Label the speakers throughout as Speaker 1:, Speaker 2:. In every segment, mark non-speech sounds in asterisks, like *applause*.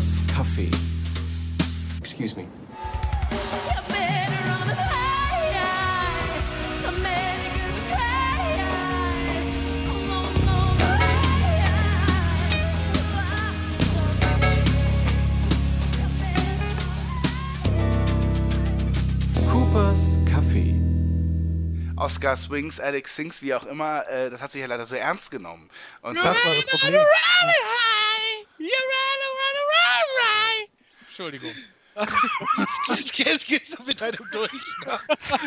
Speaker 1: Coopers Café.
Speaker 2: Excuse me.
Speaker 1: Coopers Café.
Speaker 3: Oscar Swings, Alex Sings, wie auch immer, äh, das hat sich ja leider so ernst genommen. Und
Speaker 4: Das war das Problem. Entschuldigung. *laughs*
Speaker 5: Jetzt geht's, geht's so mit einem durch.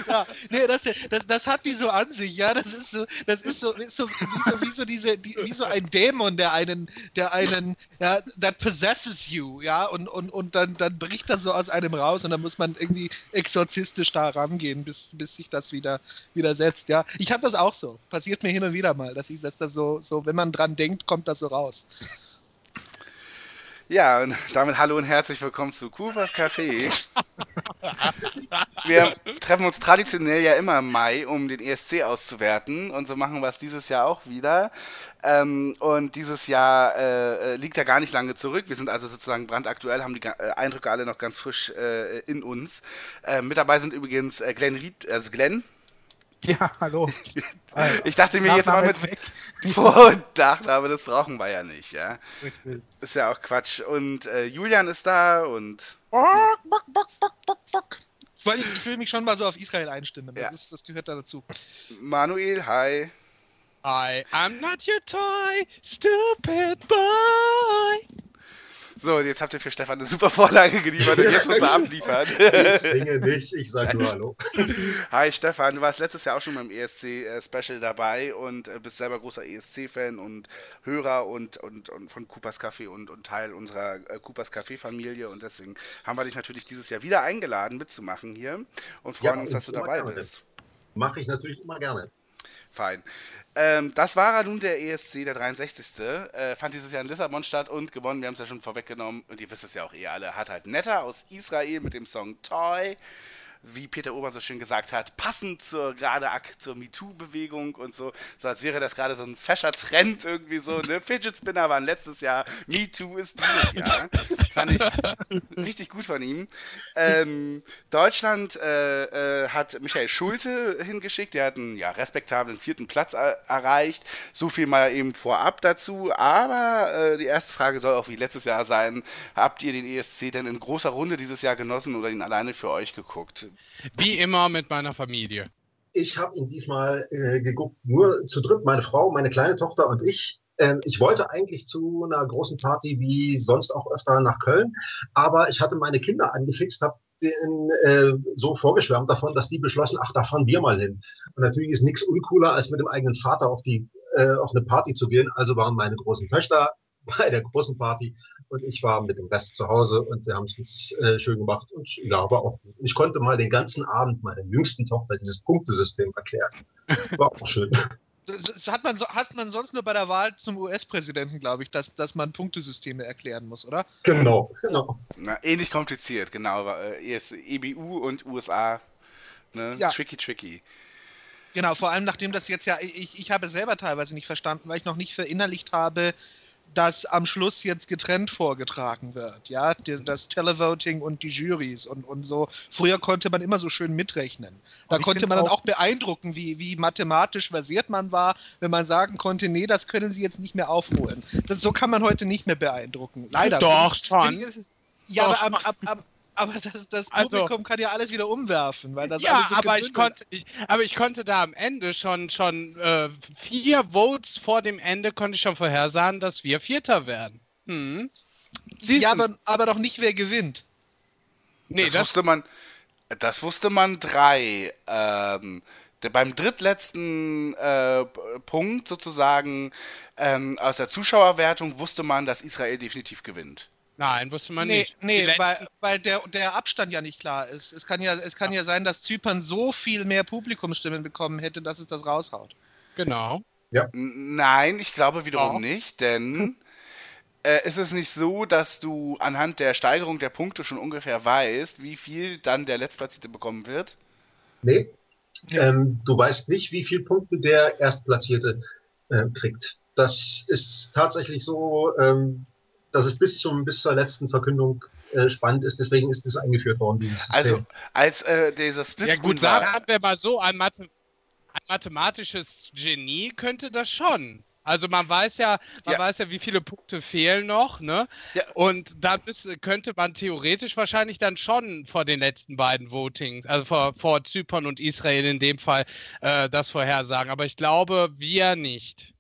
Speaker 5: Ja, nee, das, das, das hat die so an sich, ja. Das ist so, das ist so, ist so, wie, so wie so diese, die, wie so ein Dämon, der einen, der einen, ja, that possesses you, ja, und, und, und dann, dann bricht das so aus einem raus und dann muss man irgendwie exorzistisch da rangehen, bis, bis sich das wieder, wieder setzt, ja. Ich habe das auch so. Passiert mir hin und wieder mal, dass ich, dass das so, so, wenn man dran denkt, kommt das so raus.
Speaker 3: Ja, und damit hallo und herzlich willkommen zu Coopers Café. *laughs* Wir treffen uns traditionell ja immer im Mai, um den ESC auszuwerten. Und so machen wir es dieses Jahr auch wieder. Ähm, und dieses Jahr äh, liegt ja gar nicht lange zurück. Wir sind also sozusagen brandaktuell, haben die äh, Eindrücke alle noch ganz frisch äh, in uns. Äh, mit dabei sind übrigens äh, Glenn Ried, also Glenn. *laughs*
Speaker 4: Ja, hallo. *laughs*
Speaker 3: Ich dachte mir jetzt mal mit. *laughs* Vor- und Nachname, das brauchen wir ja nicht, ja.
Speaker 4: Richtig.
Speaker 3: Ist ja auch Quatsch. Und äh, Julian ist da und
Speaker 5: Bock, bock, bock, bock, bock, ich, ich will mich schon mal so auf Israel einstimmen. Das,
Speaker 3: Ja.
Speaker 5: ist, das gehört da dazu.
Speaker 3: Manuel, hi.
Speaker 4: I am not your toy, stupid boy.
Speaker 3: So, und jetzt habt ihr für Stefan eine super Vorlage geliefert und *laughs* jetzt muss er abliefern.
Speaker 2: Ich singe nicht, ich sag nur Hallo. *laughs*
Speaker 3: Hi Stefan, du warst letztes Jahr auch schon beim ESC-Special dabei und äh, bist selber großer ESC-Fan und Hörer und, und, und von Coopers Café und, und Teil unserer äh, Coopers Café-Familie und deswegen haben wir dich natürlich dieses Jahr wieder eingeladen mitzumachen hier und freuen
Speaker 2: Ja,
Speaker 3: uns, dass du dabei
Speaker 2: gerne.
Speaker 3: bist.
Speaker 2: Mache ich natürlich immer gerne.
Speaker 3: Fein. Ähm, das war nun der ESC, der 63. Äh, fand dieses Jahr in Lissabon statt und gewonnen, wir haben es ja schon vorweggenommen und ihr wisst es ja auch eh alle, hat halt Netta aus Israel mit dem Song Toy, wie Peter Ober so schön gesagt hat, passend zur gerade zur MeToo-Bewegung und so, so als wäre das gerade so ein fescher Trend irgendwie so, ne? Fidget Spinner waren letztes Jahr, MeToo ist dieses Jahr. Fand ich richtig gut von ihm. Ähm, Deutschland äh, äh, hat Michael Schulte hingeschickt, der hat einen ja, respektablen vierten Platz er erreicht. So viel mal eben vorab dazu. Aber äh, die erste Frage soll auch wie letztes Jahr sein: Habt ihr den ESC denn in großer Runde dieses Jahr genossen oder ihn alleine für euch geguckt?
Speaker 4: Wie immer mit meiner Familie.
Speaker 2: Ich habe ihn diesmal äh, geguckt, nur zu dritt, meine Frau, meine kleine Tochter und ich. Ähm, ich wollte eigentlich zu einer großen Party wie sonst auch öfter nach Köln, aber ich hatte meine Kinder angefixt, habe denen äh, so vorgeschwärmt davon, dass die beschlossen, ach, da fahren wir mal hin. Und natürlich ist nichts uncooler, als mit dem eigenen Vater auf die äh, auf eine Party zu gehen. Also waren meine großen Töchter bei der großen Party und ich war mit dem Rest zu Hause und wir haben es uns äh, schön gemacht und ja, war auch gut. Ich konnte mal den ganzen Abend meiner jüngsten Tochter dieses Punktesystem erklären. War auch schön. *laughs*
Speaker 5: Das, hat, man so, hat man sonst nur bei der Wahl zum US-Präsidenten, glaube ich, dass, dass man Punktesysteme erklären muss, oder?
Speaker 2: Genau, genau.
Speaker 3: Na, ähnlich kompliziert, genau. Äh, ES, EBU und USA. Ne?
Speaker 5: Ja.
Speaker 3: Tricky, tricky.
Speaker 5: Genau, vor allem nachdem das jetzt ja, ich, ich habe selber teilweise nicht verstanden, weil ich noch nicht verinnerlicht habe, dass am Schluss jetzt getrennt vorgetragen wird, ja, das Televoting und die Juries und, und so. Früher konnte man immer so schön mitrechnen. Da konnte man dann
Speaker 4: auch-
Speaker 5: beeindrucken, wie, wie mathematisch versiert man war, wenn man sagen konnte, nee, das können sie jetzt nicht mehr aufholen. Das, so kann man heute nicht mehr beeindrucken. Leider.
Speaker 4: Doch, schon.
Speaker 5: Ja,
Speaker 4: Doch,
Speaker 5: aber, ab, ab, ab, aber das, das
Speaker 4: Also-
Speaker 5: Publikum kann ja alles wieder umwerfen, weil das
Speaker 4: ja,
Speaker 5: alles so
Speaker 4: aber ich, konnte, ich, aber ich konnte da am Ende schon, schon äh, vier Votes vor dem Ende konnte ich schon vorhersagen, dass wir Vierter werden. Hm.
Speaker 5: Ja, aber, aber doch nicht, wer gewinnt.
Speaker 4: nee,
Speaker 3: das,
Speaker 4: das,
Speaker 3: wusste man, das wusste man drei. Ähm, beim drittletzten äh, Punkt sozusagen ähm, aus der Zuschauerwertung wusste man, dass Israel definitiv gewinnt.
Speaker 4: Nein, wusste man
Speaker 5: nee,
Speaker 4: nicht.
Speaker 5: Nee, weil, weil der, der Abstand ja nicht klar ist. Es kann ja, es kann ja sein, dass Zypern so viel mehr Publikumsstimmen bekommen hätte, dass es das raushaut.
Speaker 4: genau.
Speaker 3: N- Nein, ich glaube wiederum
Speaker 4: Ja.
Speaker 3: nicht, denn *laughs* äh, ist es nicht so, dass du anhand der Steigerung der Punkte schon ungefähr weißt, wie viel dann der Letztplatzierte bekommen wird?
Speaker 2: Nee, ähm, du weißt nicht, wie viele Punkte der Erstplatzierte äh, kriegt. Das ist tatsächlich so, ähm, dass es bis zum bis zur letzten Verkündung äh, spannend ist. Deswegen ist es eingeführt worden, dieses System.
Speaker 3: Also, als äh, dieser Split
Speaker 4: Ja gut,
Speaker 3: war.
Speaker 4: sagen wir mal so, ein, Mathe ein mathematisches Genie könnte das schon. Also man weiß ja, man
Speaker 3: Ja.
Speaker 4: weiß ja, wie viele Punkte fehlen noch, ne?
Speaker 3: Ja.
Speaker 4: Und da müsste- könnte man theoretisch wahrscheinlich dann schon vor den letzten beiden Votings, also vor, vor Zypern und Israel in dem Fall, äh, das vorhersagen. Aber ich glaube, wir nicht.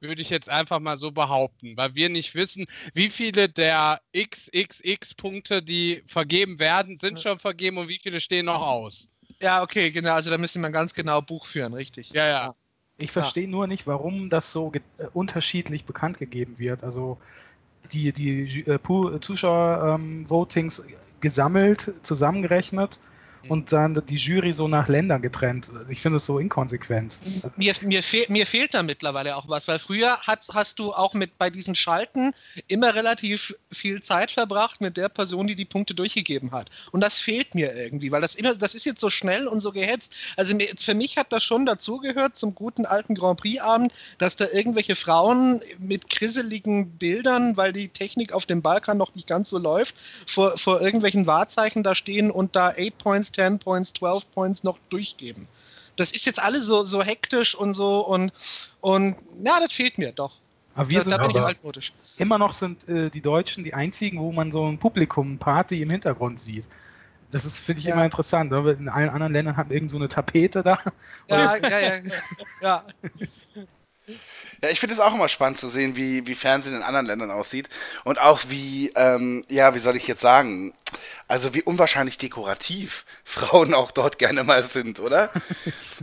Speaker 4: Würde ich jetzt einfach mal so behaupten, weil wir nicht wissen, wie viele der XXX-Punkte, die vergeben werden, sind schon vergeben und wie viele stehen noch aus.
Speaker 5: Ja, okay, genau. Also da müssen wir ganz genau Buch führen, richtig.
Speaker 4: Ja, ja.
Speaker 6: Ich verstehe nur nicht, warum das so äh, unterschiedlich bekannt gegeben wird. Also die, die äh, Zuschauer-Votings gesammelt, zusammengerechnet und dann die Jury so nach Ländern getrennt. Ich finde es so inkonsequent.
Speaker 5: Mir, mir, fehl, mir fehlt da mittlerweile auch was, weil früher hat, hast du auch mit bei diesen Schalten immer relativ viel Zeit verbracht mit der Person, die die Punkte durchgegeben hat. Und das fehlt mir irgendwie, weil das immer, das ist jetzt so schnell und so gehetzt. Also für mich hat das schon dazugehört zum guten alten Grand Prix-Abend, dass da irgendwelche Frauen mit krisseligen Bildern, weil die Technik auf dem Balkan noch nicht ganz so läuft, vor, vor irgendwelchen Wahrzeichen da stehen und da 8 Points, 10 Points, 12 Points noch durchgeben das ist jetzt alles so, so hektisch und so und, und ja, das fehlt mir doch.
Speaker 6: Aber wir sind
Speaker 5: da bin ich altmodisch.
Speaker 6: immer noch sind äh, die Deutschen die einzigen, wo man so ein Publikum, Party im Hintergrund sieht. Das ist, finde ich,
Speaker 5: Ja.
Speaker 6: immer interessant. Ne? In allen anderen Ländern hat man irgend so eine Tapete da.
Speaker 5: Ja, *laughs* ja, ja. ja. *laughs*
Speaker 3: Ja, ich finde es auch immer spannend zu sehen, wie, wie Fernsehen in anderen Ländern aussieht. Und auch wie, ähm, ja, wie soll ich jetzt sagen, also wie unwahrscheinlich dekorativ *laughs* Frauen auch dort gerne mal sind, oder?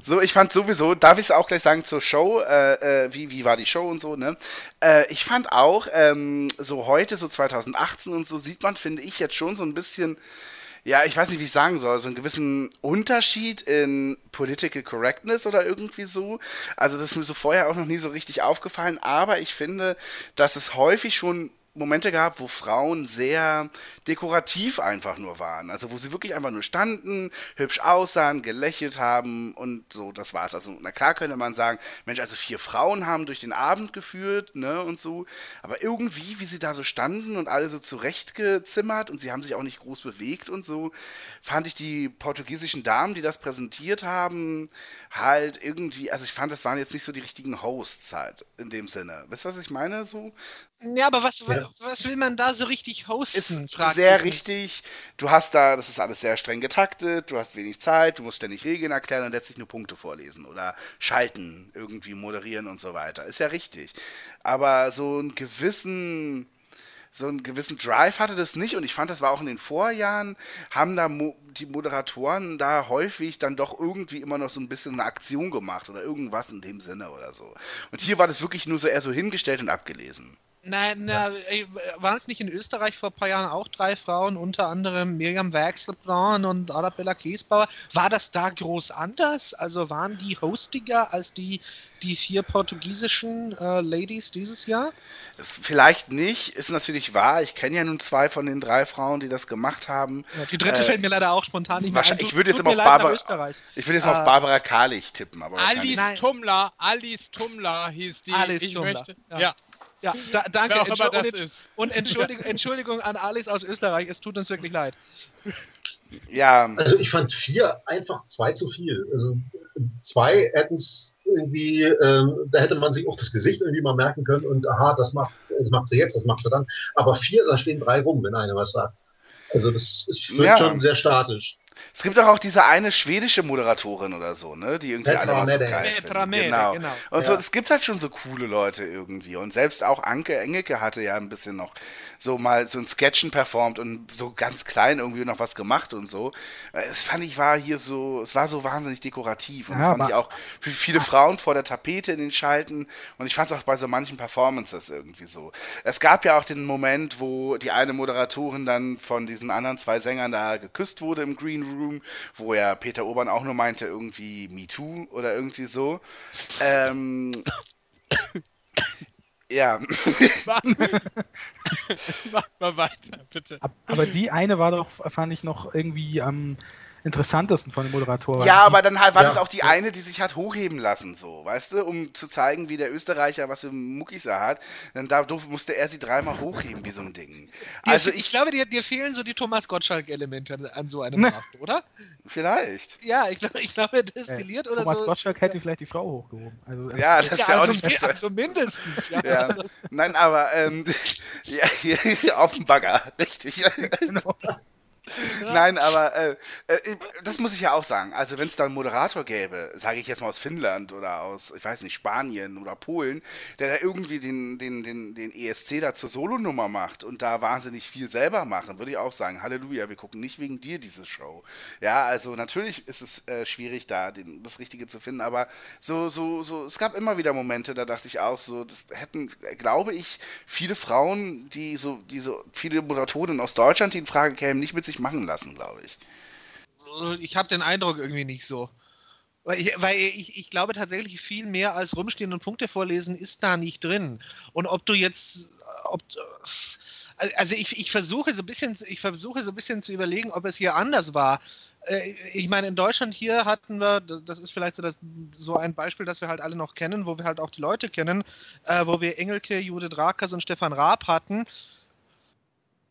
Speaker 3: so, ich fand sowieso, darf ich es auch gleich sagen zur Show, äh, äh, wie, wie war die Show und so, ne? Äh, ich fand auch, ähm, so heute, so 2018 und so, sieht man, finde ich, jetzt schon so ein bisschen ja, ich weiß nicht, wie ich sagen soll, so einen gewissen Unterschied in Political Correctness oder irgendwie so. Also das ist mir so vorher auch noch nie so richtig aufgefallen, aber ich finde, dass es häufig schon Momente gab, wo Frauen sehr dekorativ einfach nur waren. Also wo sie wirklich einfach nur standen, hübsch aussahen, gelächelt haben und so, das war's. Also na klar könnte man sagen, Mensch, also vier Frauen haben durch den Abend geführt, ne, und so. Aber irgendwie, wie sie da so standen und alle so zurechtgezimmert und sie haben sich auch nicht groß bewegt und so, fand ich die portugiesischen Damen, die das präsentiert haben, halt irgendwie, also ich fand, das waren jetzt nicht so die richtigen Hosts halt in dem Sinne. Weißt du, was ich meine? So,
Speaker 5: ja, aber was,
Speaker 2: Ja.
Speaker 5: was will man da so richtig hosten?
Speaker 3: ist sehr richtig. Du hast da, das ist alles sehr streng getaktet, du hast wenig Zeit, du musst ständig Regeln erklären und letztlich nur Punkte vorlesen oder schalten, irgendwie moderieren und so weiter. Ist ja richtig. Aber so einen gewissen, so einen gewissen Drive hatte das nicht und ich fand, das war auch in den Vorjahren, haben da mo die Moderatoren da häufig dann doch irgendwie immer noch so ein bisschen eine Aktion gemacht oder irgendwas in dem Sinne oder so. Und hier war das wirklich nur so eher so hingestellt und abgelesen.
Speaker 5: Nein, na, ey, waren es nicht in Österreich vor ein paar Jahren auch drei Frauen, unter anderem Miriam Wechselbraun und Arabella Kiesbauer? War das da groß anders? Also waren die hostiger als die, die vier portugiesischen äh, Ladies dieses Jahr?
Speaker 3: Es, vielleicht nicht, ist natürlich wahr. Ich kenne ja nun zwei von den drei Frauen, die das gemacht haben.
Speaker 5: Ja, die dritte
Speaker 3: Äh,
Speaker 5: fällt mir leider auch spontan nicht mehr ein.
Speaker 3: wahrscheinlich- ich würde jetzt
Speaker 5: Tut
Speaker 3: immer
Speaker 5: mir
Speaker 3: auf Barbara-
Speaker 5: Österreich.
Speaker 3: Ich würde jetzt
Speaker 5: Äh,
Speaker 3: auf Barbara Karlich tippen, aber
Speaker 4: Alice. Tumler, Alice Tumler hieß die.
Speaker 5: Alice
Speaker 4: ich
Speaker 5: Tumler,
Speaker 4: möchte,
Speaker 5: ja.
Speaker 4: ja.
Speaker 5: Ja, da, danke.
Speaker 4: Wer auch immer
Speaker 5: Entschu-
Speaker 4: das
Speaker 5: und,
Speaker 4: ist.
Speaker 5: und Entschuldigung, Entschuldigung an Alice aus Österreich, es tut uns wirklich leid.
Speaker 3: ja,
Speaker 2: Also ich fand vier einfach zwei zu viel. Also zwei hätten es irgendwie, ähm, da hätte man sich auch das Gesicht irgendwie mal merken können und aha, das macht, das macht sie jetzt, das macht sie dann. Aber vier, da stehen drei rum, wenn einer was sagt. Also das ist
Speaker 3: Ja.
Speaker 2: schon sehr statisch.
Speaker 3: Es gibt doch auch diese eine schwedische Moderatorin oder so, ne, die irgendwie
Speaker 2: Petra
Speaker 3: alle mal so geil
Speaker 5: Petra. Mede,
Speaker 3: Genau.
Speaker 5: genau.
Speaker 3: Und so,
Speaker 2: Ja.
Speaker 3: es gibt halt schon so coole Leute irgendwie. Und selbst auch Anke Engelke hatte ja ein bisschen noch so mal so ein Sketchen performt und so ganz klein irgendwie noch was gemacht und so. Es fand ich war hier so, es war so wahnsinnig dekorativ. Und
Speaker 6: Ja,
Speaker 3: das fand ich auch für viele Frauen vor der Tapete in den Schalten. Und ich fand es auch bei so manchen Performances irgendwie so. Es gab ja auch den Moment, wo die eine Moderatorin dann von diesen anderen zwei Sängern da geküsst wurde im Green Room, wo ja Peter Obern auch nur meinte, irgendwie Me Too oder irgendwie so. Ähm, ja,
Speaker 4: Mach, mach mal weiter, bitte.
Speaker 6: Ab- Aber die eine war doch, fand ich noch irgendwie am interessantesten von den Moderatoren.
Speaker 3: Ja, aber dann halt war
Speaker 2: Ja.
Speaker 3: das auch die eine, die sich hat hochheben lassen, so, weißt du, um zu zeigen, wie der Österreicher was für Muckis er hat. Dann da musste er sie dreimal hochheben, wie so ein Ding. Also
Speaker 5: ich,
Speaker 3: ich,
Speaker 5: glaube, dir, dir fehlen so die Thomas Gottschalk-Elemente an, so einem *laughs* Abend, oder?
Speaker 3: vielleicht.
Speaker 5: Ja, ich glaube, ich glaube destilliert oder
Speaker 6: Thomas
Speaker 5: so.
Speaker 6: Gottschalk hätte vielleicht die Frau hochgehoben. Also, das-
Speaker 3: Ja, das
Speaker 5: ja,
Speaker 3: wäre auch
Speaker 5: also,
Speaker 3: nicht
Speaker 5: mi-
Speaker 3: besser.
Speaker 5: also mindestens. Ja.
Speaker 3: Ja.
Speaker 5: Also,
Speaker 3: Nein, aber ähm, *laughs* ja, hier, auf dem Bagger, richtig. *laughs*
Speaker 6: genau.
Speaker 3: Nein, aber äh, äh, das muss ich ja auch sagen. Also wenn es da einen Moderator gäbe, sage ich jetzt mal aus Finnland oder aus, ich weiß nicht, Spanien oder Polen, der da irgendwie den, den, den, den ESC da zur Solonummer macht und da wahnsinnig viel selber macht, dann würde ich auch sagen, Halleluja, wir gucken nicht wegen dir diese Show. Ja, also natürlich ist es äh, schwierig da den, das Richtige zu finden, aber so, so, so, es gab immer wieder Momente, da dachte ich auch so, das hätten, glaube ich, viele Frauen, die so, die so, viele Moderatorinnen aus Deutschland, die in Frage kämen, nicht mit sich machen lassen, glaube ich.
Speaker 5: ich habe den Eindruck irgendwie nicht so. Weil, ich, weil ich, ich glaube tatsächlich viel mehr als rumstehen und Punkte vorlesen ist da nicht drin. Und ob du jetzt, ob, also ich, ich versuche so ein bisschen, ich versuche so ein bisschen zu überlegen, ob es hier anders war. Äh, Ich meine, in Deutschland hier hatten wir, das ist vielleicht so, das, so ein Beispiel, das wir halt alle noch kennen, wo wir halt auch die Leute kennen, äh, wo wir Engelke, Judith Rakers und Stefan Raab hatten.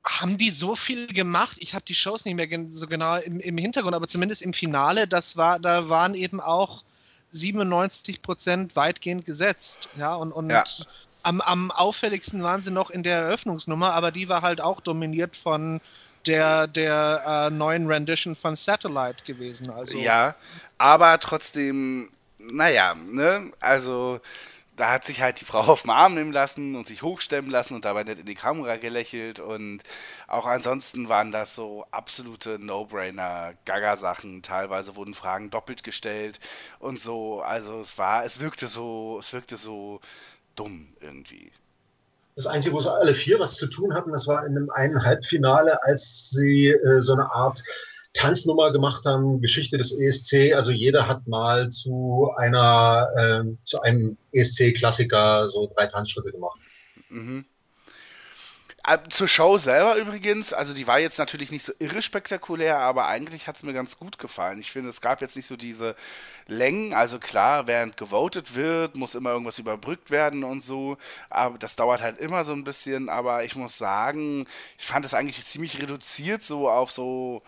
Speaker 5: Haben die so viel gemacht? Ich habe die Shows nicht mehr so genau im, im Hintergrund, aber zumindest im Finale, das war, da waren eben auch 97 Prozent weitgehend gesetzt. Ja, und, und
Speaker 3: Ja.
Speaker 5: Am, am auffälligsten waren sie noch in der Eröffnungsnummer, aber die war halt auch dominiert von der, der äh, neuen Rendition von Satellite gewesen. Also,
Speaker 3: Ja, aber trotzdem, naja, ne, also da hat sich halt die Frau *laughs* auf den Arm nehmen lassen und sich hochstemmen lassen und dabei nicht in die Kamera gelächelt und auch ansonsten waren das so absolute No-Brainer Gaga-Sachen. Teilweise wurden Fragen doppelt gestellt und so. Also es war, es wirkte so, es wirkte so dumm irgendwie.
Speaker 2: Das Einzige, wo sie alle vier was zu tun hatten, das war in einem einen Halbfinale, als sie äh, so eine Art Tanznummer gemacht haben, Geschichte des ESC. Also jeder hat mal zu einer, ähm, zu einem ESC-Klassiker so drei Tanzschritte gemacht.
Speaker 3: Mhm. Äh, Zur Show selber übrigens, also die war jetzt natürlich nicht so irre spektakulär, aber eigentlich hat es mir ganz gut gefallen. Ich finde, es gab jetzt nicht so diese Längen, also klar, während gewotet wird, muss immer irgendwas überbrückt werden und so, aber das dauert halt immer so ein bisschen, aber ich muss sagen, ich fand es eigentlich ziemlich reduziert so auf so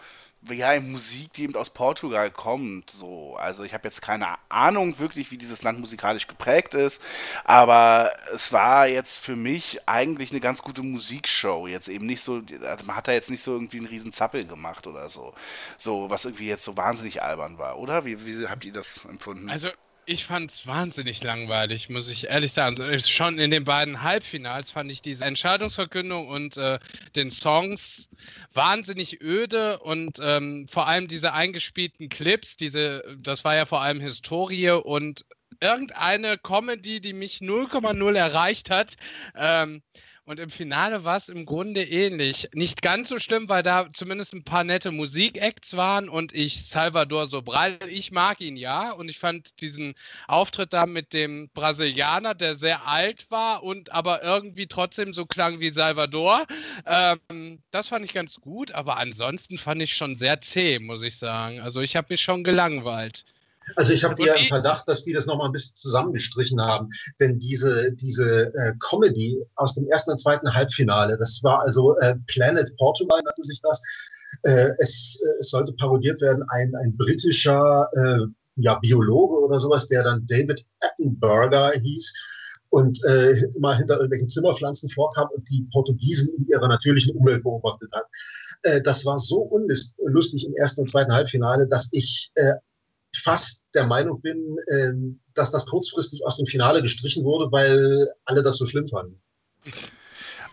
Speaker 3: ja, Musik, die eben aus Portugal kommt, so. Also ich habe jetzt keine Ahnung wirklich, wie dieses Land musikalisch geprägt ist, aber es war jetzt für mich eigentlich eine ganz gute Musikshow. Jetzt eben nicht so, also man hat da jetzt nicht so irgendwie einen riesen Zappel gemacht oder so. So, was irgendwie jetzt so wahnsinnig albern war, oder? Wie, wie habt ihr das empfunden?
Speaker 4: Also ich fand es wahnsinnig langweilig, muss ich ehrlich sagen. Also, schon in den beiden Halbfinals fand ich diese Entscheidungsverkündung und äh, den Songs wahnsinnig öde und ähm, vor allem diese eingespielten Clips, diese, das war ja vor allem Historie und irgendeine Comedy, die mich 0,0 erreicht hat. Ähm, und im Finale war es im Grunde ähnlich. Nicht ganz so schlimm, weil da zumindest ein paar nette Musikacts waren und ich Salvador Sobral, ich mag ihn ja und ich fand diesen Auftritt da mit dem Brasilianer, der sehr alt war und aber irgendwie trotzdem so klang wie Salvador. Ähm, das fand ich ganz gut, aber ansonsten fand ich schon sehr zäh, muss ich sagen. Also ich habe mich schon gelangweilt.
Speaker 2: Also ich habe eher im Verdacht, dass die das nochmal ein bisschen zusammengestrichen haben. Denn diese, diese äh, Comedy aus dem ersten und zweiten Halbfinale, das war also äh, Planet Portugal, nannte sich das. Äh, es, äh, es sollte parodiert werden, ein, ein britischer äh, ja, Biologe oder sowas, der dann David Attenberger hieß und äh, immer hinter irgendwelchen Zimmerpflanzen vorkam und die Portugiesen in ihrer natürlichen Umwelt beobachtet hat. Äh, das war so unlustig im ersten und zweiten Halbfinale, dass ich äh, fast der Meinung bin, ähm, dass das kurzfristig aus dem Finale gestrichen wurde, weil alle das so schlimm fanden.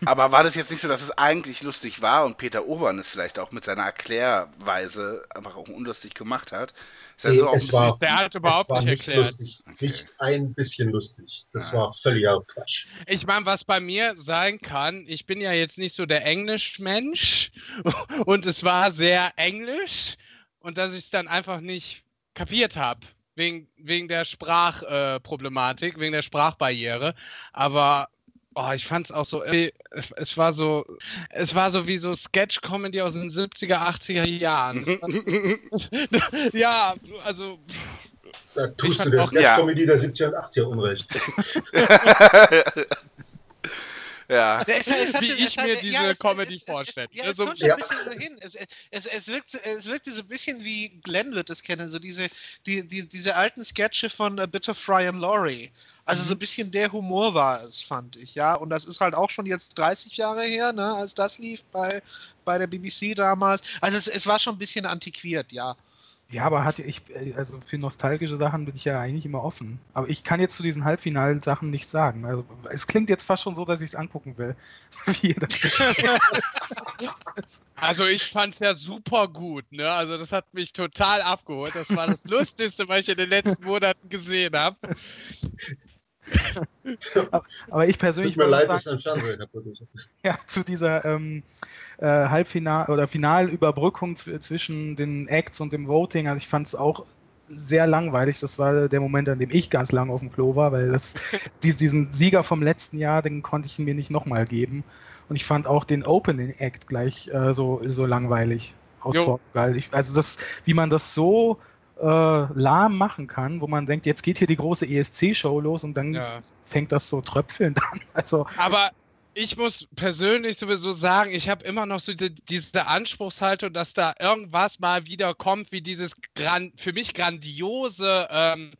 Speaker 3: Aber war das jetzt nicht so, dass es eigentlich lustig war und Peter Obern es vielleicht auch mit seiner Erklärweise einfach auch unlustig gemacht hat? Ist ja
Speaker 2: Nee,
Speaker 3: so
Speaker 2: es war,
Speaker 4: Der hat
Speaker 2: es
Speaker 4: überhaupt
Speaker 2: war
Speaker 4: nicht
Speaker 2: nicht
Speaker 4: erklärt.
Speaker 2: lustig. Nicht ein bisschen lustig. Das
Speaker 3: Ja.
Speaker 2: war völliger Quatsch.
Speaker 4: Ich meine, was bei mir sein kann, ich bin ja jetzt nicht so der Englischmensch *laughs* und es war sehr englisch und dass ich es dann einfach nicht kapiert habe. Wegen, wegen der Sprachproblematik, äh, wegen der Sprachbarriere. Aber Oh, ich fand's auch so, ey, es, es war so, es war so wie so Sketch-Comedy aus den 70er, 80er Jahren. Es war- *laughs* ja, also,
Speaker 2: Da tust
Speaker 4: fand
Speaker 2: du der Sketch-Comedy der 70er und 80er Unrecht. *laughs* *laughs*
Speaker 3: ja.
Speaker 5: Ja, es, es hatte-
Speaker 4: Wie ich
Speaker 5: hatte-
Speaker 4: mir diese Comedy vorstelle.
Speaker 5: Ja,
Speaker 4: Ja,
Speaker 5: es
Speaker 4: so-
Speaker 5: kommt schon
Speaker 2: Ja.
Speaker 5: ein bisschen so hin. Es, es, es, wirkte, es wirkte so ein bisschen wie Glenn wird es kennen, so diese, die, die, diese alten Sketche von A Bit of Fry and Laurie. Also
Speaker 4: Mhm.
Speaker 5: so ein bisschen der Humor war es, fand ich, ja. Und das ist halt auch schon jetzt 30 Jahre her, ne, als das lief bei, bei der BBC damals. Also es, es war schon ein bisschen antiquiert, ja.
Speaker 6: Ja, aber hatte ich, äh, also für nostalgische Sachen bin ich ja eigentlich immer offen. Aber ich kann jetzt zu diesen halbfinalen Sachen nichts sagen. Also es klingt jetzt fast schon so, dass ich es angucken will. *laughs* *laughs*
Speaker 4: Also ich fand's ja super gut, ne? Also das hat mich total abgeholt. Das war das Lustigste, was ich in den letzten Monaten gesehen habe.
Speaker 6: Aber ich persönlich
Speaker 2: Tut mir
Speaker 6: muss
Speaker 2: leid,
Speaker 6: sagen,
Speaker 2: dass dein Fernseher kaputt ist. *laughs*
Speaker 6: ja, zu dieser ähm, äh, Halbfinal- oder Finalüberbrückung zw- zwischen den Acts und dem Voting. Also ich fand es auch sehr langweilig. Das war der Moment, an dem ich ganz lang auf dem Klo war, weil das, *laughs* dies, diesen Sieger vom letzten Jahr, den konnte ich mir nicht nochmal geben. Und ich fand auch den Opening Act gleich äh, so, so langweilig aus
Speaker 4: Jo.
Speaker 6: Portugal. Ich, also das, wie man das so äh, lahm machen kann, wo man denkt, jetzt geht hier die große ESC-Show los und dann
Speaker 4: Ja.
Speaker 6: fängt das so tröpfelnd *laughs* an. Also
Speaker 4: Aber ich muss persönlich sowieso sagen, ich habe immer noch so die, diese Anspruchshaltung, dass da irgendwas mal wieder kommt, wie dieses gran für mich grandiose, ähm,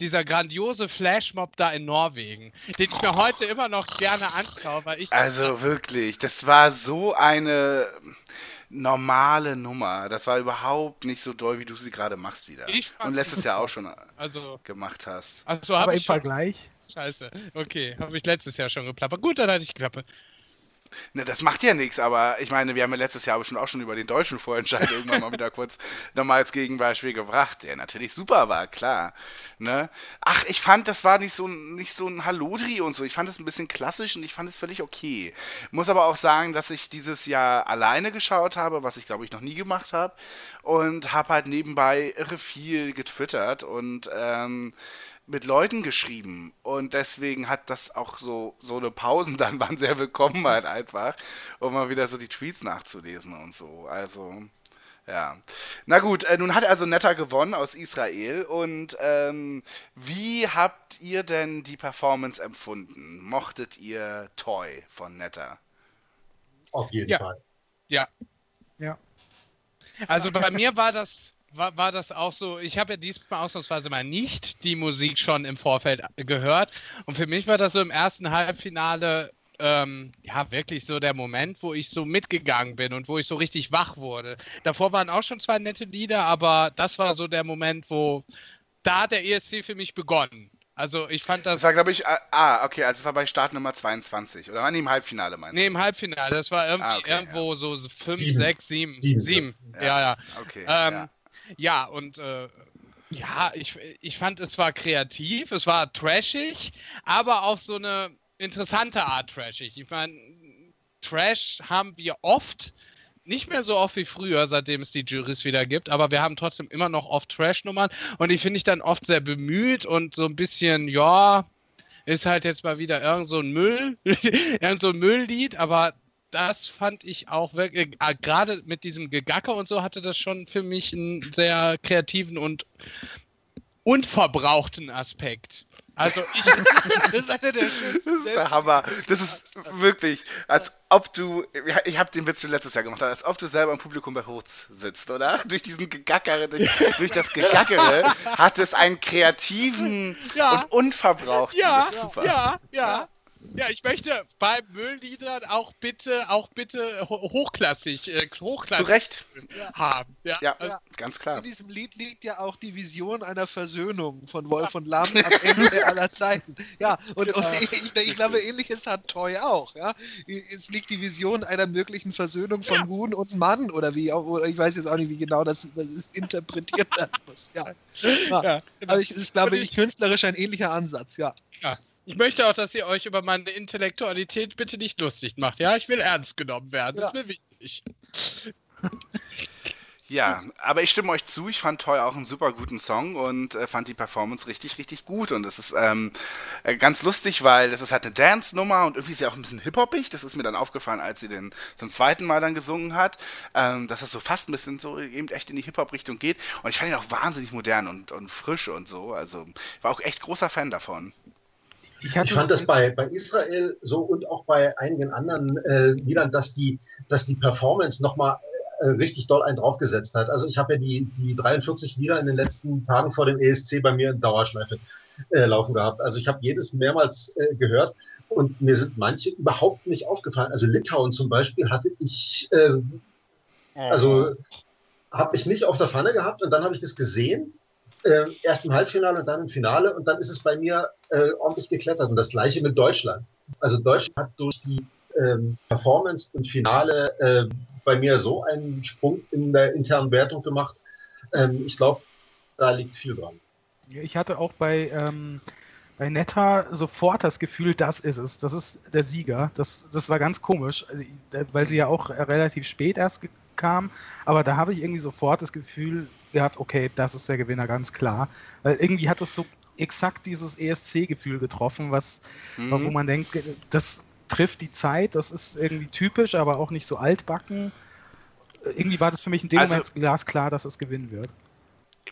Speaker 4: dieser grandiose Flashmob da in Norwegen, den ich mir heute immer noch gerne anschaue, weil ich
Speaker 3: Also wirklich, das war so eine normale Nummer. Das war überhaupt nicht so doll, wie du sie gerade machst wieder.
Speaker 4: Ich fand
Speaker 3: Und letztes Jahr auch schon
Speaker 4: also
Speaker 3: gemacht hast.
Speaker 4: also
Speaker 6: aber im
Speaker 4: schon,
Speaker 6: Vergleich.
Speaker 4: Scheiße. Okay, habe ich letztes Jahr schon geplappert. Gut, dann hatte ich Klappe.
Speaker 3: Ne, das macht ja nichts, aber ich meine, wir haben ja letztes Jahr bestimmt auch schon über den deutschen Vorentscheid *laughs* irgendwann mal wieder kurz nochmal als Gegenbeispiel gebracht, der natürlich super war, klar. Ne? Ach, ich fand, das war nicht so, ein- nicht so ein Hallodri und so. Ich fand es ein bisschen klassisch und ich fand es völlig okay. Muss aber auch sagen, dass ich dieses Jahr alleine geschaut habe, was ich glaube ich noch nie gemacht habe. Und habe halt nebenbei irre viel getwittert und ähm, mit Leuten geschrieben und deswegen hat das auch so so eine Pausen dann waren sehr willkommen halt einfach, um mal wieder so die Tweets nachzulesen und so. Also ja. Na gut, äh, nun hat also Netta gewonnen aus Israel und ähm, wie habt ihr denn die Performance empfunden? Mochtet ihr Toy von Netta?
Speaker 2: Auf jeden
Speaker 4: Ja.
Speaker 2: Fall.
Speaker 4: Also bei mir war das, war, war das auch so, ich habe ja diesmal ausnahmsweise mal nicht die Musik schon im Vorfeld gehört. Und für mich war das so im ersten Halbfinale, ähm, ja, wirklich so der Moment, wo ich so mitgegangen bin und wo ich so richtig wach wurde. Davor waren auch schon zwei nette Lieder, aber das war so der Moment, wo da hat der ESC für mich begonnen. Also ich fand
Speaker 3: Das
Speaker 4: das.
Speaker 3: war glaube ich ah, ah, okay, also es war bei Start Nummer 22 oder war nicht im Halbfinale meinst
Speaker 4: Nee,
Speaker 3: du?
Speaker 4: im Halbfinale, das war irgendwie
Speaker 3: Ah, okay,
Speaker 4: irgendwo so fünf,
Speaker 2: Sieben.
Speaker 4: sechs, sieben.
Speaker 2: Sieben.
Speaker 4: Sieben.
Speaker 3: Ja.
Speaker 4: Ja, ja.
Speaker 3: Okay.
Speaker 4: Ähm,
Speaker 3: ja.
Speaker 4: Ja. und äh, ja, ich, ich fand, es war kreativ, es war trashig, aber auf so eine interessante Art trashig. Ich meine, Trash haben wir oft, nicht mehr so oft wie früher, seitdem es die Juries wieder gibt, aber wir haben trotzdem immer noch oft Trash-Nummern und die finde ich dann oft sehr bemüht und so ein bisschen, ja, ist halt jetzt mal wieder irgend so ein Müll, *laughs* irgend so ein Mülllied, aber das fand ich auch wirklich, äh, gerade mit diesem Gegacker und so hatte das schon für mich einen sehr kreativen und unverbrauchten Aspekt. Also ich, *laughs*
Speaker 5: Das ist der
Speaker 3: Das ist der Hammer. Das ist wirklich, als ob du, ich habe den Witz schon letztes Jahr gemacht, als ob du selber im Publikum bei Hurz sitzt, oder? *laughs* Durch diesen Gegackere, durch, durch das Gegackere hat es einen kreativen
Speaker 4: Ja.
Speaker 3: und unverbrauchten.
Speaker 4: ja,
Speaker 3: das ist super.
Speaker 4: ja, ja. Ja, ich möchte bei Müllliedern auch bitte, auch bitte ho- hochklassig, äh,
Speaker 3: Zu
Speaker 4: hochklassig
Speaker 3: Recht.
Speaker 4: haben. Ja,
Speaker 3: Ja,
Speaker 5: Ja.
Speaker 3: ganz klar.
Speaker 5: In diesem Lied liegt ja auch die Vision einer Versöhnung von Wolf und Lamm am Ende *laughs* aller Zeiten. Ja, und, und ich, ich, ich glaube, ähnliches hat Toy auch. Ja? Es liegt die Vision einer möglichen Versöhnung von Huhn und Mann oder wie auch, oder ich weiß jetzt auch nicht, wie genau das, das ist interpretiert werden muss. Ja. *laughs* Ja.
Speaker 4: ja, genau.
Speaker 5: Aber ich, ist, glaube ich, künstlerisch ein ähnlicher Ansatz, ja.
Speaker 4: Ich möchte auch, dass ihr euch über meine Intellektualität bitte nicht lustig macht. Ja, ich will ernst genommen werden. Das ist mir wichtig.
Speaker 3: Ja, aber ich stimme euch zu. Ich fand Toy auch einen super guten Song und äh, fand die Performance richtig, richtig gut. Und es ist ähm, äh, ganz lustig, weil das ist halt eine Dance-Nummer und irgendwie ist sie auch ein bisschen hip-hoppig. Das ist mir dann aufgefallen, als sie den zum zweiten Mal dann gesungen hat, ähm, dass das so fast ein bisschen so eben echt in die Hip-Hop-Richtung geht. Und ich fand ihn auch wahnsinnig modern und, und frisch und so. Also war auch echt großer Fan davon.
Speaker 2: Ich, ich fand das bei, bei Israel so und auch bei einigen anderen äh, Liedern, dass die, dass die Performance nochmal äh, richtig doll einen draufgesetzt hat. Also ich habe ja die, die 43 Lieder in den letzten Tagen vor dem ESC bei mir in Dauerschleife äh, laufen gehabt. Also ich habe jedes mehrmals äh, gehört und mir sind manche überhaupt nicht aufgefallen. Also Litauen zum Beispiel hatte ich, äh, also habe ich nicht auf der Pfanne gehabt und dann habe ich das gesehen, äh, erst im Halbfinale und dann im Finale und dann ist es bei mir äh, ordentlich geklettert und das gleiche mit Deutschland. Also Deutschland hat durch die ähm, Performance im Finale äh, bei mir so einen Sprung in der internen Wertung gemacht. Ähm, ich glaube, da liegt viel dran.
Speaker 6: Ich hatte auch bei, ähm, bei Netta sofort das Gefühl, das ist es. Das ist der Sieger. Das, das war ganz komisch, also, weil sie ja auch relativ spät erst kam. Aber da habe ich irgendwie sofort das Gefühl gehabt, okay, das ist der Gewinner, ganz klar. Weil irgendwie hat es so exakt dieses ESC-Gefühl getroffen, was, mhm. wo man denkt, das, trifft die Zeit, das ist irgendwie typisch, aber auch nicht so altbacken. Irgendwie war das für mich in dem also, Moment glasklar, dass es gewinnen wird.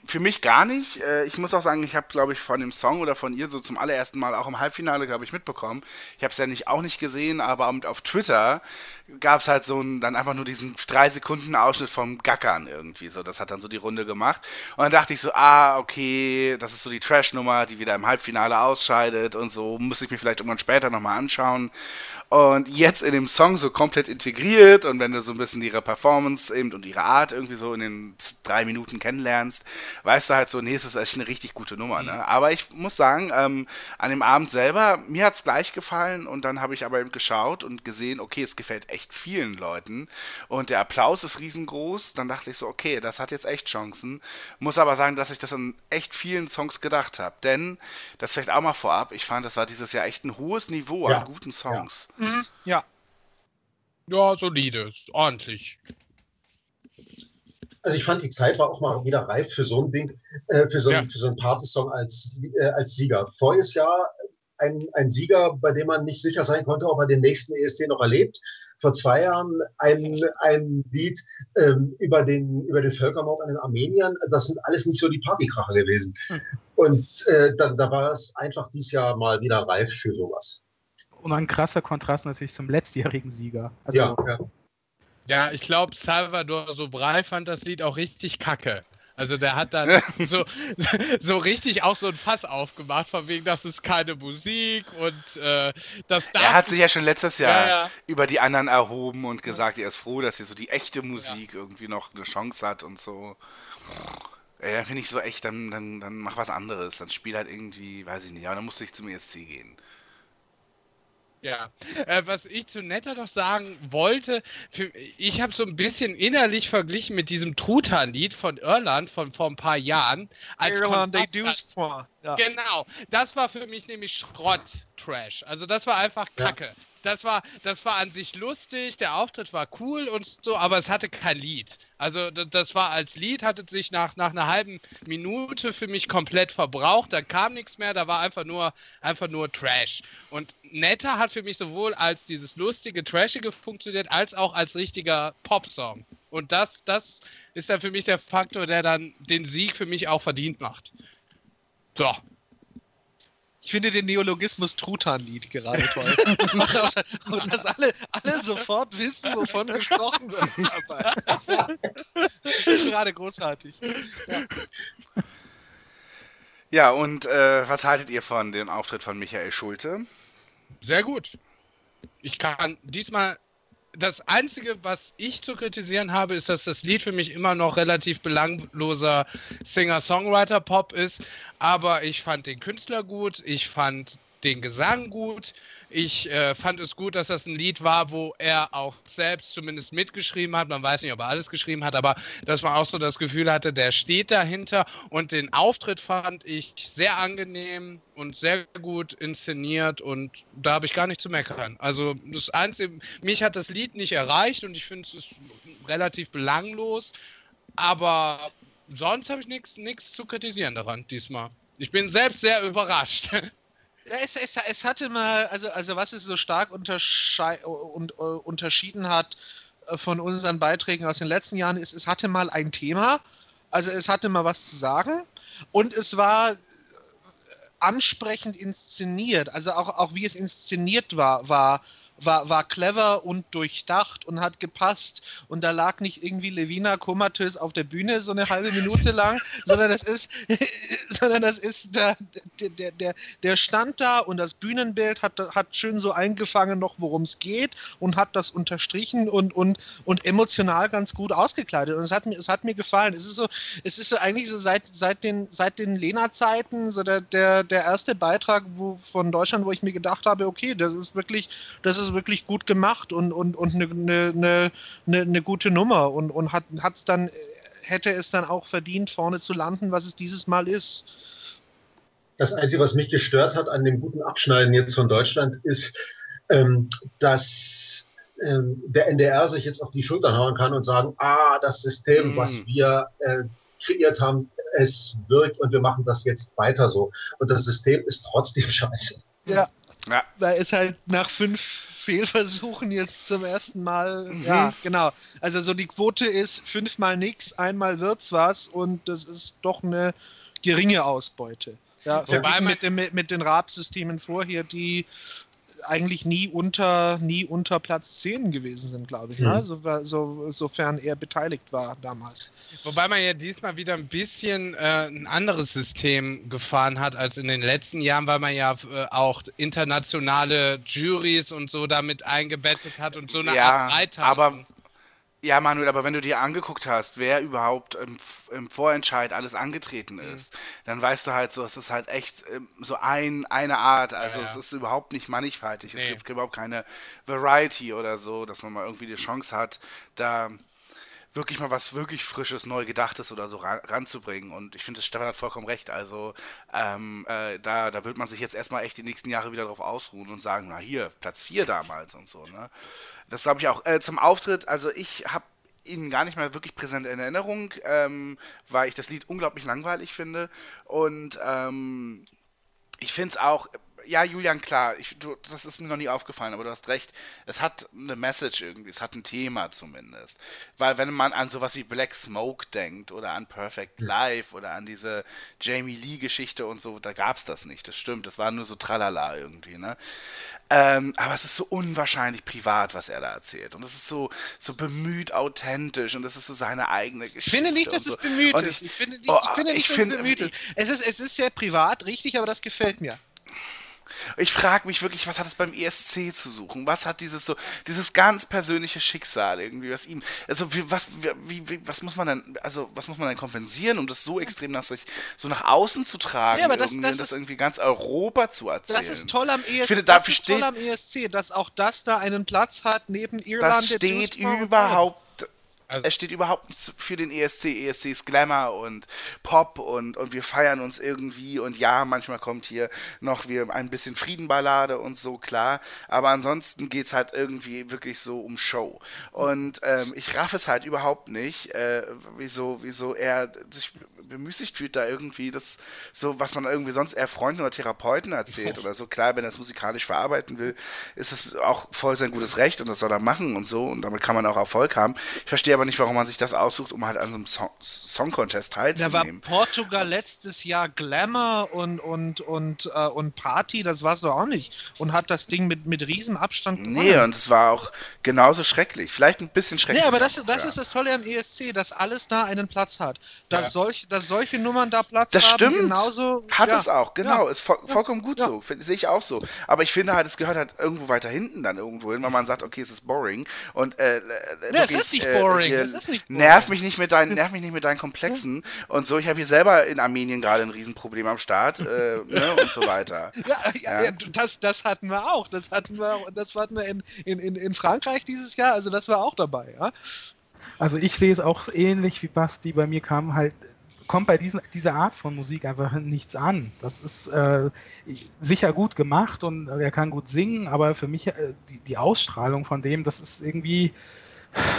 Speaker 3: Für mich gar nicht. Äh, ich muss auch sagen, ich habe, glaube ich, von dem Song oder von ihr so zum allerersten Mal auch im Halbfinale, glaube ich, mitbekommen. Ich habe es ja nicht auch nicht gesehen, aber auf Twitter gab es halt so einen, dann einfach nur diesen drei Sekunden Ausschnitt vom Gackern irgendwie. So, das hat dann so die Runde gemacht. Und dann dachte ich so, ah, okay, das ist so die Trash-Nummer, die wieder im Halbfinale ausscheidet und so. Muss ich mir vielleicht irgendwann später nochmal anschauen und jetzt in dem Song so komplett integriert und wenn du so ein bisschen ihre Performance eben und ihre Art irgendwie so in den drei Minuten kennenlernst, weißt du halt so, nee, es ist echt eine richtig gute Nummer. Ne? Mhm. Aber ich muss sagen, ähm, an dem Abend selber, mir hat's gleich gefallen und dann habe ich aber eben geschaut und gesehen, okay, es gefällt echt vielen Leuten und der Applaus ist riesengroß. Dann dachte ich so, okay, das hat jetzt echt Chancen. Muss aber sagen, dass ich das an echt vielen Songs gedacht habe, denn das vielleicht auch mal vorab, ich fand, das war dieses Jahr echt ein hohes Niveau ja. an guten Songs.
Speaker 5: Ja. Mhm. Ja.
Speaker 4: Ja, solide, ordentlich.
Speaker 2: Also ich fand, die Zeit war auch mal wieder reif für so ein Ding, äh, für so, ja. so einen Partysong als, äh, als Sieger. Voriges Jahr ein, ein Sieger, bei dem man nicht sicher sein konnte, ob er den nächsten ESC noch erlebt. Vor zwei Jahren ein, ein Lied ähm, über, den, über den Völkermord an den Armeniern. Das sind alles nicht so die Partykracher gewesen. Hm. Und äh, da, da war es einfach dieses Jahr mal wieder reif für sowas.
Speaker 6: Und ein krasser Kontrast natürlich zum letztjährigen Sieger. Also,
Speaker 2: ja, ja.
Speaker 4: ja, ich glaube, Salvador Sobral fand das Lied auch richtig kacke. Also der hat dann *laughs* so, so richtig auch so ein Fass aufgemacht, von wegen, das ist keine Musik und äh, das
Speaker 3: darf. Er hat sich ja schon letztes Jahr ja, ja. über die anderen erhoben und gesagt, er ist froh, dass hier so die echte Musik ja. irgendwie noch eine Chance hat und so. Ja, finde ich so echt, dann, dann, dann mach was anderes. Dann spiel halt irgendwie, weiß ich nicht, aber dann musst du nicht zum ESC gehen.
Speaker 4: Ja, äh, was ich zu Netter noch sagen wollte, für, ich habe so ein bisschen innerlich verglichen mit diesem Truthahn-Lied von Irland von vor ein paar Jahren.
Speaker 5: Irland, they do
Speaker 4: ja. Genau, das war für mich nämlich Schrott-Trash. Also das war einfach Kacke. Ja das war, das war an sich lustig, der Auftritt war cool und so, aber es hatte kein Lied. Also das war als Lied, hatte sich nach, nach einer halben Minute für mich komplett verbraucht, da kam nichts mehr, da war einfach nur, einfach nur Trash. Und Netter hat für mich sowohl als dieses lustige, trashige funktioniert, als auch als richtiger Popsong. Und das, das ist dann für mich der Faktor, der dann den Sieg für mich auch verdient macht. So,
Speaker 5: ich finde den Neologismus Truthahn-Lied gerade toll. *laughs* und dass alle, alle sofort wissen, wovon gesprochen wird dabei. gerade großartig.
Speaker 3: Ja, ja und äh, was haltet ihr von dem Auftritt von Michael Schulte?
Speaker 4: Sehr gut. Ich kann diesmal das Einzige, was ich zu kritisieren habe, ist, dass das Lied für mich immer noch relativ belangloser Singer-Songwriter-Pop ist. Aber ich fand den Künstler gut, ich fand den Gesang gut. Ich äh, fand es gut, dass das ein Lied war, wo er auch selbst zumindest mitgeschrieben hat. Man weiß nicht, ob er alles geschrieben hat, aber dass man auch so das Gefühl hatte, der steht dahinter. Und den Auftritt fand ich sehr angenehm und sehr gut inszeniert und da habe ich gar nicht zu meckern. Also das Einzige, mich hat das Lied nicht erreicht und ich finde es relativ belanglos. Aber sonst habe ich nichts zu kritisieren daran diesmal. Ich bin selbst sehr überrascht. *laughs*
Speaker 5: Es, es, es, hatte mal, also, also was es so stark und, uh, unterschieden hat äh, von unseren Beiträgen aus den letzten Jahren, ist, es hatte mal ein Thema, also es hatte mal was zu sagen. Und es war äh, ansprechend inszeniert, also auch, auch wie es inszeniert war, war war, war clever und durchdacht und hat gepasst. Und da lag nicht irgendwie Levina komatös auf der Bühne so eine halbe Minute lang, *laughs* sondern das ist, *laughs* sondern das ist der, der, der, der stand da und das Bühnenbild hat, hat schön so eingefangen noch, worum es geht und hat das unterstrichen und, und, und emotional ganz gut ausgekleidet. Und es hat mir, es hat mir gefallen. Es ist so, es ist so eigentlich so seit, seit den, seit den Lena-Zeiten so der, der, der erste Beitrag wo, von Deutschland, wo ich mir gedacht habe, okay, das ist wirklich, das ist es wirklich gut gemacht und, und, und eine, eine, eine, eine gute Nummer und, und hat es dann, hätte es dann auch verdient, vorne zu landen, was es dieses Mal ist.
Speaker 2: Das Einzige, was mich gestört hat an dem guten Abschneiden jetzt von Deutschland, ist, ähm, dass ähm, der NDR sich jetzt auf die Schultern hauen kann und sagen, ah, das System, mm. was wir äh, kreiert haben, es wirkt und wir machen das jetzt weiter so. Und das System ist trotzdem *laughs* scheiße.
Speaker 5: Ja, ja. Weil es halt nach fünf Fehlversuchen jetzt zum ersten Mal, mhm. ja, genau. Also so die Quote ist fünfmal nix, einmal wird's was und das ist doch eine geringe Ausbeute. Ja, Wobei mit, dem, mit den RAB-Systemen vorher, die eigentlich nie unter, nie unter Platz 10 gewesen sind, glaube ich, mhm. ne? so, so, sofern er beteiligt war damals.
Speaker 4: Wobei man ja diesmal wieder ein bisschen äh, ein anderes System gefahren hat als in den letzten Jahren, weil man ja äh, auch internationale Juries und so damit eingebettet hat und so eine
Speaker 3: ja, Art Freitag. Aber ja, Manuel, aber wenn du dir angeguckt hast, wer überhaupt im, im Vorentscheid alles angetreten mhm. ist, mhm. dann weißt du halt so, es ist halt echt ähm, so ein, eine Art. Also ja, ja. es ist überhaupt nicht mannigfaltig. Nee. Es gibt überhaupt keine Variety oder so, dass man mal irgendwie die Chance hat, da wirklich mal was wirklich Frisches, neu Gedachtes oder so ran, ranzubringen. Und ich finde, Stefan hat vollkommen recht. Also ähm, äh, da, da wird man sich jetzt erstmal echt die nächsten Jahre wieder drauf ausruhen und sagen, na hier, Platz 4 damals und so. Ne? Das glaube ich auch. Äh, zum Auftritt, also ich habe ihn gar nicht mehr wirklich präsent in Erinnerung, ähm, weil ich das Lied unglaublich langweilig finde. Und ähm, ich finde es auch, ja, Julian, klar, ich, du, das ist mir noch nie aufgefallen, aber du hast recht. Es hat eine Message irgendwie, es hat ein Thema zumindest. Weil wenn man an sowas wie Black Smoke denkt oder an Perfect Life oder an diese Jamie Lee-Geschichte und so, da gab es das nicht. Das stimmt, das war nur so tralala irgendwie, ne? Ähm, aber es ist so unwahrscheinlich privat, was er da erzählt. Und es ist so, so bemüht authentisch und es ist so seine eigene Geschichte.
Speaker 5: Ich finde nicht, dass so. es bemüht ist. Ich, finde, ich, oh, ich finde nicht, ich dass find, es bemüht ist. Es, ist. es ist sehr privat, richtig, aber das gefällt mir.
Speaker 3: Ich frage mich wirklich, was hat es beim ESC zu suchen? Was hat dieses so, dieses ganz persönliche Schicksal irgendwie, was ihm, also wie, was, wie, wie, was muss man denn, also was muss man denn kompensieren, um das so extrem nach sich, so nach außen zu tragen, ja, aber das, das, das irgendwie ganz Europa zu erzählen?
Speaker 5: Das ist toll am ESC, finde, das ist toll am ESC, dass auch das da einen Platz hat neben Irland.
Speaker 3: Das steht überhaupt also es steht überhaupt nicht für den ESC. ESC ist Glamour und Pop und, und wir feiern uns irgendwie und ja, manchmal kommt hier noch wir ein bisschen Friedenballade und so, klar. Aber ansonsten geht es halt irgendwie wirklich so um Show. Und ähm, ich raff es halt überhaupt nicht, äh, wieso, wieso er sich bemüßigt fühlt, da irgendwie das, so was man irgendwie sonst eher Freunden oder Therapeuten erzählt oder so. Klar, wenn er es musikalisch verarbeiten will, ist das auch voll sein gutes Recht und das soll er machen und so und damit kann man auch Erfolg haben. Ich verstehe aber nicht, warum man sich das aussucht, um halt an so einem Song, Song Contest teilzunehmen.
Speaker 5: Da war Portugal letztes Jahr Glamour und, und, und, äh, und Party, das war es doch auch nicht. Und hat das Ding mit, mit riesem Abstand
Speaker 3: gewonnen. Nee, und es war auch genauso schrecklich. Vielleicht ein bisschen schrecklich.
Speaker 5: Nee, aber das, ist, das ja. ist das Tolle am ESC, dass alles da einen Platz hat. Dass, ja. solch, dass solche Nummern da Platz
Speaker 3: das
Speaker 5: haben.
Speaker 3: Das stimmt. Genauso, hat ja. es auch, genau. Ist voll, vollkommen gut so. Sehe ich auch so. Aber ich finde halt, es gehört halt irgendwo weiter hinten dann irgendwo hin, weil man sagt, okay, es ist boring. Und, äh,
Speaker 5: nee, es ist nicht boring. Äh,
Speaker 3: es ist nicht boring nerv mich nicht mit deinen, nerv mich nicht mit deinen Komplexen und so. Ich habe hier selber in Armenien gerade ein Riesenproblem am Start äh, ne, und so weiter. *laughs*
Speaker 5: Ja, ja, ja, das, das hatten wir auch. Das hatten wir, das hatten wir in, in, in Frankreich dieses Jahr. Also das war auch dabei. Ja?
Speaker 6: Also ich sehe es auch ähnlich wie Basti. Bei mir kam halt kommt bei diesen, dieser Art von Musik einfach nichts an. Das ist äh, sicher gut gemacht und er kann gut singen, aber für mich äh, die, die Ausstrahlung von dem, das ist irgendwie *sighs*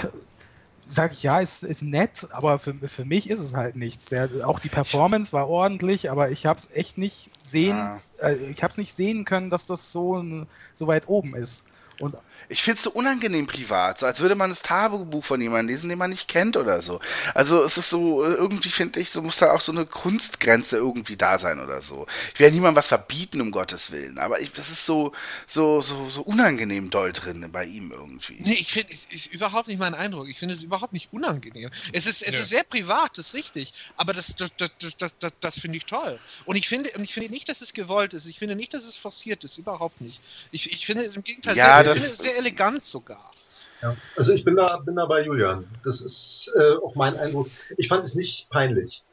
Speaker 6: sage ich ja, ist, ist nett, aber für, für mich ist es halt nichts. Der, auch die Performance war ordentlich, aber ich habe es echt nicht sehen,
Speaker 3: Ah.
Speaker 6: äh, ich habe es nicht sehen können, dass das so, so weit oben ist. Und
Speaker 3: Ich finde es so unangenehm privat, so als würde man das Tagebuch von jemandem lesen, den man nicht kennt oder so. Also es ist so, äh, irgendwie finde ich, so muss da auch so eine Kunstgrenze irgendwie da sein oder so. Ich will ja niemandem was verbieten, um Gottes Willen, aber ich, das ist so, so, so, so unangenehm doll drin bei ihm irgendwie.
Speaker 5: Nee, ich finde, es ist überhaupt nicht mein Eindruck. Ich finde es überhaupt nicht unangenehm. Es ist, es ist sehr privat, das ist richtig. Aber das, das, das, das, das, das finde ich toll. Und ich finde, und ich finde nicht, dass es gewollt ist. Ich finde nicht, dass es forciert ist. Überhaupt nicht. Ich, ich finde es im Gegenteil
Speaker 3: Ja,
Speaker 5: sehr,
Speaker 3: das-
Speaker 5: ich finde es sehr elegant sogar.
Speaker 2: Ja. Also ich bin da, bin da bei Julian. Das ist äh, auch mein Eindruck. Ich fand es nicht peinlich.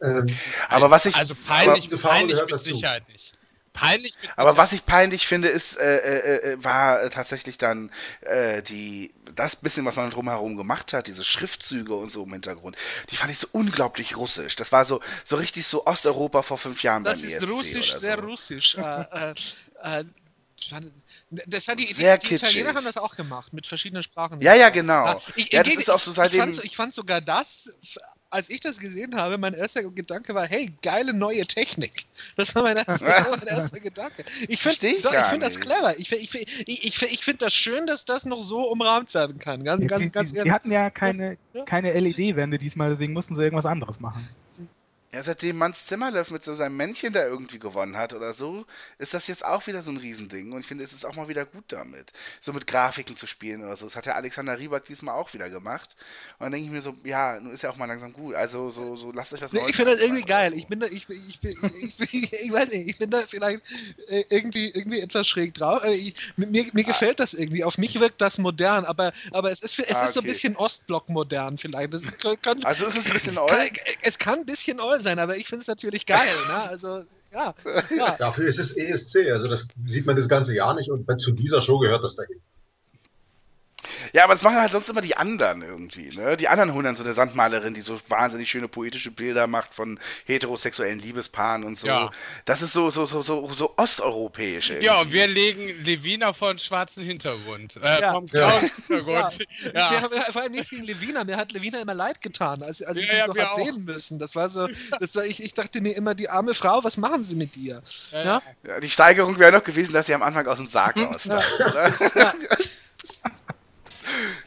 Speaker 2: Ähm,
Speaker 3: Aber was ich,
Speaker 4: Also
Speaker 3: aber,
Speaker 4: peinlich,
Speaker 2: Farbe
Speaker 4: peinlich
Speaker 2: gehört
Speaker 4: mit
Speaker 2: dazu.
Speaker 4: Sicherheit nicht. Peinlich mit
Speaker 3: aber was ich peinlich finde, ist, äh, äh, äh, war äh, tatsächlich dann äh, die, das bisschen, was man drumherum gemacht hat, diese Schriftzüge und so im Hintergrund, die fand ich so unglaublich russisch. Das war so, so richtig so Osteuropa vor fünf Jahren
Speaker 5: Das
Speaker 3: beim
Speaker 5: ist
Speaker 3: ESC
Speaker 5: russisch,
Speaker 3: oder
Speaker 5: sehr
Speaker 3: so.
Speaker 5: russisch. Das hat die, die,
Speaker 3: Sehr
Speaker 5: die Italiener
Speaker 3: kitschig.
Speaker 5: haben das auch gemacht, mit verschiedenen Sprachen.
Speaker 3: Ja, ja, genau.
Speaker 5: Ja, ich,
Speaker 3: ja, das ist auch so
Speaker 5: ich,
Speaker 3: seitdem.
Speaker 5: fand, ich fand sogar das, als ich das gesehen habe, mein erster Gedanke war, hey, geile neue Technik. Das war mein erster, *laughs* mein erster Gedanke. Ich finde
Speaker 3: ich
Speaker 5: ich find das clever. Ich, find- ich, ich, ich, find- ich finde das schön, dass das noch so umrahmt werden kann. Ganz,
Speaker 6: die,
Speaker 5: ganz,
Speaker 6: die,
Speaker 5: ganz
Speaker 6: die,
Speaker 5: ehrlich.
Speaker 6: die hatten ja keine,
Speaker 5: Ja.
Speaker 6: keine LED-Wände diesmal, deswegen mussten sie irgendwas anderes machen.
Speaker 3: Ja, seitdem Mans Zimmerlöff mit so seinem Männchen da irgendwie gewonnen hat oder so, ist das jetzt auch wieder so ein Riesending. Und ich finde, es ist auch mal wieder gut damit, so mit Grafiken zu spielen oder so. Das hat ja Alexander Rieback diesmal auch wieder gemacht. Und dann denke ich mir so, ja, nun ist ja auch mal langsam gut. Also so, so lasst euch was
Speaker 5: Nee, ich finde das irgendwie geil. Ich bin da, ich, ich, ich, *laughs* ich weiß nicht, ich bin da vielleicht äh, irgendwie, irgendwie etwas schräg drauf. Äh, Ich, mir, mir gefällt das irgendwie. Auf mich wirkt das modern, aber, aber es ist, es
Speaker 3: Ah,
Speaker 5: ist so ein
Speaker 3: okay.
Speaker 5: bisschen Ostblock modern vielleicht. Das kann, kann,
Speaker 3: Also es ist ein bisschen
Speaker 5: kann,
Speaker 3: oll.
Speaker 5: es kann ein bisschen oll sein, aber ich finde es natürlich geil. Ne? Also, ja. ja.
Speaker 2: dafür ist es ESC. Also das sieht man das ganze Jahr nicht und zu dieser Show gehört das dahin.
Speaker 3: Ja, aber das machen halt sonst immer die anderen irgendwie, ne? Die anderen holen dann so eine Sandmalerin, die so wahnsinnig schöne poetische Bilder macht von heterosexuellen Liebespaaren und so.
Speaker 4: Ja.
Speaker 3: Das ist so, so, so, so, so osteuropäisch.
Speaker 4: Ja, und wir legen Levina von schwarzen Hintergrund. Äh,
Speaker 5: Ja.
Speaker 4: vom
Speaker 2: Ja.
Speaker 4: Hintergrund. Ja.
Speaker 5: Mir, mir, vor allem nichts gegen Levina. Mir hat Levina immer leid getan, als, als ich
Speaker 4: Ja,
Speaker 5: sie
Speaker 4: ja,
Speaker 5: so hat
Speaker 4: auch.
Speaker 5: sehen müssen. Das war so, das war, ich, ich dachte mir immer, die arme Frau, was machen sie mit dir?
Speaker 4: Ja.
Speaker 5: Ja?
Speaker 3: Ja, die Steigerung wäre noch gewesen, dass sie am Anfang aus dem Sarg aussteigt, oder? *laughs*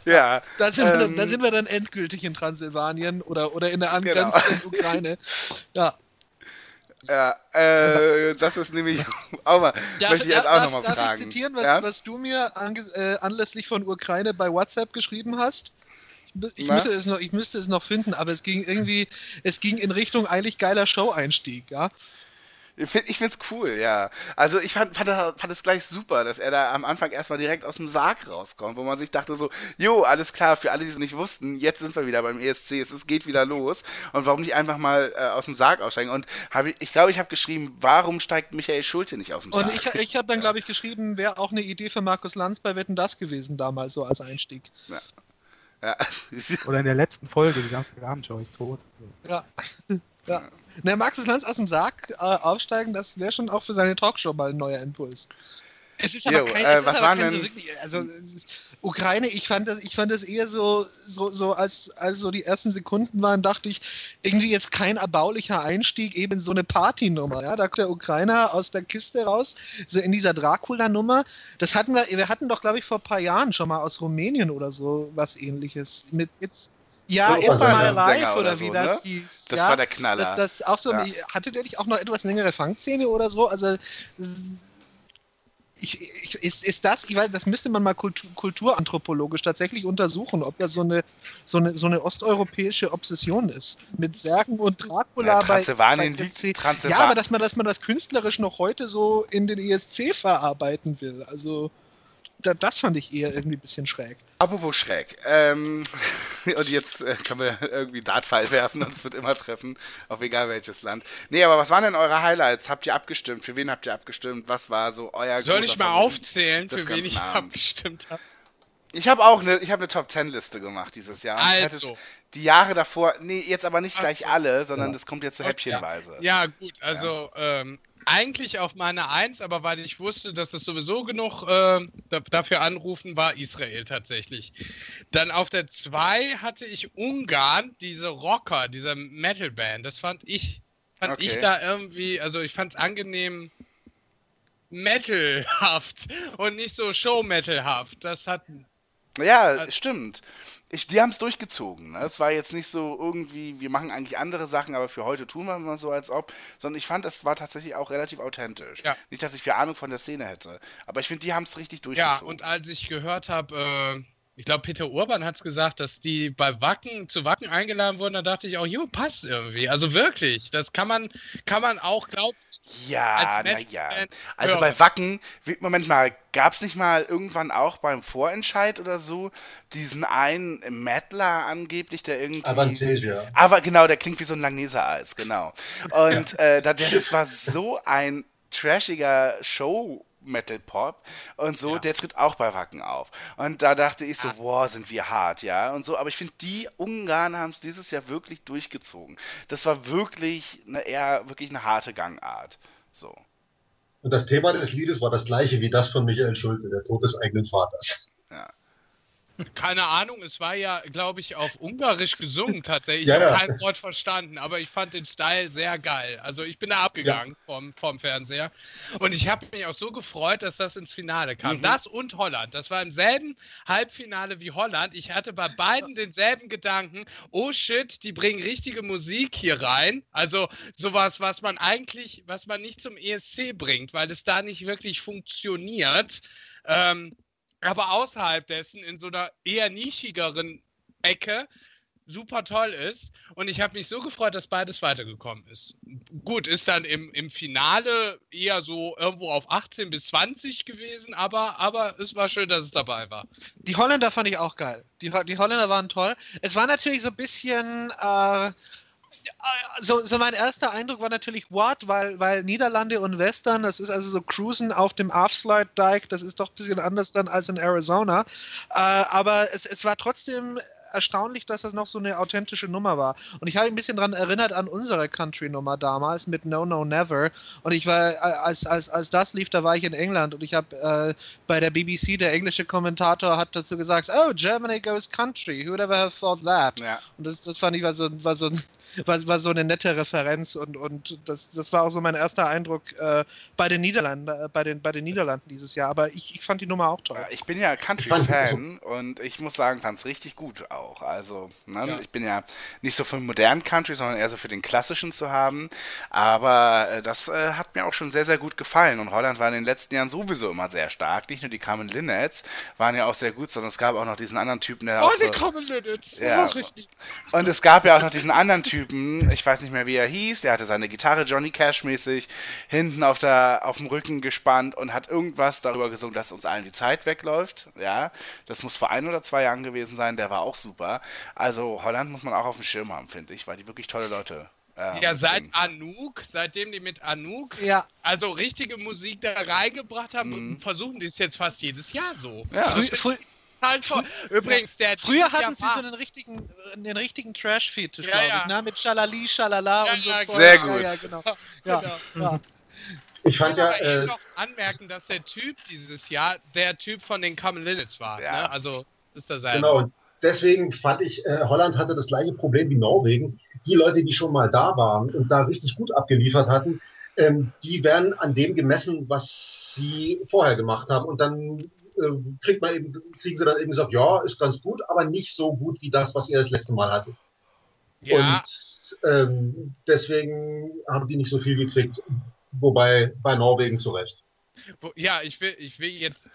Speaker 5: Ja. Da sind, wir dann,
Speaker 3: Ähm,
Speaker 5: da sind wir dann endgültig in Transsilvanien oder, oder in der
Speaker 3: Genau.
Speaker 5: angrenzenden *laughs* Ukraine. Ja.
Speaker 3: Ja, äh, das ist nämlich *laughs* auch mal,
Speaker 5: Darf,
Speaker 3: möchte ich jetzt
Speaker 5: darf,
Speaker 3: auch
Speaker 5: darf,
Speaker 3: nochmal
Speaker 5: darf
Speaker 3: fragen.
Speaker 5: ich zitieren, was,
Speaker 3: ja?
Speaker 5: was du mir äh, anlässlich von Ukraine bei WhatsApp geschrieben hast? Ich, ich, müsste es noch, ich müsste es noch finden, aber es ging irgendwie, es ging in Richtung eigentlich geiler Show-Einstieg, ja.
Speaker 3: Ich, find, ich find's cool, ja. Also ich fand, fand, das- fand es gleich super, dass er da am Anfang erstmal direkt aus dem Sarg rauskommt, wo man sich dachte so, jo, alles klar, für alle, die es nicht wussten, jetzt sind wir wieder beim ESC, es ist, geht wieder los. Und warum nicht einfach mal äh, aus dem Sarg aussteigen? Und hab ich, ich glaube, ich habe geschrieben, warum steigt Michael Schulte nicht aus dem Sarg?
Speaker 5: Und ich, ich habe dann, glaube ich, geschrieben, wäre auch eine Idee für Markus Lanz bei Wetten das gewesen damals, so als Einstieg.
Speaker 3: ja.
Speaker 6: Oder in der letzten Folge, die Samstagabendshow ist tot.
Speaker 5: Ja. *laughs* ja. Na, Markus Lanz aus dem Sarg äh, aufsteigen, das wäre schon auch für seine Talkshow mal ein neuer Impuls. Es ist aber
Speaker 3: Jo,
Speaker 5: kein,
Speaker 3: äh,
Speaker 5: es ist aber kein so wirklich, also Ukraine, ich fand das, ich fand das eher so, so, so als, als so die ersten Sekunden waren, dachte ich, irgendwie jetzt kein erbaulicher Einstieg, eben so eine Partynummer. Ja, da kommt der Ukrainer aus der Kiste raus, so in dieser Dracula-Nummer. Das hatten wir, wir hatten doch, glaube ich, vor ein paar Jahren schon mal aus Rumänien oder so was ähnliches. Mit It's, ja,
Speaker 2: So, also
Speaker 5: My Life oder,
Speaker 3: oder
Speaker 5: wie
Speaker 3: so,
Speaker 5: das
Speaker 3: ne?
Speaker 5: hieß.
Speaker 3: Das
Speaker 5: ja,
Speaker 3: war der Knaller.
Speaker 5: das, das auch so,
Speaker 3: Ja.
Speaker 5: hatte der nicht auch noch etwas längere Fangszene oder so? Also ich, ich, ist, ist das, ich weiß, das müsste man mal kultu- kulturanthropologisch tatsächlich untersuchen, ob das so eine, so eine, so eine osteuropäische Obsession ist. Mit Särgen und Dracula
Speaker 3: Ja,
Speaker 5: bei, bei ESC. Ja, aber dass man, dass man das künstlerisch noch heute so in den ESC verarbeiten will. Also das fand ich eher irgendwie ein bisschen schräg.
Speaker 3: Apropos schräg. Ähm, *laughs* und jetzt äh, können wir irgendwie Dartpfeil werfen und es wird immer treffen, auf egal welches Land. Nee, aber was waren denn eure Highlights? Habt ihr abgestimmt? Für wen habt ihr abgestimmt? Was war so euer
Speaker 4: Soll ich mal
Speaker 3: Favorit?
Speaker 4: aufzählen, für wen ich
Speaker 3: Abends?
Speaker 4: abgestimmt habe?
Speaker 3: Ich habe auch eine, ich habe eine Top 10 Liste gemacht dieses Jahr. Und Ich hätte
Speaker 4: Also.
Speaker 3: es die Jahre davor, nee, jetzt aber nicht
Speaker 4: Ach
Speaker 3: gleich alle, sondern
Speaker 2: Ja.
Speaker 3: das kommt jetzt so häppchenweise.
Speaker 4: Ja, gut, also ähm, eigentlich auf meine Eins, aber weil ich wusste, dass es sowieso genug äh, da, dafür anrufen, war Israel tatsächlich. Dann auf der Zwei hatte ich Ungarn, diese Rocker, diese Metalband. Das fand ich, fand
Speaker 3: Okay.
Speaker 4: ich da irgendwie, also ich fand es angenehm metalhaft und nicht so show-metalhaft. Das hat
Speaker 3: Ja,
Speaker 4: Äh,
Speaker 3: stimmt. Ich, die haben es durchgezogen. Ne? Es war jetzt nicht so irgendwie, wir machen eigentlich andere Sachen, aber für heute tun wir mal so, als ob. Sondern ich fand, es war tatsächlich auch relativ authentisch.
Speaker 4: Ja.
Speaker 3: Nicht, dass ich viel Ahnung von der Szene hätte. Aber ich finde, die haben es richtig
Speaker 4: Ja,
Speaker 3: durchgezogen.
Speaker 4: und als ich gehört habe, äh, ich glaube, Peter Urban hat es gesagt, dass die bei Wacken zu Wacken eingeladen wurden, da dachte ich auch, jo, passt irgendwie. Also wirklich, das kann man, kann man auch glauben.
Speaker 3: Ja, naja. Also
Speaker 4: hören.
Speaker 3: bei Wacken, Moment mal, gab es nicht mal irgendwann auch beim Vorentscheid oder so diesen einen Metaler angeblich, der irgendwie.
Speaker 2: Avantasia.
Speaker 3: Aber genau, der klingt wie so ein Langneser Eis, genau. *laughs* Und äh, da- der, das war so ein trashiger Show. Metal Pop und so, der tritt auch bei Wacken auf. Und da dachte ich so, boah, sind wir hart, ja, und so. Aber ich finde, die Ungarn haben es dieses Jahr wirklich durchgezogen. Das war wirklich eine eher wirklich eine harte Gangart. So.
Speaker 2: Und das Thema des Liedes war das gleiche wie das von Michael Schulte, der Tod des eigenen Vaters.
Speaker 4: Keine Ahnung, es war ja, glaube ich, auf Ungarisch gesungen tatsächlich. Ich
Speaker 2: Ja,
Speaker 4: habe
Speaker 2: ja.
Speaker 4: kein Wort verstanden, aber ich fand den Style sehr geil. Also ich bin da abgegangen vom, vom Fernseher. Und ich habe mich auch so gefreut, dass das ins Finale kam.
Speaker 3: Mhm.
Speaker 4: Das und Holland. Das war im selben Halbfinale wie Holland. Ich hatte bei beiden denselben Gedanken. Oh shit, die bringen richtige Musik hier rein. Also sowas, was man eigentlich, was man nicht zum ESC bringt, weil es da nicht wirklich funktioniert. Ähm, aber außerhalb dessen in so einer eher nischigeren Ecke super toll ist. Und ich habe mich so gefreut, dass beides weitergekommen ist. Gut, ist dann im, im Finale eher so irgendwo auf 18 bis 20 gewesen, aber, aber es war schön, dass es dabei war.
Speaker 5: Die Holländer fand ich auch geil. Die, die Holländer waren toll. Es war natürlich so ein bisschen. Äh, so, so mein erster Eindruck war natürlich What, weil, weil Niederlande und Western, das ist also so Cruisen auf dem Afslide-Dike, das ist doch ein bisschen anders dann als in Arizona. Äh, aber es, es war trotzdem erstaunlich, dass das noch so eine authentische Nummer war. Und ich habe mich ein bisschen daran erinnert an unsere Country-Nummer damals mit No No Never. Und ich war, äh, als, als, als das lief, da war ich in England und ich habe äh, bei der BBC, der englische Kommentator hat dazu gesagt, oh, Germany goes country. Who would ever have thought that?
Speaker 3: Ja.
Speaker 5: Und das, das fand ich war so, war so, ein- war, war so eine nette Referenz und, und das, das war auch so mein erster Eindruck äh, bei, den Niederlanden, äh, bei, den, bei den Niederlanden dieses Jahr. Aber ich, ich fand die Nummer auch toll.
Speaker 3: Ja, Ich bin ja Country-Fan und ich muss sagen, fand es richtig gut auch. Also, ne,
Speaker 4: Ja.
Speaker 3: ich bin ja nicht so für den modernen Country, sondern eher so für den klassischen zu haben. Aber äh, das äh, hat mir auch schon sehr, sehr gut gefallen. Und Holland war in den letzten Jahren sowieso immer sehr stark. Nicht nur die Carmen Linnets waren ja auch sehr gut, sondern es gab auch noch diesen anderen Typen, der
Speaker 4: Oh,
Speaker 3: auch
Speaker 4: die
Speaker 3: so,
Speaker 4: Common Linnets.
Speaker 3: Ja.
Speaker 4: Oh, richtig.
Speaker 3: Und es gab ja auch noch diesen anderen Typen, ich weiß nicht mehr, wie er hieß, der hatte seine Gitarre Johnny Cash mäßig hinten auf, der, auf dem Rücken gespannt und hat irgendwas darüber gesungen, dass uns allen die Zeit wegläuft. Ja, das muss vor ein oder zwei Jahren gewesen sein, der war auch super. Also Holland muss man auch auf dem Schirm haben, finde ich, weil die wirklich tolle Leute. ähm,
Speaker 4: Ja, seit. Anouk, seitdem die mit Anouk
Speaker 5: Ja,
Speaker 4: also richtige Musik da reingebracht haben,
Speaker 3: Mhm.
Speaker 4: versuchen die es jetzt fast jedes Jahr so.
Speaker 3: Ja,
Speaker 5: frü frü
Speaker 4: Halt voll. Übrigens, der
Speaker 5: früher hatten sie so einen richtigen, einen richtigen Trash-Fetisch,
Speaker 4: Ja,
Speaker 5: glaube
Speaker 4: ja.
Speaker 5: ich, ne? mit Schalali, Schalala
Speaker 4: Ja,
Speaker 5: und so.
Speaker 4: ja,
Speaker 5: Zeug.
Speaker 3: Sehr gut.
Speaker 5: ja, genau. Ja,
Speaker 4: Genau.
Speaker 5: ja.
Speaker 2: Ich
Speaker 4: Ich
Speaker 2: fand
Speaker 4: kann
Speaker 2: ja,
Speaker 4: eben
Speaker 2: äh,
Speaker 4: noch anmerken, dass der Typ dieses Jahr der Typ von den Common Linnets war.
Speaker 3: Ja.
Speaker 4: Ne? Also ist derselbe.
Speaker 2: genau, und deswegen fand ich, äh, Holland hatte das gleiche Problem wie Norwegen. Die Leute, die schon mal da waren und da richtig gut abgeliefert hatten, ähm, die werden an dem gemessen, was sie vorher gemacht haben. Und dann kriegt man eben, kriegen sie dann eben gesagt, ja, ist ganz gut, aber nicht so gut wie das, was ihr das letzte Mal hattet.
Speaker 4: Ja,
Speaker 2: Und ähm, deswegen haben die nicht so viel gekriegt. Wobei bei Norwegen zu Recht.
Speaker 4: ja, ich will, ich will jetzt,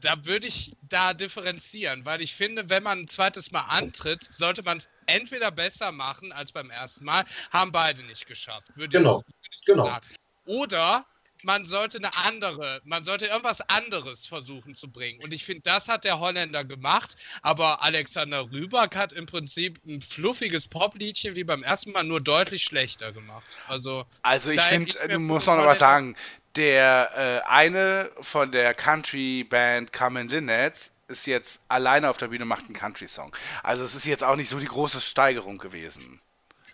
Speaker 4: da würde ich da differenzieren, weil ich finde, wenn man ein zweites Mal antritt, sollte man es entweder besser machen als beim ersten Mal, haben beide nicht geschafft. Würde
Speaker 2: Genau,
Speaker 4: ich, würde ich
Speaker 2: genau.
Speaker 4: sagen. Oder man sollte eine andere, man sollte irgendwas anderes versuchen zu bringen. Und ich finde, das hat der Holländer gemacht. Aber Alexander Rüback hat im Prinzip ein fluffiges Popliedchen wie beim ersten Mal nur deutlich schlechter gemacht. Also,
Speaker 3: Also ich finde, du musst noch was sagen. Der äh, eine von der Country-Band Carmen Linnets ist jetzt alleine auf der Bühne macht einen Country-Song. Also es ist jetzt auch nicht so die große Steigerung gewesen.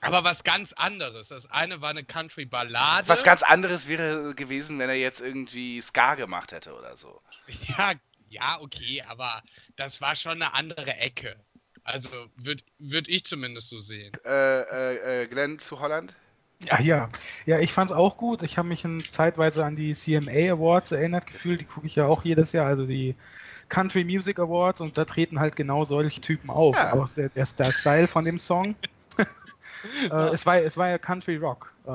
Speaker 4: Aber was ganz anderes. Das eine war eine Country-Ballade.
Speaker 3: Was ganz anderes wäre gewesen, wenn er jetzt irgendwie Ska gemacht hätte oder so. *laughs*
Speaker 4: Ja, ja, okay, aber das war schon eine andere Ecke. Also würde würd ich zumindest so sehen.
Speaker 3: Äh, äh, äh, Glenn zu Holland?
Speaker 6: Ja, ja. Ja, ich fand's auch gut. Ich habe mich in, zeitweise an die CMA Awards erinnert gefühlt. Die gucke ich ja auch jedes Jahr, also die Country Music Awards und da treten halt genau solche Typen auf.
Speaker 3: Ja.
Speaker 6: Auch der, der, der Style von dem Song. *laughs* äh, es, war, es war ja Country Rock. Äh,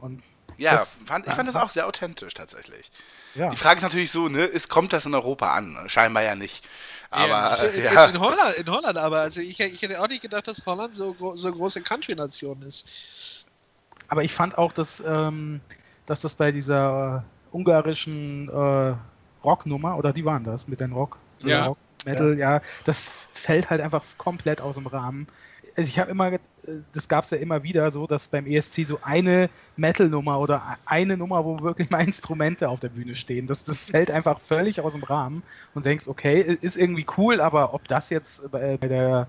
Speaker 6: und
Speaker 3: Ja,
Speaker 6: Das-
Speaker 3: fand, ich fand das auch sehr authentisch tatsächlich.
Speaker 6: ja.
Speaker 3: Die Frage ist natürlich so, ne, ist, kommt das in Europa an? Scheinbar ja nicht. Aber
Speaker 5: In,
Speaker 3: äh, ja,
Speaker 5: in, Holland, in Holland aber. Also ich, ich hätte auch nicht gedacht, dass Holland so, so große Country-Nation ist.
Speaker 6: Aber ich fand auch, dass, ähm, dass das bei dieser ungarischen äh, Rocknummer, oder die waren das mit den Rock,
Speaker 4: Ja.
Speaker 6: Rock Metal, ja. das fällt halt einfach komplett aus dem Rahmen. Also ich habe immer, äh, das gab es ja immer wieder so, dass beim ESC so eine Metal-Nummer oder eine Nummer, wo wirklich mal *laughs* Instrumente auf der Bühne stehen, das, das fällt einfach völlig aus dem Rahmen und denkst, okay, ist irgendwie cool, aber ob das jetzt bei, bei der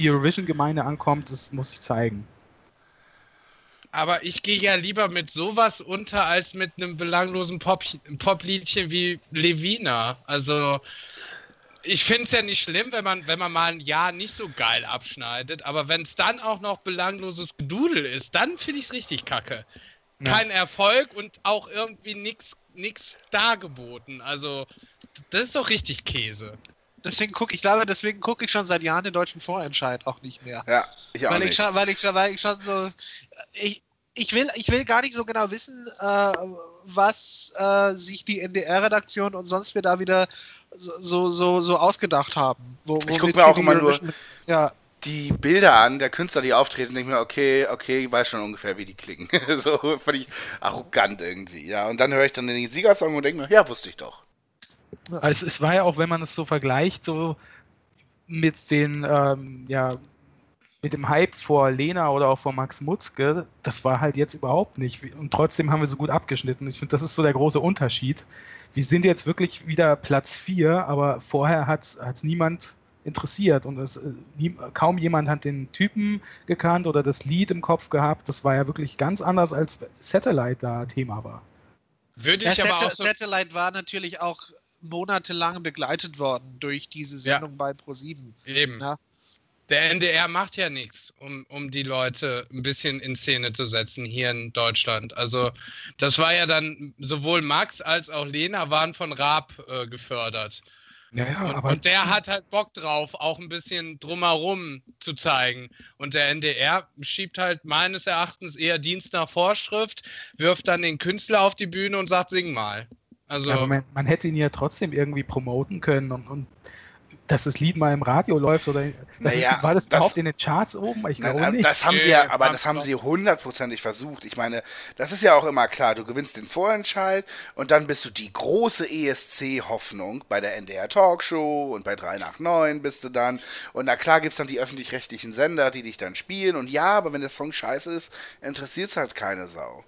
Speaker 6: Eurovision-Gemeinde ankommt, das muss ich zeigen.
Speaker 4: Aber ich gehe ja lieber mit sowas unter als mit einem belanglosen Pop Popliedchen wie Levina. Also ich finde es ja nicht schlimm, wenn man, wenn man mal ein Jahr nicht so geil abschneidet, aber wenn es dann auch noch belangloses Gedudel ist, dann finde ich es richtig kacke.
Speaker 6: Ja.
Speaker 4: Kein Erfolg und auch irgendwie nichts nix dargeboten. Also das ist doch richtig Käse.
Speaker 5: Deswegen gucke ich glaube, deswegen gucke ich schon seit Jahren den deutschen Vorentscheid auch nicht mehr.
Speaker 3: ja, ich auch
Speaker 5: weil, ich
Speaker 3: nicht.
Speaker 5: schon, weil, ich schon, weil ich schon so. Ich, ich, will, ich will gar nicht so genau wissen, äh, was äh, sich die NDR-Redaktion und sonst wir da wieder so, so, so, ausgedacht haben. Wo,
Speaker 3: Ich guck
Speaker 5: womit
Speaker 3: mir auch immer nur-
Speaker 5: Ja,
Speaker 3: die Bilder an, der Künstler, die auftreten, denke ich mir, okay, okay, ich weiß schon ungefähr, wie die klingen. *laughs* so völlig arrogant irgendwie, ja. Und dann höre ich dann den Siegersong und denke mir, ja, wusste ich doch.
Speaker 6: Also es, es war ja auch, wenn man es so vergleicht, so mit den, ähm, ja, mit dem Hype vor Lena oder auch vor Max Mutzke, das war halt jetzt überhaupt nicht. Und trotzdem haben wir so gut abgeschnitten. Ich finde, das ist so der große Unterschied. Wir sind jetzt wirklich wieder Platz 4, aber vorher hat es niemand interessiert und es, äh, nie, kaum jemand hat den Typen gekannt oder das Lied im Kopf gehabt. Das war ja wirklich ganz anders, als Satellite da Thema war.
Speaker 4: Würde
Speaker 5: ja
Speaker 4: ich aber
Speaker 5: Sat
Speaker 4: auch so,
Speaker 5: Satellite war natürlich auch monatelang begleitet worden durch diese
Speaker 4: Ja.
Speaker 5: Sendung bei Pro7.
Speaker 4: Eben.
Speaker 5: Ja.
Speaker 4: Der NDR macht ja nichts, um, um die Leute ein bisschen in Szene zu setzen hier in Deutschland. Also das war ja dann, sowohl Max als auch Lena waren von Raab äh, gefördert.
Speaker 6: Ja, ja,
Speaker 4: Und, und der hat halt Bock drauf, auch ein bisschen drumherum zu zeigen. Und der NDR schiebt halt meines Erachtens eher Dienst nach Vorschrift, wirft dann den Künstler auf die Bühne und sagt, sing mal. Also,
Speaker 6: Aber man, man hätte ihn ja trotzdem irgendwie promoten können und, und dass das Lied mal im Radio läuft oder das
Speaker 3: Naja,
Speaker 6: ist, war das,
Speaker 3: das-
Speaker 6: überhaupt in den Charts oben? Ich glaube
Speaker 3: Nein,
Speaker 6: nicht.
Speaker 3: das haben sie ja, aber das haben sie hundertprozentig versucht. Ich meine, das ist ja auch immer klar. Du gewinnst den Vorentscheid und dann bist du die große ESC-Hoffnung bei der NDR Talkshow und bei 3 nach 9 bist du dann. Und na klar gibt's dann die öffentlich-rechtlichen Sender, die dich dann spielen. Und ja, aber wenn der Song scheiße ist, interessiert's halt keine Sau.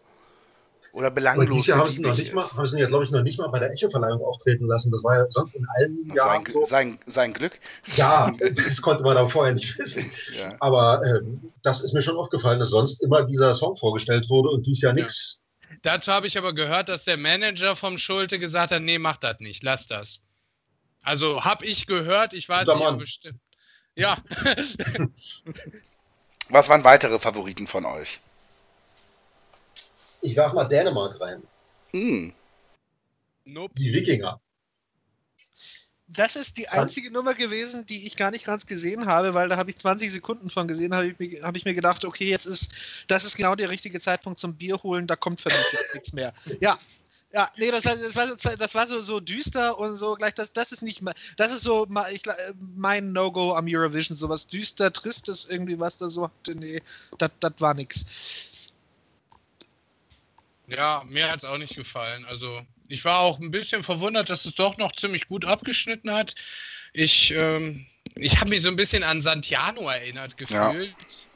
Speaker 3: Oder
Speaker 2: Aber
Speaker 3: belanglos.
Speaker 2: dieses Jahr haben sie, noch nicht mal, haben sie ja, glaube ich, noch nicht mal bei der Echo-Verleihung auftreten lassen. Das war ja sonst in allen
Speaker 3: sein,
Speaker 2: Jahren so.
Speaker 3: sein, sein Glück.
Speaker 2: Ja, das konnte man auch vorher nicht wissen.
Speaker 3: Ja.
Speaker 2: Aber ähm, das ist mir schon aufgefallen, dass sonst immer dieser Song vorgestellt wurde und dies Jahr
Speaker 4: Ja.
Speaker 2: nichts.
Speaker 4: dazu habe ich aber gehört, dass der Manager vom Schulte gesagt hat, nee, mach das nicht, lass das. Also habe ich gehört, ich weiß
Speaker 2: Guter
Speaker 4: nicht, bestimmt. Ja, *laughs* *laughs*
Speaker 3: Was waren weitere Favoriten von euch?
Speaker 2: Ich werfe mal Dänemark rein.
Speaker 3: Hm.
Speaker 4: nope.
Speaker 2: Die Wikinger.
Speaker 5: Das ist die einzige Nummer gewesen, die ich gar nicht ganz gesehen habe, weil da habe ich 20 Sekunden von gesehen, habe ich, mir- habe ich mir gedacht, okay, jetzt ist, das ist genau der richtige Zeitpunkt zum Bier holen, da kommt für mich jetzt nichts mehr. Ja. Ja, nee, das war, das war, so, das war so, so düster und so gleich, das, das ist nicht, das ist so ich, mein No-Go am Eurovision, sowas düster, tristes irgendwie, was da so hatte, nee, das das war nix.
Speaker 4: Ja, mir hat es auch nicht gefallen. Also ich war auch ein bisschen verwundert, dass es doch noch ziemlich gut abgeschnitten hat. Ich, ähm, ich habe mich so ein bisschen an Santiano erinnert
Speaker 3: Ja.
Speaker 4: gefühlt.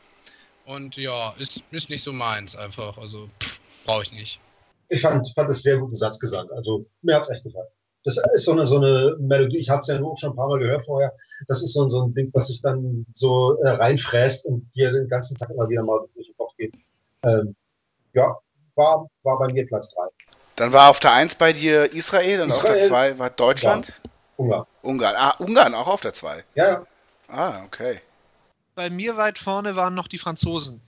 Speaker 4: Und ja, ist, ist nicht so meins einfach. Also brauche ich nicht.
Speaker 2: Ich fand, fand es sehr guten Satzgesang. Also mir hat es echt gefallen. Das ist so eine, so eine Melodie, ich habe es ja nur auch schon ein paar Mal gehört vorher. Das ist so, so ein Ding, was sich dann so äh, reinfräst und dir den ganzen Tag immer wieder mal durch den Kopf geht. Ähm, ja, war, war bei mir Platz 3.
Speaker 3: Dann war auf der 1 bei dir Israel und auf der
Speaker 2: Israel.
Speaker 3: 2 war Deutschland.
Speaker 2: Ungarn.
Speaker 3: Ungarn. Ah, Ungarn auch auf der 2.
Speaker 2: Ja.
Speaker 3: Ah, okay.
Speaker 5: Bei mir weit vorne waren noch die Franzosen.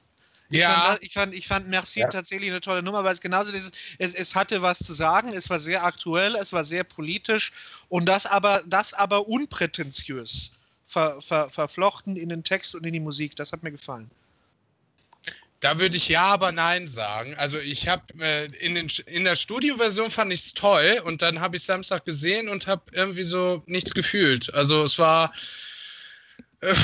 Speaker 5: Ich,
Speaker 4: Ja.
Speaker 5: fand, ich, fand, ich fand Merci
Speaker 2: Ja.
Speaker 5: tatsächlich eine tolle Nummer, weil es genauso dieses, es, es hatte was zu sagen, es war sehr aktuell, es war sehr politisch und das aber, das aber unprätentiös ver, ver, verflochten in den Text und in die Musik. Das hat mir gefallen.
Speaker 4: Da würde ich ja, aber nein sagen. Also ich habe äh, in, in der Studioversion fand ich es toll und dann habe ich Samstag gesehen und habe irgendwie so nichts gefühlt. Also es war äh,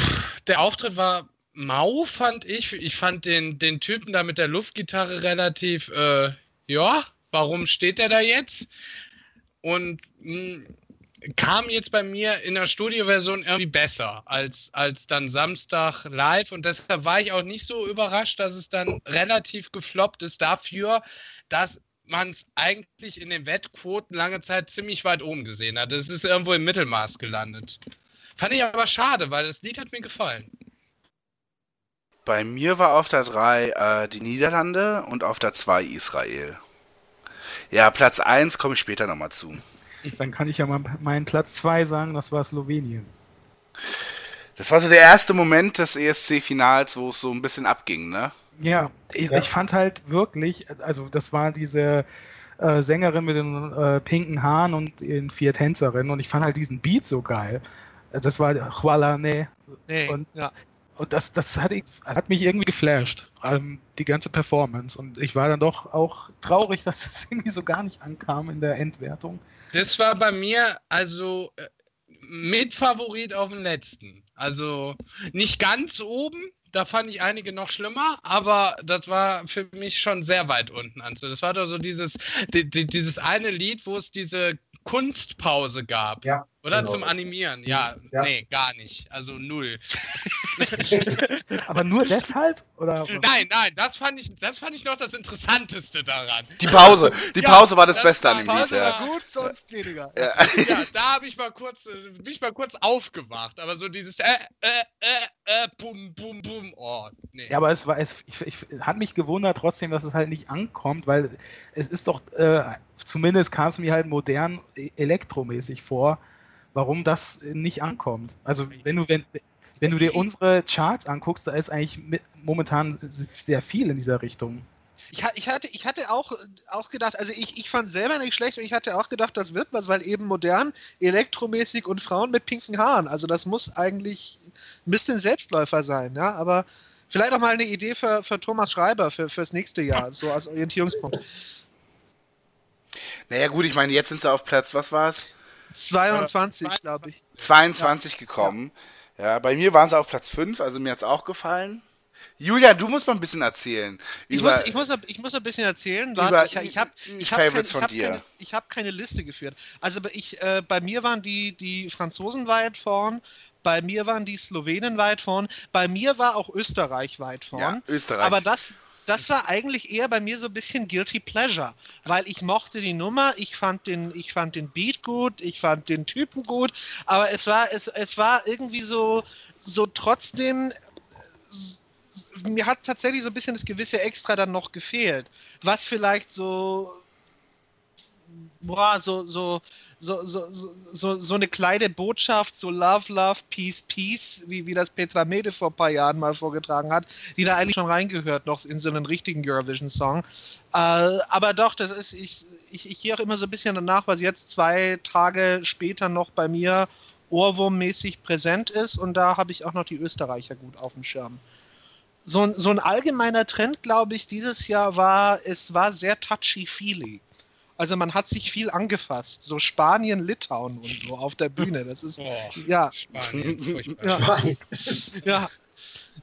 Speaker 4: der Auftritt war mau, fand ich. Ich fand den, den Typen da mit der Luftgitarre relativ, äh, ja, warum steht der da jetzt? Und mh, kam jetzt bei mir in der Studioversion irgendwie besser als, als dann Samstag live. Und deshalb war ich auch nicht so überrascht, dass es dann relativ gefloppt ist dafür, dass man es eigentlich in den Wettquoten lange Zeit ziemlich weit oben gesehen hat. Es ist irgendwo im Mittelmaß gelandet. Fand ich aber schade, weil das Lied hat mir gefallen.
Speaker 3: Bei mir war auf der 3 äh, die Niederlande und auf der 2 Israel. Ja, Platz 1 komme ich später nochmal zu.
Speaker 6: Dann kann ich ja mal meinen Platz 2 sagen, das war Slowenien.
Speaker 3: Das war so der erste Moment des ESC-Finals, wo es so ein bisschen abging, ne?
Speaker 6: Ja, ich,
Speaker 2: Ja.
Speaker 6: ich fand halt wirklich, also das war diese äh, Sängerin mit den äh, pinken Haaren und den vier Tänzerinnen und ich fand halt diesen Beat so geil. Das war Huala Ne.
Speaker 5: Nee,
Speaker 6: Und-
Speaker 5: ja.
Speaker 6: Und das, das hat, ich- hat mich irgendwie geflasht, ähm, die ganze Performance. Und ich war dann doch auch traurig, *laughs* dass es irgendwie so gar nicht ankam in der Endwertung.
Speaker 4: Das war bei mir also äh, Mitfavorit auf den letzten. Also nicht ganz oben, da fand ich einige noch schlimmer, aber das war für mich schon sehr weit unten. Also das war doch so dieses, die, die, dieses eine Lied, wo es diese Kunstpause gab.
Speaker 2: Ja,
Speaker 4: Oder
Speaker 2: genau.
Speaker 4: zum Animieren. Ja,
Speaker 2: Ja.
Speaker 4: nee, gar nicht. Also null. *laughs*
Speaker 6: Aber nur deshalb? Oder?
Speaker 4: Nein, nein, das fand ich, das fand ich noch das Interessanteste daran.
Speaker 3: Die Pause. Die
Speaker 4: Ja,
Speaker 3: Pause war das,
Speaker 4: das
Speaker 3: Beste
Speaker 4: war-
Speaker 3: an dem
Speaker 4: Pause
Speaker 3: Lied,
Speaker 4: war
Speaker 3: ja.
Speaker 5: gut, sonst weniger.
Speaker 3: ja. *laughs*
Speaker 4: Ja, da habe ich mal kurz, äh, bin ich mal kurz aufgewacht. Aber so dieses äh, äh, äh, äh, bum, bum, bum. Oh, nee.
Speaker 6: Ja, aber es war, es ich, ich, hat mich gewundert trotzdem, dass es halt nicht ankommt, weil es ist doch, äh, zumindest kam es mir halt modern e- elektromäßig vor, warum das nicht ankommt. Also wenn du, wenn, wenn du dir unsere Charts anguckst, da ist eigentlich mit, momentan sehr viel in dieser Richtung.
Speaker 5: Ich, ich, hatte, ich hatte auch, auch gedacht, also ich, ich fand selber nicht schlecht und ich hatte auch gedacht, das wird was, weil eben modern, elektromäßig und Frauen mit pinken Haaren. Also das muss eigentlich ein bisschen Selbstläufer sein, ja, aber vielleicht auch mal eine Idee für, für Thomas Schreiber für, fürs nächste Jahr, so als Orientierungspunkt.
Speaker 3: Naja, gut, ich meine, jetzt sind sie auf Platz, was war's?
Speaker 5: 22, glaube ich.
Speaker 3: 22 gekommen. Ja, bei mir waren sie auf Platz 5, also mir hat's auch gefallen. Julia, du musst mal ein bisschen erzählen.
Speaker 5: Ich muss, ich, muss, ich muss ein bisschen erzählen.
Speaker 3: über
Speaker 5: Warte, ich, ich habe ich hab kein, ich hab keine, ich hab keine Liste geführt. Also bei- ich, äh, bei mir waren die, die Franzosen weit vorn, bei mir waren die Slowenen weit vorn, bei mir war auch Österreich weit vorn.
Speaker 3: ja, Österreich.
Speaker 5: Aber das, das war eigentlich eher bei mir so ein bisschen Guilty Pleasure, weil ich mochte die Nummer, ich fand den, ich fand den Beat gut, ich fand den Typen gut, aber es war, es, es war irgendwie so, so trotzdem, mir hat tatsächlich so ein bisschen das gewisse Extra dann noch gefehlt, was vielleicht so, boah, so, so, so, so, so, so, eine kleine Botschaft, so Love, Love, Peace, Peace, wie, wie das Petra Mede vor ein paar Jahren mal vorgetragen hat, die da eigentlich schon reingehört, noch in so einen richtigen Eurovision-Song. Äh, aber doch, das ist, ich, ich, ich gehe auch immer so ein bisschen danach, was jetzt zwei Tage später noch bei mir ohrwurmmäßig präsent ist und da habe ich auch noch die Österreicher gut auf dem Schirm. So, ein- so ein allgemeiner Trend, glaube ich, dieses Jahr war, es war sehr touchy-feely. Also man hat sich viel angefasst, so Spanien, Litauen und so auf der Bühne. Das ist,
Speaker 4: Oh,
Speaker 5: ja,
Speaker 4: Spanien, *laughs*
Speaker 5: ja, ja,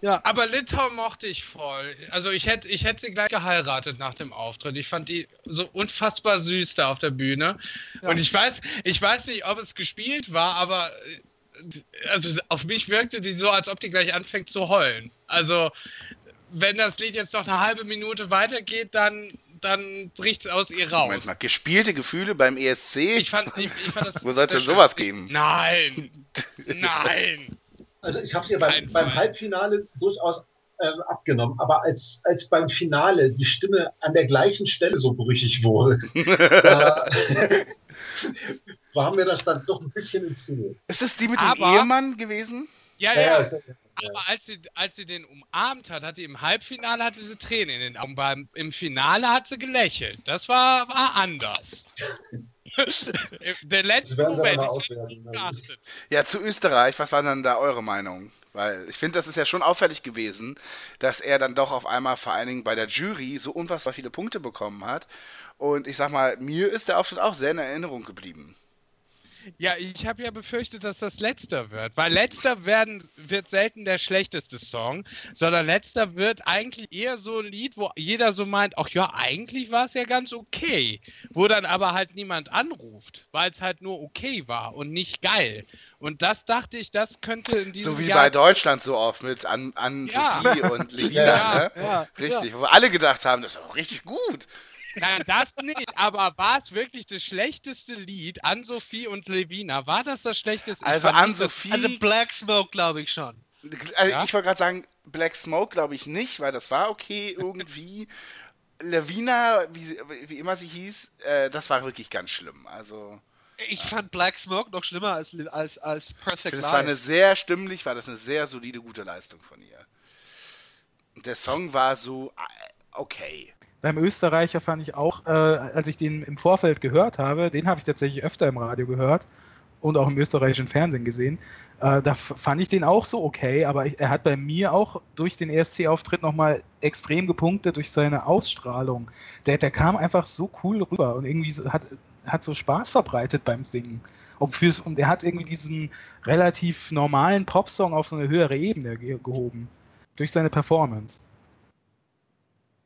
Speaker 5: ja.
Speaker 4: Aber Litauen mochte ich voll. Also ich hätte, ich hätte sie gleich geheiratet nach dem Auftritt. Ich fand die so unfassbar süß da auf der Bühne.
Speaker 5: Ja.
Speaker 4: Und ich weiß, ich weiß nicht, ob es gespielt war, aber äh, also auf mich wirkte die so, als ob die gleich anfängt zu heulen. Also wenn das Lied jetzt noch eine halbe Minute weitergeht, dann, dann bricht es aus ihr raus.
Speaker 3: Moment mal, gespielte Gefühle beim ESC?
Speaker 4: Ich fand, ich, ich fand das *laughs*
Speaker 3: Wo soll es denn sowas geben?
Speaker 4: Nein! *laughs* Nein!
Speaker 2: Also ich habe es ihr beim, beim. Halbfinale durchaus ähm, abgenommen, aber als, als beim Finale die Stimme an der gleichen Stelle so brüchig wurde, da *laughs* war mir das dann doch ein bisschen inszeniert.
Speaker 3: Ist das die mit dem
Speaker 4: Aber-
Speaker 3: Ehemann gewesen?
Speaker 4: Ja,
Speaker 2: Ja,
Speaker 4: ja.
Speaker 2: ja,
Speaker 4: Aber als sie, als sie den umarmt hat, hat sie im Halbfinale hatte sie Tränen in den Augen. Beim, Im Finale hat sie gelächelt. Das war, war anders. *laughs* Der letzte Moment,
Speaker 2: ne?
Speaker 3: Ja, zu Österreich, was war dann da eure Meinung? Weil ich finde, das ist ja schon auffällig gewesen, dass er dann doch auf einmal vor allen Dingen bei der Jury so unfassbar viele Punkte bekommen hat. Und ich sag mal, mir ist der Auftritt auch sehr in Erinnerung geblieben.
Speaker 4: Ja, ich habe ja befürchtet, dass das letzter wird, weil letzter werden, wird selten der schlechteste Song, sondern letzter wird eigentlich eher so ein Lied, wo jeder so meint, ach ja, eigentlich war es ja ganz okay, wo dann aber halt niemand anruft, weil es halt nur okay war und nicht geil. Und das dachte ich, das könnte in diesem
Speaker 3: So wie
Speaker 4: Jahr
Speaker 3: bei Deutschland so oft mit an, an
Speaker 4: Ja.
Speaker 3: Sophie und *laughs* Levina,
Speaker 4: Ja,
Speaker 3: ne?
Speaker 5: ja,
Speaker 3: Richtig, wo wir alle gedacht haben, das ist auch richtig gut.
Speaker 4: Nein, das nicht, aber war es wirklich das schlechteste Lied an Sophie und Levina? War das das schlechteste?
Speaker 3: Also an Sophie,
Speaker 5: Also Black Smoke glaube ich schon.
Speaker 3: also
Speaker 4: Ja?
Speaker 3: ich wollte gerade sagen, Black Smoke glaube ich nicht, weil das war okay irgendwie. *laughs* Levina, wie, wie immer sie hieß, äh, das war wirklich ganz schlimm. Also,
Speaker 5: Ich fand Black Smoke noch schlimmer als, als, als Perfect
Speaker 3: das war eine
Speaker 5: Life.
Speaker 3: sehr stimmlich, war das eine sehr solide, gute Leistung von ihr. Der Song war so äh, okay.
Speaker 6: Beim Österreicher fand ich auch, äh, als ich den im Vorfeld gehört habe, den habe ich tatsächlich öfter im Radio gehört und auch im österreichischen Fernsehen gesehen. Äh, da fand ich den auch so okay, aber ich, er hat bei mir auch durch den ESC-Auftritt nochmal extrem gepunktet durch seine Ausstrahlung. Der, der kam einfach so cool rüber und irgendwie hat, hat so Spaß verbreitet beim Singen. Und, er hat irgendwie diesen relativ normalen Popsong auf so eine höhere Ebene ge gehoben. Durch seine Performance.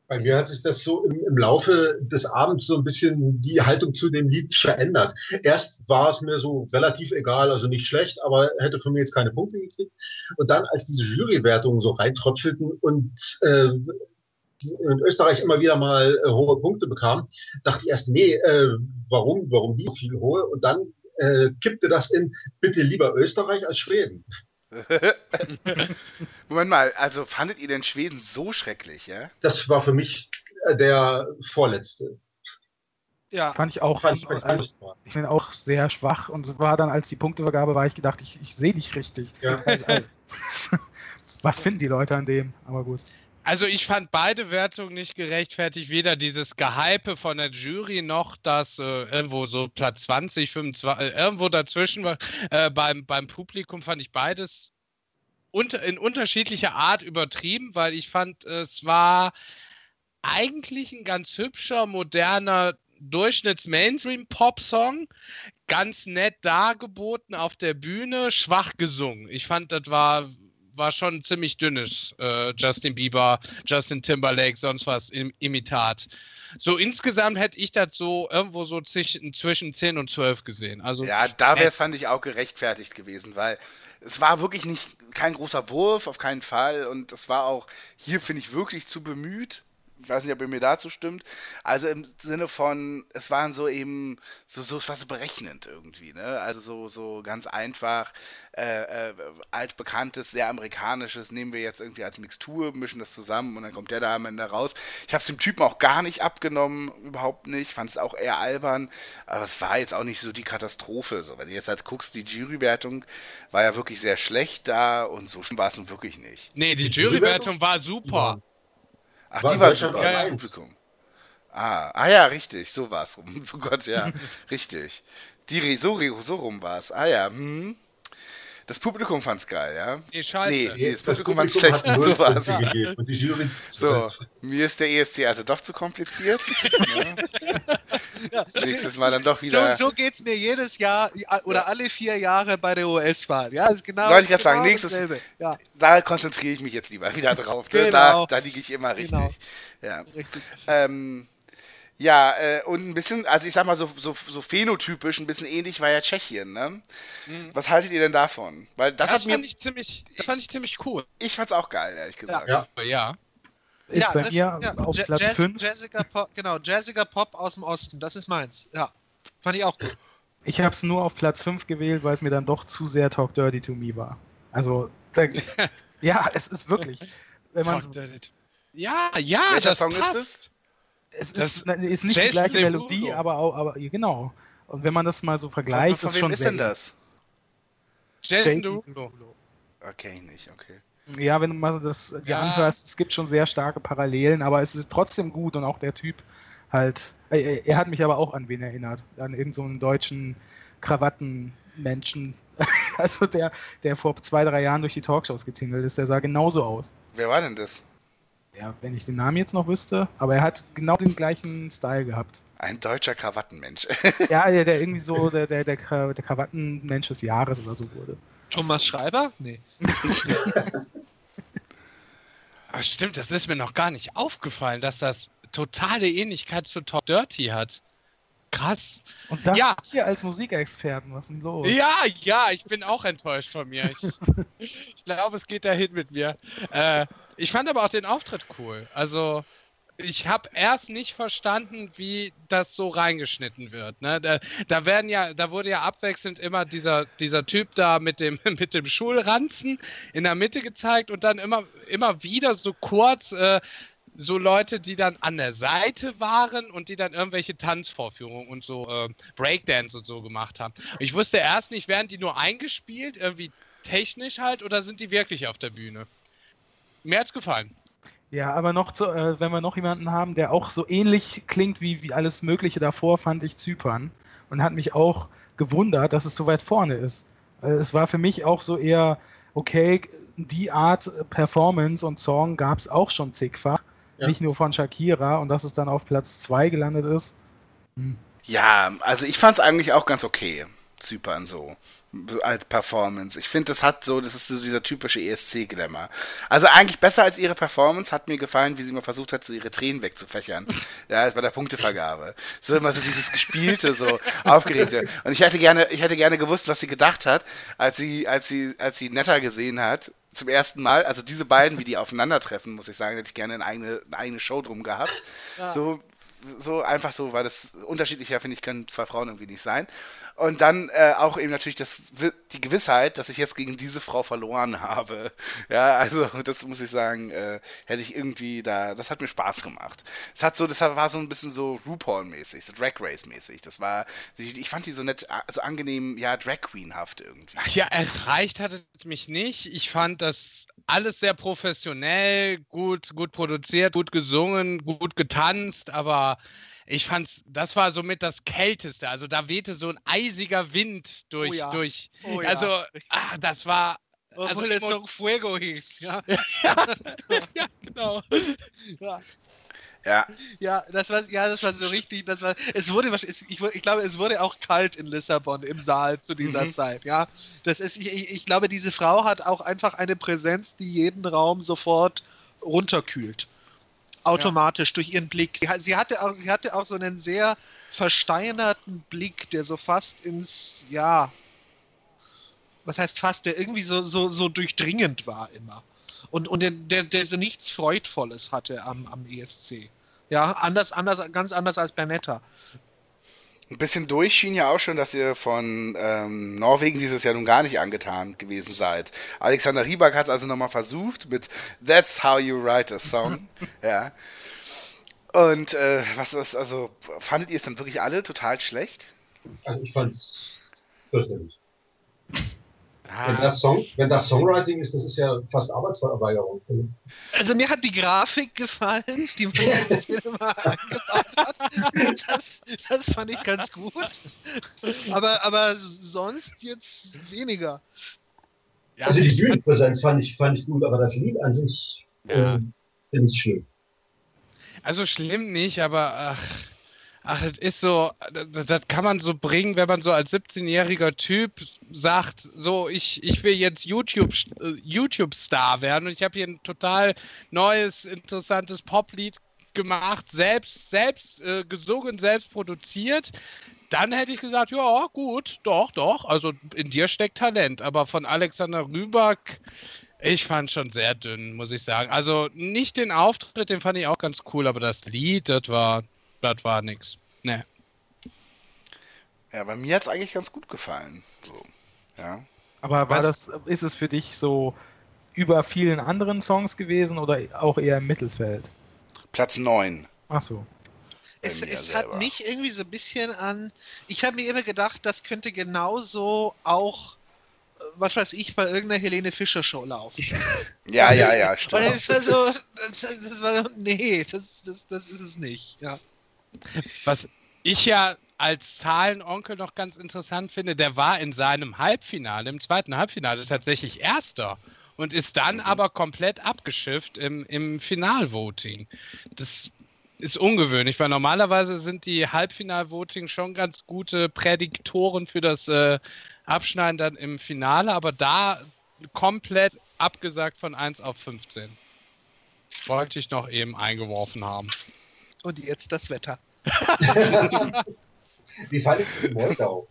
Speaker 2: Bei mir hat sich das so im, im Laufe des Abends so ein bisschen die Haltung zu dem Lied verändert. Erst war es mir so relativ egal, also nicht schlecht, aber hätte von mir jetzt keine Punkte gekriegt. Und dann, als diese Jurywertungen so reintröpfelten und, äh, und Österreich immer wieder mal äh, hohe Punkte bekam, dachte ich erst, nee, äh, warum, warum die viel hohe? Und dann äh, kippte das in, bitte lieber Österreich als Schweden. *laughs*
Speaker 3: Moment mal, also fandet ihr denn Schweden so schrecklich, ja?
Speaker 2: Das war für mich der vorletzte.
Speaker 5: Ja,
Speaker 6: Fand ich auch.
Speaker 2: Fand ich, fand ich
Speaker 6: also, ich bin auch sehr schwach und war dann, als die Punktevergabe war, ich gedacht, ich, ich sehe nicht richtig.
Speaker 2: Ja. *laughs*
Speaker 6: Also, also, *laughs* was finden die Leute an dem? Aber gut.
Speaker 4: Also ich fand beide Wertungen nicht gerechtfertigt. Weder dieses Gehype von der Jury noch das äh, irgendwo so Platz 20, 25, äh, irgendwo dazwischen. Äh, beim, beim Publikum fand ich beides unter, in unterschiedlicher Art übertrieben, weil ich fand, es war eigentlich ein ganz hübscher, moderner Durchschnitts-Mainstream-Pop-Song. Ganz nett dargeboten auf der Bühne, schwach gesungen. Ich fand, das war war schon ein ziemlich dünnes äh, Justin Bieber, Justin Timberlake, sonst was im Imitat. So insgesamt hätte ich das so irgendwo so zwischen, zwischen 10 und 12 gesehen. Also
Speaker 3: Ja, da wäre es, fand ich, auch gerechtfertigt gewesen, weil es war wirklich nicht kein großer Wurf, auf keinen Fall. Und das war auch hier, finde ich, wirklich zu bemüht. Ich weiß nicht, ob ihr mir dazu stimmt. Also im Sinne von, es waren so eben, so, so, es war so berechnend irgendwie, ne? Also so, so ganz einfach, äh, äh, altbekanntes, sehr amerikanisches, nehmen wir jetzt irgendwie als Mixtur, mischen das zusammen und dann kommt der da am Ende raus. Ich habe es dem Typen auch gar nicht abgenommen, überhaupt nicht. Fand es auch eher albern, aber es war jetzt auch nicht so die Katastrophe. So, wenn du jetzt halt guckst, die Jurywertung war ja wirklich sehr schlecht da und so schlimm war es nun wirklich nicht.
Speaker 4: Nee, die
Speaker 2: Die
Speaker 4: Jurywertung war super.
Speaker 3: Ach,
Speaker 2: War
Speaker 3: die war das
Speaker 2: eins.
Speaker 3: Publikum. Ah, ah ja, richtig, so war es rum. *laughs* Oh Gott, ja, richtig. Die, so, so rum war es. Ah ja, hm. Das Publikum fand's geil, ja.
Speaker 4: Nee, scheiße.
Speaker 3: Nee, nee, das
Speaker 2: Das
Speaker 3: Publikum fand's
Speaker 2: Publikum
Speaker 3: schlecht. *laughs* So war's.
Speaker 2: Gegeben und die Jury
Speaker 3: So, mir ist der ESC also doch zu kompliziert. *laughs* ja. *laughs* Nächstes Mal dann doch
Speaker 5: so,
Speaker 3: wieder.
Speaker 5: so geht es mir jedes Jahr oder alle vier Jahre bei der US-Wahl. Ja, ist genau,
Speaker 3: Wollte ich
Speaker 5: ist
Speaker 3: grad sagen,
Speaker 5: genau
Speaker 3: nächstes-.
Speaker 5: Ja,
Speaker 3: Da konzentriere ich mich jetzt lieber wieder drauf. Ne?
Speaker 5: Genau.
Speaker 3: Da, da liege ich immer richtig.
Speaker 5: Genau.
Speaker 3: Ja.
Speaker 5: richtig.
Speaker 3: Ähm, ja, äh, und ein bisschen, also ich sag mal so, so, so phänotypisch, ein bisschen ähnlich war ja Tschechien, ne?
Speaker 4: Mhm.
Speaker 3: Was haltet ihr denn davon? Weil das,
Speaker 4: Das,
Speaker 3: hat mir,
Speaker 4: fand ich ziemlich, das fand ich ziemlich cool.
Speaker 3: ich fand's auch geil, ehrlich gesagt.
Speaker 2: Ja.
Speaker 4: Ja.
Speaker 6: Ist bei
Speaker 5: das-
Speaker 6: mir
Speaker 5: ja,
Speaker 6: auf
Speaker 5: Ja-
Speaker 6: Platz
Speaker 5: Jazz,
Speaker 6: 5.
Speaker 5: Jazziger Pop, genau, Jazziger Pop aus dem Osten, das ist meins. Ja, fand ich auch gut.
Speaker 6: Ich habe es nur auf Platz 5 gewählt, weil es mir dann doch zu sehr Talk Dirty to Me war. Also, da, *laughs* ja, es ist wirklich. Wenn man,
Speaker 4: Ja, ja,
Speaker 3: Welcher
Speaker 4: das
Speaker 3: Song
Speaker 4: passt.
Speaker 3: ist
Speaker 6: es
Speaker 4: das-
Speaker 6: ist, ist nicht die gleiche. Melodie, aber auch, aber ja, genau. Und wenn man das mal so
Speaker 3: Von,
Speaker 6: vergleicht,
Speaker 3: von
Speaker 6: ist
Speaker 3: wem
Speaker 6: schon
Speaker 3: ist
Speaker 6: sehr
Speaker 3: denn das?
Speaker 4: Jason
Speaker 6: Jason
Speaker 4: Derulo.
Speaker 3: Okay, nicht, okay.
Speaker 6: Ja, wenn du mal so das dir
Speaker 4: Ja.
Speaker 6: anhörst, es gibt schon sehr starke Parallelen, aber es ist trotzdem gut und auch der Typ halt, er, er hat mich aber auch an wen erinnert, an irgendeinen so einen deutschen Krawattenmenschen, *laughs* also der, der vor zwei, drei Jahren durch die Talkshows getingelt ist, der sah genauso aus.
Speaker 3: Wer war denn das?
Speaker 6: Ja, wenn ich den Namen jetzt noch wüsste, aber er hat genau den gleichen Style gehabt.
Speaker 3: Ein deutscher Krawattenmensch. *laughs*
Speaker 6: Ja, der, der irgendwie so *laughs* der, der, der, der Krawattenmensch des Jahres oder so wurde.
Speaker 5: Thomas Schreiber? Nee.
Speaker 4: Ach, stimmt, das ist mir noch gar nicht aufgefallen, dass das totale Ähnlichkeit zu Talk Dirty hat. Krass.
Speaker 6: Und das
Speaker 4: Ja.
Speaker 6: hier als Musikexperten, was ist denn los?
Speaker 4: Ja, ja, ich bin auch enttäuscht von mir. Ich, *laughs* ich glaube, es geht dahin mit mir. Äh, ich fand aber auch den Auftritt cool. Also, ich habe erst nicht verstanden, wie das so reingeschnitten wird. Ne? Da, da werden ja, da wurde ja abwechselnd immer dieser, dieser Typ da mit dem, *laughs* mit dem Schulranzen in der Mitte gezeigt und dann immer, immer wieder so kurz äh, so Leute, die dann an der Seite waren und die dann irgendwelche Tanzvorführungen und so äh, Breakdance und so gemacht haben. Ich wusste erst nicht, werden die nur eingespielt, irgendwie technisch halt, oder sind die wirklich auf der Bühne? Mir hat's gefallen.
Speaker 6: Ja, aber noch zu, äh, wenn wir noch jemanden haben, der auch so ähnlich klingt wie, wie alles Mögliche davor, fand ich Zypern. Und hat mich auch gewundert, dass es so weit vorne ist. Äh, es war für mich auch so eher, okay, die Art äh, Performance und Song gab es auch schon zigfach.
Speaker 2: Ja.
Speaker 6: Nicht nur von Shakira und dass es dann auf Platz 2 gelandet ist. Hm.
Speaker 3: Ja, also ich fand's eigentlich auch ganz okay. Zypern so. Als Performance. Ich finde, das hat so, das ist so dieser typische ESC-Glamour. Also eigentlich besser als ihre Performance hat mir gefallen, wie sie mal versucht hat, so ihre Tränen wegzufächern. *laughs* ja, bei der Punktevergabe. So immer so dieses Gespielte, so aufgeregte. Und ich hätte gerne, ich hätte gerne gewusst, was sie gedacht hat, als sie, als sie, als sie Netter gesehen hat. Zum ersten Mal, also diese beiden, wie die aufeinandertreffen, muss ich sagen, hätte ich gerne eine eigene, eine eigene Show drum gehabt. So, so einfach so, weil das unterschiedlicher, finde ich, können zwei Frauen irgendwie nicht sein. Und dann äh, auch eben natürlich das, die Gewissheit, dass ich jetzt gegen diese Frau verloren habe. Ja, also das muss ich sagen, äh, hätte ich irgendwie da, das hat mir Spaß gemacht. Es hat so, das war so ein bisschen so RuPaul-mäßig, so Drag Race-mäßig. Das war, ich, fand die so nett, so angenehm, ja, Drag Queen-haft irgendwie.
Speaker 4: Ach ja, erreicht hat es mich nicht. Ich fand das alles sehr professionell, gut, gut produziert, gut gesungen, gut getanzt, aber ich fand's, das war somit das Kälteste. Also da wehte so ein eisiger Wind durch,
Speaker 5: Oh ja.
Speaker 4: durch.
Speaker 5: Oh ja.
Speaker 4: Also, ah, das war.
Speaker 5: Obwohl
Speaker 4: also emo-
Speaker 5: Song Fuego hieß, *laughs* ja.
Speaker 4: ja, genau.
Speaker 5: ja.
Speaker 3: Ja,
Speaker 5: Ja, das war, ja, das war so richtig, das war, es wurde, es- ich, wur- ich glaube, es wurde auch kalt in Lissabon im Saal zu dieser
Speaker 3: Mhm.
Speaker 5: Zeit, ja. Das ist, ich, ich, ich glaube, diese Frau hat auch einfach eine Präsenz, die jeden Raum sofort runterkühlt. Automatisch durch ihren Blick. Sie, hatte auch, sie hatte auch so einen sehr versteinerten Blick, der so fast ins, ja, was heißt fast, der irgendwie so, so, so durchdringend war immer. Und, und der, der, der so nichts Freudvolles hatte am, am ESC. Ja, anders, anders, ganz anders als Bernetta.
Speaker 3: Ein bisschen durch schien ja auch schon, dass ihr von ähm, Norwegen dieses Jahr nun gar nicht angetan gewesen seid. Alexander Rybak hat es also nochmal versucht mit That's How You Write a Song. *laughs* ja. Und äh, was ist, also, fandet ihr es dann wirklich alle total schlecht?
Speaker 2: Also ich fand's fürchterlich. Wenn das, Song, wenn das Songwriting ist, das ist ja fast Arbeitsverweigerung.
Speaker 5: Also mir hat die Grafik gefallen, die man *laughs* das Cinema eingebaut hat. Das, das fand ich ganz gut. Aber, aber sonst jetzt weniger.
Speaker 4: ja,
Speaker 2: Also die Bühnenpräsenz fand ich, fand ich gut, aber das Lied an sich
Speaker 4: Ja.
Speaker 2: ähm, finde ich schlimm.
Speaker 4: Also schlimm nicht, aber ach, ach, das ist so, das, das kann man so bringen, wenn man so als 17-jähriger Typ sagt, so ich, ich will jetzt YouTube äh, YouTube Star werden und ich habe hier ein total neues interessantes Poplied gemacht, selbst selbst äh, gesungen, selbst produziert. Dann hätte ich gesagt, ja, gut, doch, doch. Also in dir steckt Talent. Aber von Alexander Rüback Ich fand schon sehr dünn, muss ich sagen. Also nicht den Auftritt, den fand ich auch ganz cool, aber das Lied, das war, das war nix. Ne.
Speaker 3: Ja, bei mir hat es eigentlich ganz gut gefallen. So. Ja.
Speaker 6: Aber war das, ist es für dich so über vielen anderen Songs gewesen oder auch eher im Mittelfeld?
Speaker 3: Platz 9.
Speaker 6: Ach so.
Speaker 5: Es, es hat mich irgendwie so ein bisschen an. Ich habe mir immer gedacht, das könnte genauso auch, was weiß ich, bei irgendeiner Helene Fischer Show laufen. *laughs*
Speaker 3: Ja, ja, ja,
Speaker 5: Und
Speaker 3: stimmt.
Speaker 5: das war so, das, das war so, nee, das, das, das ist es nicht. Ja.
Speaker 4: Was ich ja als Zahlenonkel noch ganz interessant finde, der war in seinem Halbfinale, im zweiten Halbfinale tatsächlich Erster und ist dann
Speaker 3: Mhm.
Speaker 4: aber komplett abgeschifft im, im Finalvoting. Das ist ungewöhnlich, weil normalerweise sind die Halbfinalvoting schon ganz gute Prädiktoren für das äh, Abschneiden dann im Finale, aber da komplett abgesagt von 1 auf 15. Wollte ich noch eben eingeworfen haben.
Speaker 5: Und jetzt das Wetter. *laughs*
Speaker 2: Wie fand ich die Moldau?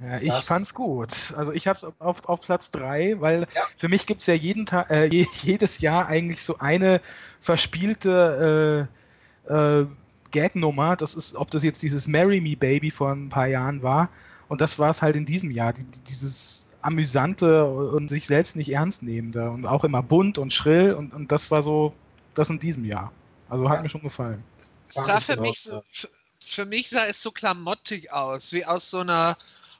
Speaker 6: Ja, ich
Speaker 2: Das-
Speaker 6: fand's gut. Also ich hab's auf, auf Platz drei, weil
Speaker 2: Ja.
Speaker 6: für mich gibt's ja jeden Tag, äh, je, *laughs* jedes Jahr eigentlich so eine verspielte äh, äh, Gagnummer. Das ist, ob das jetzt dieses Marry Me Baby vor ein paar Jahren war. Und das war es halt in diesem Jahr. Die- dieses amüsante und sich selbst nicht ernst nehmende und auch immer bunt und schrill. Und, und das war so das in diesem Jahr. Also hat
Speaker 2: Ja.
Speaker 6: mir schon gefallen.
Speaker 5: Es sah für mich so, für mich sah es so klamottig aus, wie aus so einer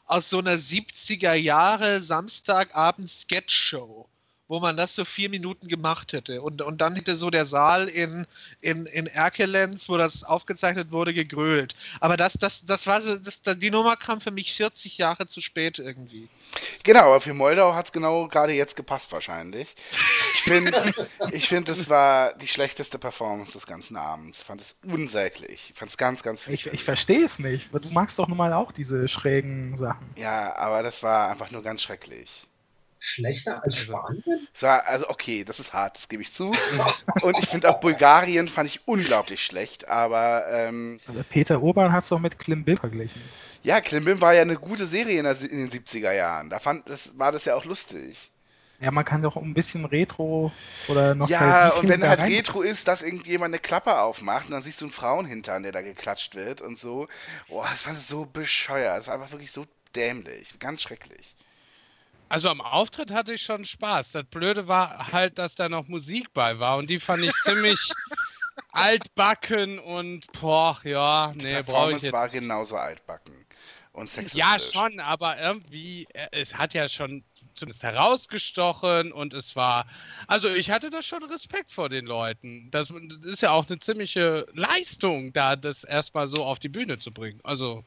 Speaker 5: aus so einer 70er Jahre Samstagabend Sketchshow, wo man das so vier Minuten gemacht hätte. Und, und dann hätte so der Saal in, in, in Erkelenz, wo das aufgezeichnet wurde, gegrölt. Aber das, das, das war so, das, die Nummer kam für mich 40 Jahre zu spät irgendwie.
Speaker 3: Genau, aber für Moldau hat es genau gerade jetzt gepasst wahrscheinlich. *laughs* Ich finde, ich find, das war die schlechteste Performance des ganzen Abends. Ich fand es unsäglich. Ich fand es ganz, ganz
Speaker 6: Ich, ich verstehe es nicht. weil Du magst doch nun mal auch diese schrägen Sachen.
Speaker 3: Ja, aber das war einfach nur ganz schrecklich.
Speaker 2: Schlechter als Spanien?
Speaker 3: Es war, also okay, das ist hart, das gebe ich zu. Und ich finde auch Bulgarien fand ich unglaublich schlecht, aber ähm,
Speaker 6: Also Peter Urban hat es doch mit Klim Bill verglichen.
Speaker 3: ja, Klimbim war ja eine gute Serie in, der, in den 70er Jahren. Da fand, das, war das ja auch lustig.
Speaker 6: Ja, man kann doch ein bisschen Retro oder noch
Speaker 3: Ja, und wenn halt Retro ist, dass irgendjemand eine Klappe aufmacht und dann siehst du einen Frauenhintern, der da geklatscht wird und so. Boah, das war so bescheuert. Das war einfach wirklich so dämlich. Ganz schrecklich.
Speaker 4: Also am Auftritt hatte ich schon Spaß. Das Blöde war halt, dass da noch Musik bei war und die fand ich *laughs* ziemlich altbacken und boah, ja,
Speaker 3: Die
Speaker 4: nee, brauche ich
Speaker 3: Performance
Speaker 4: jetzt.
Speaker 3: war genauso altbacken und sexistisch.
Speaker 4: Ja, schon, aber irgendwie, äh, es hat ja schon zumindest herausgestochen und es war, also ich hatte da schon Respekt vor den Leuten. Das, ist ja auch eine ziemliche Leistung, da das erstmal so auf die Bühne zu bringen. Also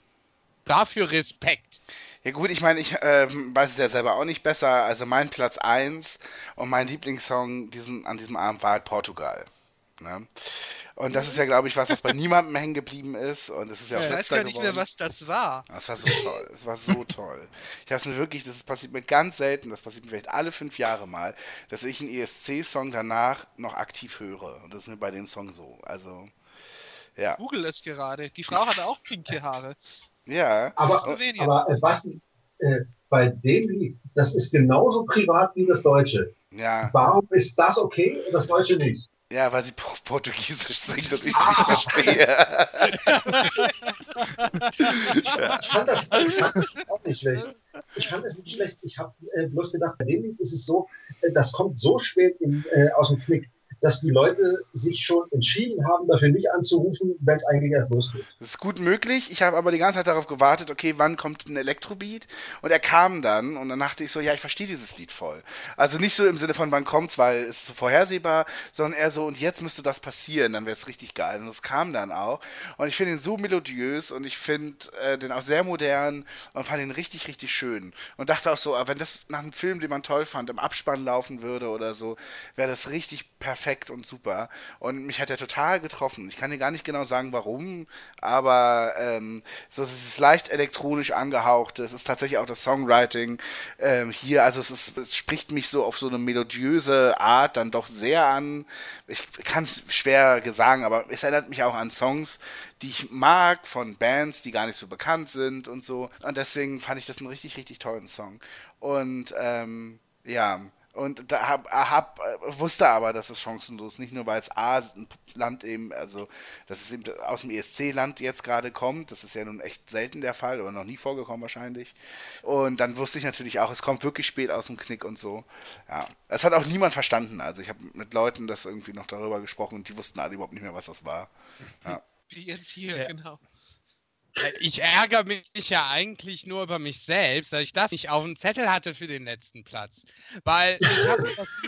Speaker 4: dafür Respekt.
Speaker 3: Ja gut, ich meine, ich ähm, weiß es ja selber auch nicht besser. Also mein Platz 1 und mein Lieblingssong diesen, an diesem Abend war halt Portugal. Ne? Und das ist ja, glaube ich, was, was bei *laughs* niemandem hängen geblieben ist. Und das ist ja auch
Speaker 5: Ich weiß gar nicht mehr,
Speaker 3: geworden.
Speaker 5: was das war.
Speaker 3: Das war so toll. Das war so *laughs* toll. Ich habe es mir wirklich, das passiert mir ganz selten, das passiert mir vielleicht alle fünf Jahre mal, dass ich einen ESC-Song danach noch aktiv höre. Und das ist mir bei dem Song so. Also, ja.
Speaker 5: Google es gerade. Die Frau hatte auch pinke Haare.
Speaker 3: Ja.
Speaker 2: Aber, aber äh, Basti, äh, bei dem Lied, das ist genauso privat wie das Deutsche.
Speaker 3: Ja,
Speaker 2: Warum ist das okay und das Deutsche nicht?
Speaker 3: Ja, weil sie po- Portugiesisch singt und ich nicht verstehe.
Speaker 2: Ich fand das, ich fand das auch nicht schlecht. Ich fand das nicht schlecht. Ich habe äh, bloß gedacht, bei dem Lied ist es so, äh, das kommt so spät in, äh, aus dem Knick, dass die Leute sich schon entschieden haben, dafür nicht anzurufen, wenn es eigentlich erst losgeht.
Speaker 3: Das ist gut möglich. Ich habe aber die ganze Zeit darauf gewartet, okay, wann kommt ein Elektrobeat? Und er kam dann und dann dachte ich so, ja, ich verstehe dieses Lied voll. Also nicht so im Sinne von, wann kommt's, weil es so vorhersehbar, sondern eher so, und jetzt müsste das passieren, dann wäre es richtig geil. Und es kam dann auch. Und ich finde ihn so melodiös und ich finde äh, den auch sehr modern und fand ihn richtig, richtig schön. Und dachte auch so, ah, wenn das nach einem Film, den man toll fand, im Abspann laufen würde oder so, wäre das richtig perfekt und super. Und mich hat er total getroffen. Ich kann dir gar nicht genau sagen, warum, aber ähm, es ist leicht elektronisch angehaucht. Es ist tatsächlich auch das Songwriting ähm, hier. Also es, ist, es spricht mich so auf so eine melodiöse Art dann doch sehr an. Ich kann es schwer sagen, aber es erinnert mich auch an Songs, die ich mag von Bands, die gar nicht so bekannt sind und so. Und deswegen fand ich das einen richtig, richtig tollen Song. Und ähm, Ja, und da hab, hab, wusste aber, dass es chancenlos, nicht nur weil es A, ein Land eben, also dass es eben aus dem ESC-Land jetzt gerade kommt, das ist ja nun echt selten der Fall oder noch nie vorgekommen wahrscheinlich. Und dann wusste ich natürlich auch, es kommt wirklich spät aus dem Knick und so. Ja, es hat auch niemand verstanden. Also ich habe mit Leuten das irgendwie noch darüber gesprochen und die wussten alle überhaupt nicht mehr, was das war. Ja.
Speaker 5: Wie jetzt hier,
Speaker 4: Ja.
Speaker 5: genau.
Speaker 4: Ich ärgere mich ja eigentlich nur über mich selbst, dass ich das nicht auf dem Zettel hatte für den letzten Platz. Weil ich habe mir das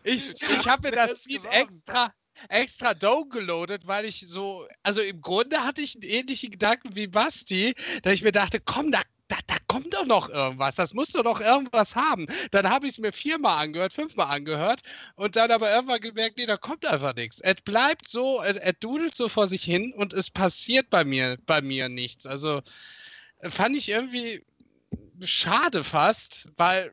Speaker 4: *laughs* ich, ich hab mir das Lied extra, extra downgeloadet, weil ich so, also im Grunde hatte ich einen ähnlichen Gedanken wie Basti, dass ich mir dachte, komm, da, da, da kommt doch noch irgendwas, das muss doch noch irgendwas haben. Dann habe ich es mir viermal angehört, fünfmal angehört und dann aber irgendwann gemerkt, nee, da kommt einfach nichts. Es bleibt so, es, dudelt so vor sich hin und es passiert bei mir, bei mir nichts. Also äh, fand ich irgendwie schade fast, weil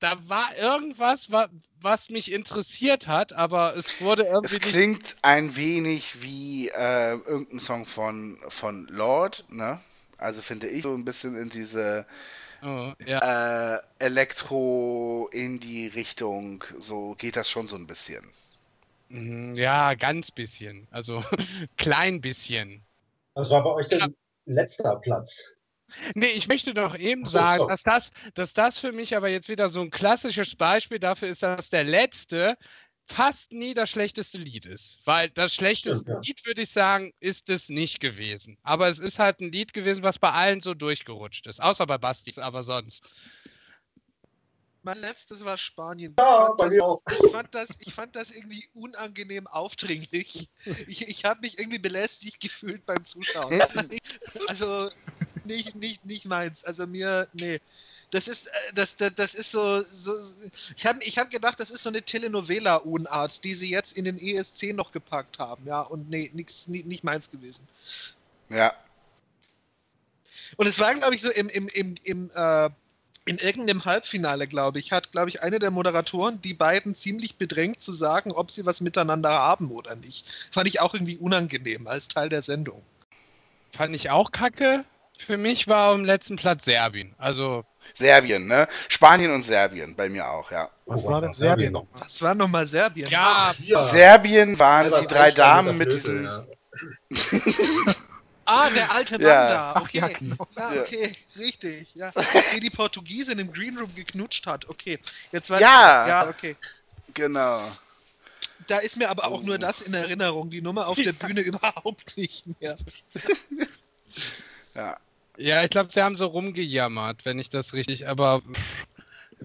Speaker 4: da war irgendwas, wa- was mich interessiert hat, aber es wurde irgendwie
Speaker 3: Es klingt ein wenig wie äh, irgendein Song von, von Lord, ne? Also finde ich so ein bisschen in diese
Speaker 4: Oh, ja.
Speaker 3: äh, Elektro-Indie-Richtung, so geht das schon so ein bisschen.
Speaker 4: Mhm, ja, ganz bisschen. Also *laughs* klein bisschen.
Speaker 2: Was war bei euch denn letzter Platz?
Speaker 4: Nee, ich möchte doch eben sagen,
Speaker 2: so.
Speaker 4: dass das, dass das für mich aber jetzt wieder so ein klassisches Beispiel dafür ist, dass der letzte fast nie das schlechteste Lied ist. Weil das schlechteste
Speaker 2: Stimmt, ja.
Speaker 4: Lied, würde ich sagen, ist es nicht gewesen. Aber es ist halt ein Lied gewesen, was bei allen so durchgerutscht ist. Außer bei Bastis, aber sonst.
Speaker 5: Mein letztes war Spanien.
Speaker 2: Ja,
Speaker 5: ich, fand das, ich, fand das, ich fand das irgendwie unangenehm aufdringlich. Ich, ich habe mich irgendwie belästigt gefühlt beim Zuschauen. Also nicht, nicht, nicht meins. Also mir, nee. Das ist, äh, das, das, das ist so, so ich habe ich hab gedacht, das ist so eine Telenovela-Unart, die sie jetzt in den ESC noch gepackt haben, ja, und nee, nix, nie, nicht meins gewesen.
Speaker 3: Ja.
Speaker 5: Und es war, glaube ich, so im, im, im, im äh, in irgendeinem Halbfinale, glaube ich, hat, glaube ich, eine der Moderatoren die beiden ziemlich bedrängt zu sagen, ob sie was miteinander haben oder nicht. Fand ich auch irgendwie unangenehm als Teil der Sendung.
Speaker 4: Fand ich auch kacke. Für mich war am letzten Platz Serbien. Also,
Speaker 3: Serbien, ne? Spanien und Serbien, bei mir auch, ja.
Speaker 6: Was
Speaker 2: Oh,
Speaker 6: war
Speaker 2: was
Speaker 6: denn Serbien
Speaker 2: Serbien?
Speaker 6: noch?
Speaker 5: Was war nochmal Serbien?
Speaker 4: ja,
Speaker 2: Hier.
Speaker 3: Serbien waren
Speaker 2: Albert
Speaker 3: die drei Damen mit diesem.
Speaker 2: ja. *laughs*
Speaker 5: Ah, der alte Mann
Speaker 3: Ja.
Speaker 5: da.
Speaker 6: Ach
Speaker 5: Okay.
Speaker 6: ja, genau.
Speaker 5: Ja,
Speaker 3: Ja.
Speaker 5: okay, richtig. Ja. *laughs* Die die Portugiesin im Green Room geknutscht hat. Okay. Jetzt weiß
Speaker 3: Ja.
Speaker 5: ich. Ja, okay.
Speaker 3: Genau.
Speaker 5: Da ist mir aber auch nur das in Erinnerung. Die Nummer auf der Bühne *laughs* überhaupt nicht mehr.
Speaker 3: Ja.
Speaker 4: Ja, ich glaube, sie haben so rumgejammert, wenn ich das richtig, aber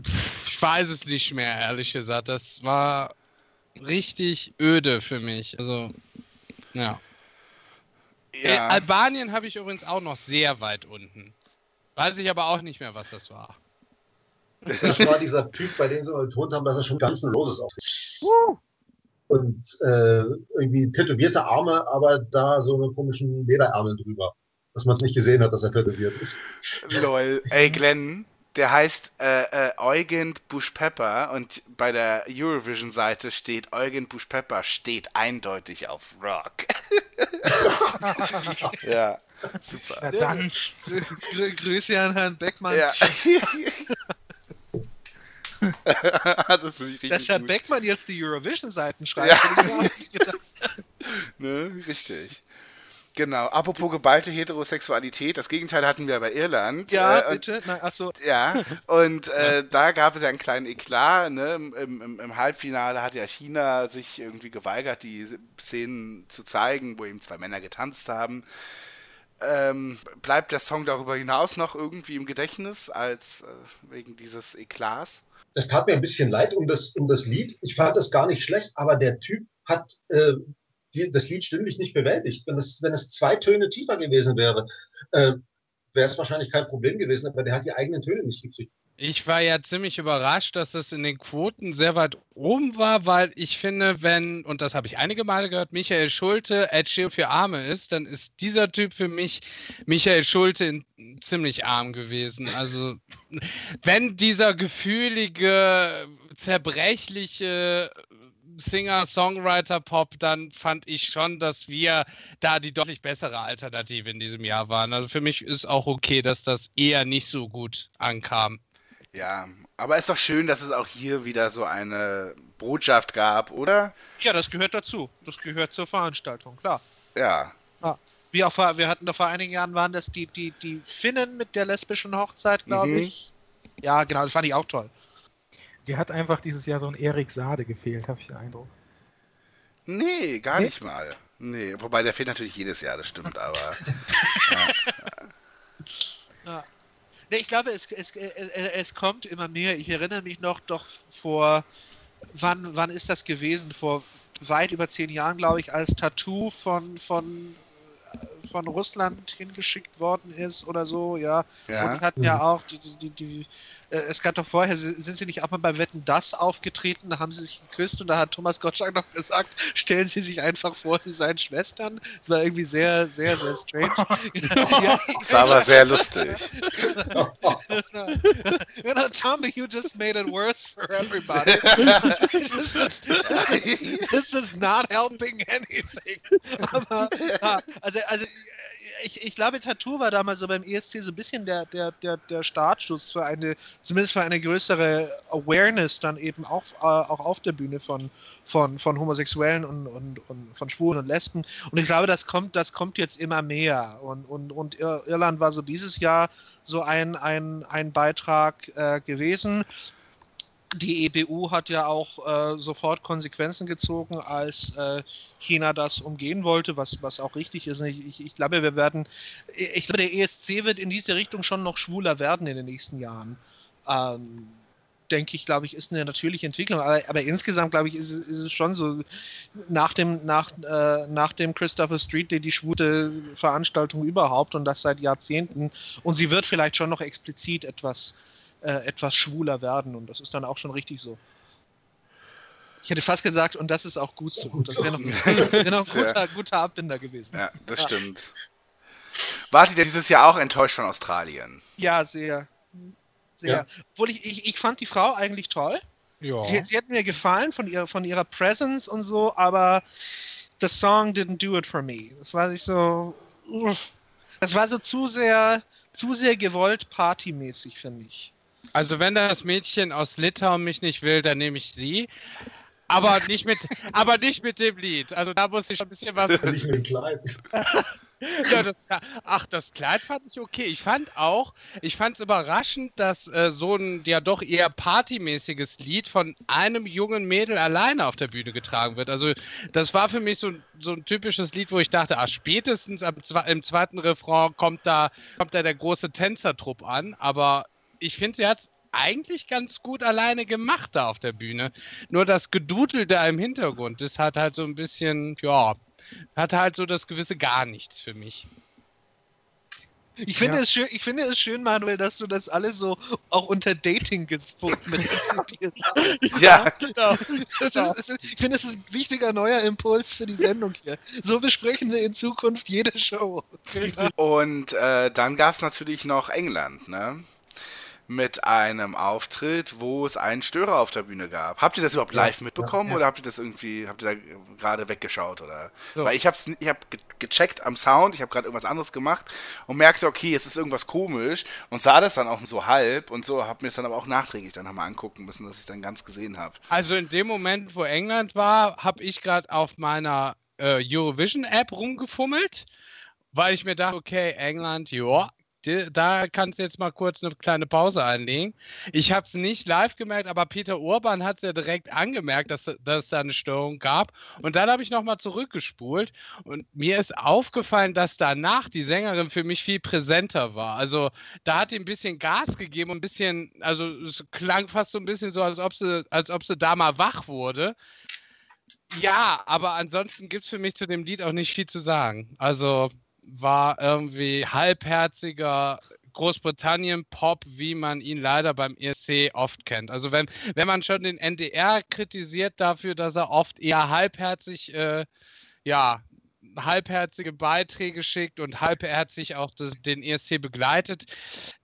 Speaker 4: pff, ich weiß es nicht mehr, ehrlich gesagt. Das war richtig öde für mich. Also, ja. Äh,
Speaker 3: Ja.
Speaker 4: Albanien habe ich übrigens auch noch sehr weit unten. Weiß ich aber auch nicht mehr, was das war.
Speaker 2: Das war dieser Typ, bei dem sie mal betont haben, dass er schon ganz Loses auf ist. Und äh, irgendwie tätowierte Arme, aber da so eine komischen Lederärmel drüber. Dass man es nicht gesehen hat, dass er tätowiert ist.
Speaker 3: Lol. Ey, Glenn, der heißt äh, äh, Eugen Bush-Pepper und bei der Eurovision-Seite steht Eugen Bush-Pepper steht eindeutig auf Rock. *laughs* ja, super.
Speaker 6: Ja, dann,
Speaker 5: Grü Grüße an Herrn Beckmann.
Speaker 3: Ja. *laughs* das finde ich richtig
Speaker 5: Dass Herr
Speaker 3: gut.
Speaker 5: Beckmann jetzt die Eurovision-Seiten schreibt,
Speaker 3: Ja.
Speaker 5: hätte ich mir auch nicht gedacht. *laughs*
Speaker 3: Ne? Richtig. Genau. Apropos geballte Heterosexualität, das Gegenteil hatten wir bei Irland.
Speaker 5: Ja,
Speaker 3: Äh, und-
Speaker 5: bitte. Nein, achso, *laughs*
Speaker 3: Ja, und äh, da gab es ja einen kleinen Eklat. Ne? Im, im, Im Halbfinale hat ja China sich irgendwie geweigert, die Szenen zu zeigen, wo eben zwei Männer getanzt haben. Ähm, bleibt der Song darüber hinaus noch irgendwie im Gedächtnis als äh, wegen dieses Eklats?
Speaker 2: Das tat mir ein bisschen leid um das, um das Lied. Ich fand das gar nicht schlecht, aber der Typ hat äh, das Lied stimmlich nicht bewältigt. Wenn es, wenn es zwei Töne tiefer gewesen wäre, äh, wäre es wahrscheinlich kein Problem gewesen, aber der hat die eigenen Töne nicht gekriegt.
Speaker 4: Ich war ja ziemlich überrascht, dass das in den Quoten sehr weit oben war, weil ich finde, wenn, und das habe ich einige Male gehört, Michael Schulte Ed Sheeran für Arme ist, dann ist dieser Typ für mich Michael Schulte in, ziemlich arm gewesen. Also, wenn dieser gefühlige, zerbrechliche Singer-Songwriter-Pop, dann fand ich schon, dass wir da die deutlich bessere Alternative in diesem Jahr waren. Also für mich ist auch okay, dass das eher nicht so gut ankam.
Speaker 3: Ja, aber ist doch schön, dass es auch hier wieder so eine Botschaft gab, oder?
Speaker 5: Ja, das gehört dazu. Das gehört zur Veranstaltung, klar.
Speaker 3: Ja.
Speaker 5: Wie auch vor, wir hatten da vor einigen Jahren waren das die, die, die Finnen mit der lesbischen Hochzeit, glaube
Speaker 3: Mhm.
Speaker 5: ich. Ja, genau, das fand ich auch toll.
Speaker 6: Dir hat einfach dieses Jahr so ein Erik Sade gefehlt, habe ich den Eindruck.
Speaker 3: Nee, gar
Speaker 6: Nee?
Speaker 3: nicht mal. Nee, wobei der fehlt natürlich jedes Jahr, das stimmt, aber. *laughs*
Speaker 5: Nee, ich glaube, es, es, äh, äh, es kommt immer mehr. Ich erinnere mich noch doch vor, wann, wann ist das gewesen? Vor weit über zehn Jahren, glaube ich, als Tattoo von, von, äh, von Russland hingeschickt worden ist oder so, ja. Und
Speaker 3: ja.
Speaker 5: die hatten ja auch, die, die, die, es gab doch vorher, si- sind sie nicht auch mal beim Wetten das aufgetreten, da haben sie sich geküsst und da hat Thomas Gottschalk noch gesagt, stellen Sie sich einfach vor, Sie seien Schwestern. Das war irgendwie sehr, sehr, sehr strange. *laughs* ja,
Speaker 3: Das war aber sehr lustig.
Speaker 5: you know, Tommy, you just made it worse for everybody. this, *laughs* is, this is not helping anything. Aber, ja, also, also ich, ich glaube, Tattoo war damals so beim ESC so ein bisschen der, der, der, der Startschuss für eine, zumindest für eine größere Awareness dann eben auch, äh, auch auf der Bühne von, von, von Homosexuellen und, und, und von Schwulen und Lesben. Und ich glaube, das kommt, das kommt jetzt immer mehr. Und, und, und Ir- Irland war so dieses Jahr so ein, ein, ein Beitrag äh, gewesen. Die EBU hat ja auch äh, sofort Konsequenzen gezogen, als äh, China das umgehen wollte, was, was auch richtig ist. Ich, ich, ich glaube, wir werden, ich glaube, der ESC wird in diese Richtung schon noch schwuler werden in den nächsten Jahren. Ähm, denke ich, glaube ich, ist eine natürliche Entwicklung. Aber, aber insgesamt, glaube ich, ist, es- ist es schon so, nach dem, nach, äh, nach dem Christopher Street Day die schwule Veranstaltung überhaupt und das seit Jahrzehnten. Und sie wird vielleicht schon noch explizit etwas, äh, etwas schwuler werden und das ist dann auch schon richtig so. Ich hätte fast gesagt, und das ist auch gut so.
Speaker 2: Gut
Speaker 5: Das wäre noch, *laughs* wär noch ein guter, guter Abbinder gewesen.
Speaker 3: Ja, das
Speaker 5: Ja.
Speaker 3: stimmt. Wart ihr dieses Jahr auch enttäuscht von Australien?
Speaker 5: Ja, sehr. Sehr.
Speaker 2: Ja.
Speaker 5: Obwohl ich, ich, ich fand die Frau eigentlich toll.
Speaker 4: Ja.
Speaker 5: Sie, sie hat mir gefallen von ihrer, von ihrer Presence und so, aber the song didn't do it for me. Das war sich so. uff. Das war so zu sehr, zu sehr gewollt partymäßig für mich.
Speaker 4: Also wenn das Mädchen aus Litauen mich nicht will, dann nehme ich sie. Aber nicht mit, *laughs* aber nicht mit dem Lied. Also da muss ich schon ein bisschen was.
Speaker 2: Nicht mit dem Kleid. *laughs*
Speaker 4: Ja, das, ach, das Kleid fand ich okay. Ich fand auch, ich fand es überraschend, dass äh, so ein ja doch eher partymäßiges Lied von einem jungen Mädel alleine auf der Bühne getragen wird. Also das war für mich so, ein- so ein typisches Lied, wo ich dachte, ah, spätestens am, im zweiten Refrain kommt da, kommt da der große Tänzertrupp an. Aber ich finde, sie hat es eigentlich ganz gut alleine gemacht da auf der Bühne. Nur das Gedudel da im Hintergrund, das hat halt so ein bisschen, ja, hat halt so das gewisse gar nichts für mich.
Speaker 5: Ich finde,
Speaker 6: Ja.
Speaker 5: es schön, ich finde es schön, Manuel, dass du das alles so auch unter Dating-Gesichtspunkten mit *laughs* konzipierst.
Speaker 3: Ja,
Speaker 5: ist, das ist, ich finde, es ist ein wichtiger neuer Impuls für die Sendung hier. So besprechen wir in Zukunft jede Show.
Speaker 3: und äh, dann gab es natürlich noch England, ne? Mit einem Auftritt, wo es einen Störer auf der Bühne gab. Habt ihr das überhaupt
Speaker 6: Ja,
Speaker 3: live mitbekommen
Speaker 6: ja, ja.
Speaker 3: oder habt ihr das irgendwie, habt ihr da gerade weggeschaut oder?
Speaker 4: So.
Speaker 3: Weil ich hab's, ich hab ge- gecheckt am Sound, ich habe gerade irgendwas anderes gemacht und merkte, okay, jetzt ist irgendwas komisch und sah das dann auch so halb und so, hab mir es dann aber auch nachträglich dann nochmal angucken müssen, dass ich dann ganz gesehen habe.
Speaker 4: Also in dem Moment, wo England war, habe ich gerade auf meiner äh, Eurovision-App rumgefummelt, weil ich mir dachte, okay, England, ja, da kannst du jetzt mal kurz eine kleine Pause einlegen. Ich habe es nicht live gemerkt, aber Peter Urban hat es ja direkt angemerkt, dass, dass es da eine Störung gab. Und dann habe ich nochmal zurückgespult und mir ist aufgefallen, dass danach die Sängerin für mich viel präsenter war. Also da hat die ein bisschen Gas gegeben und ein bisschen, also es klang fast so ein bisschen so, als ob sie, als ob sie da mal wach wurde. Ja, aber ansonsten gibt es für mich zu dem Lied auch nicht viel zu sagen. Also war irgendwie halbherziger Großbritannien-Pop, wie man ihn leider beim ESC oft kennt. Also wenn, wenn man schon den NDR kritisiert dafür, dass er oft eher halbherzig, äh, ja, halbherzige Beiträge schickt und halbherzig auch das, den ESC begleitet,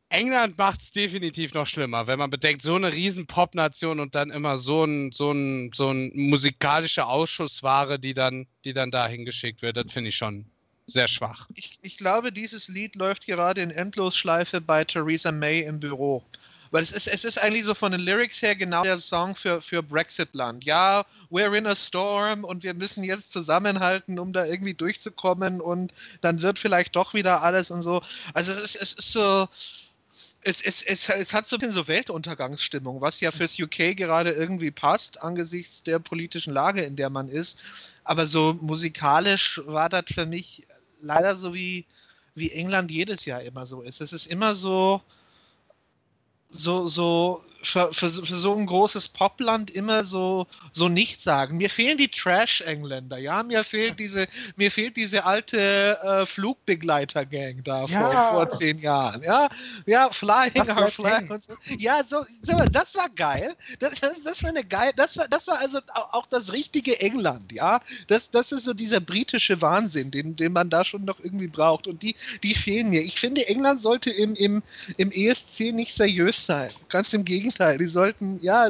Speaker 4: England macht es definitiv noch schlimmer, wenn man bedenkt, so eine riesen Pop-Nation und dann immer so ein, so ein, so ein musikalische Ausschussware, die dann, die dann da hingeschickt wird, das finde ich schon sehr schwach.
Speaker 5: Ich, ich glaube, dieses Lied läuft gerade in Endlosschleife bei Theresa May im Büro. Weil es ist, es ist eigentlich so von den Lyrics her genau der Song für, für Brexit-Land. Ja, we're in a storm und wir müssen jetzt zusammenhalten, um da irgendwie durchzukommen und dann wird vielleicht doch wieder alles und so. Also es ist, es ist so. Es, es, es, es hat so ein bisschen so Weltuntergangsstimmung, was ja fürs UK gerade irgendwie passt, angesichts der politischen Lage, in der man ist. Aber so musikalisch war das für mich leider so wie, wie England jedes Jahr immer so ist. Es ist immer so, so, so für, für, für so ein großes Popland immer so, so nichts sagen. Mir fehlen die Trash-Engländer, ja. Mir fehlt diese, mir fehlt diese alte äh, Flugbegleiter-Gang da
Speaker 6: Ja.
Speaker 5: vor, vor zehn Jahren. Ja, ja, Flying
Speaker 6: Das
Speaker 5: Our Flag und so. Ja, so, so, das war geil. Das, das, das war eine geil, das war, das war also au- auch das richtige England, ja. Das, das ist so dieser britische Wahnsinn, den, den man da schon noch irgendwie braucht. Und die, die fehlen mir. Ich finde, England sollte im, im, im ESC nicht seriös sein. Ganz im Gegenteil. Die sollten, ja,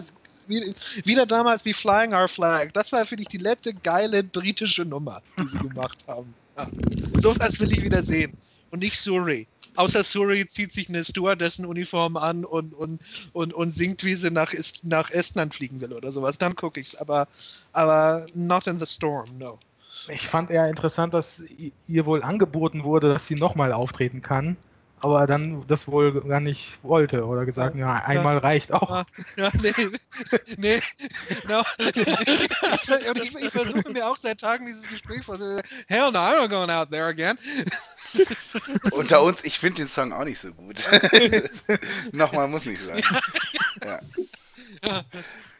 Speaker 5: wie- wieder damals wie Flying Our Flag. Das war, finde ich, die letzte geile britische Nummer, die sie *laughs* gemacht haben. Ja. Sowas will ich wieder sehen. Und nicht Surrey. Außer Surrey zieht sich eine Stewardessen-Uniform an und, und, und, und singt, wie sie nach, Est nach Estland fliegen will oder sowas. Dann gucke ich's. Aber, aber not in the storm, no.
Speaker 6: Ich fand eher interessant, dass ihr wohl angeboten wurde, dass sie nochmal auftreten kann, aber dann das wohl gar nicht wollte oder gesagt, ja, einmal reicht auch.
Speaker 5: Ja, nee, *laughs* nee, no. *laughs* ich, ich versuche mir auch seit Tagen dieses Gespräch vorzustellen. Hell no, I'm not going out there again. *laughs*
Speaker 3: Unter uns, ich finde den Song auch nicht so gut. Nochmal muss nicht sein. Ja.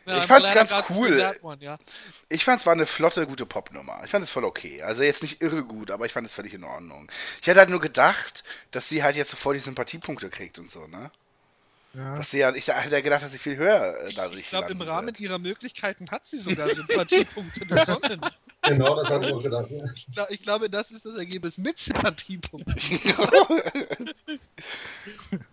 Speaker 5: Ja,
Speaker 3: Ich fand's ganz cool.
Speaker 5: one, ja.
Speaker 3: Ich fand es war eine flotte, gute Popnummer. Ich fand es voll okay. Also jetzt nicht irre gut, aber ich fand es völlig in Ordnung. Ich hätte halt nur gedacht, dass sie halt jetzt sofort die Sympathiepunkte kriegt und so, ne?
Speaker 6: Ja.
Speaker 3: Dass sie ja, ich hätte ja gedacht, dass sie viel höher äh, dadurch
Speaker 5: Ich glaube, im Rahmen
Speaker 3: wird.
Speaker 5: ihrer Möglichkeiten hat sie sogar Sympathiepunkte bekommen.
Speaker 2: Genau, das hatte ich auch gedacht. ja.
Speaker 5: Ich, glaub, ich glaube, das ist das Ergebnis mit Sympathiepunkten. *laughs*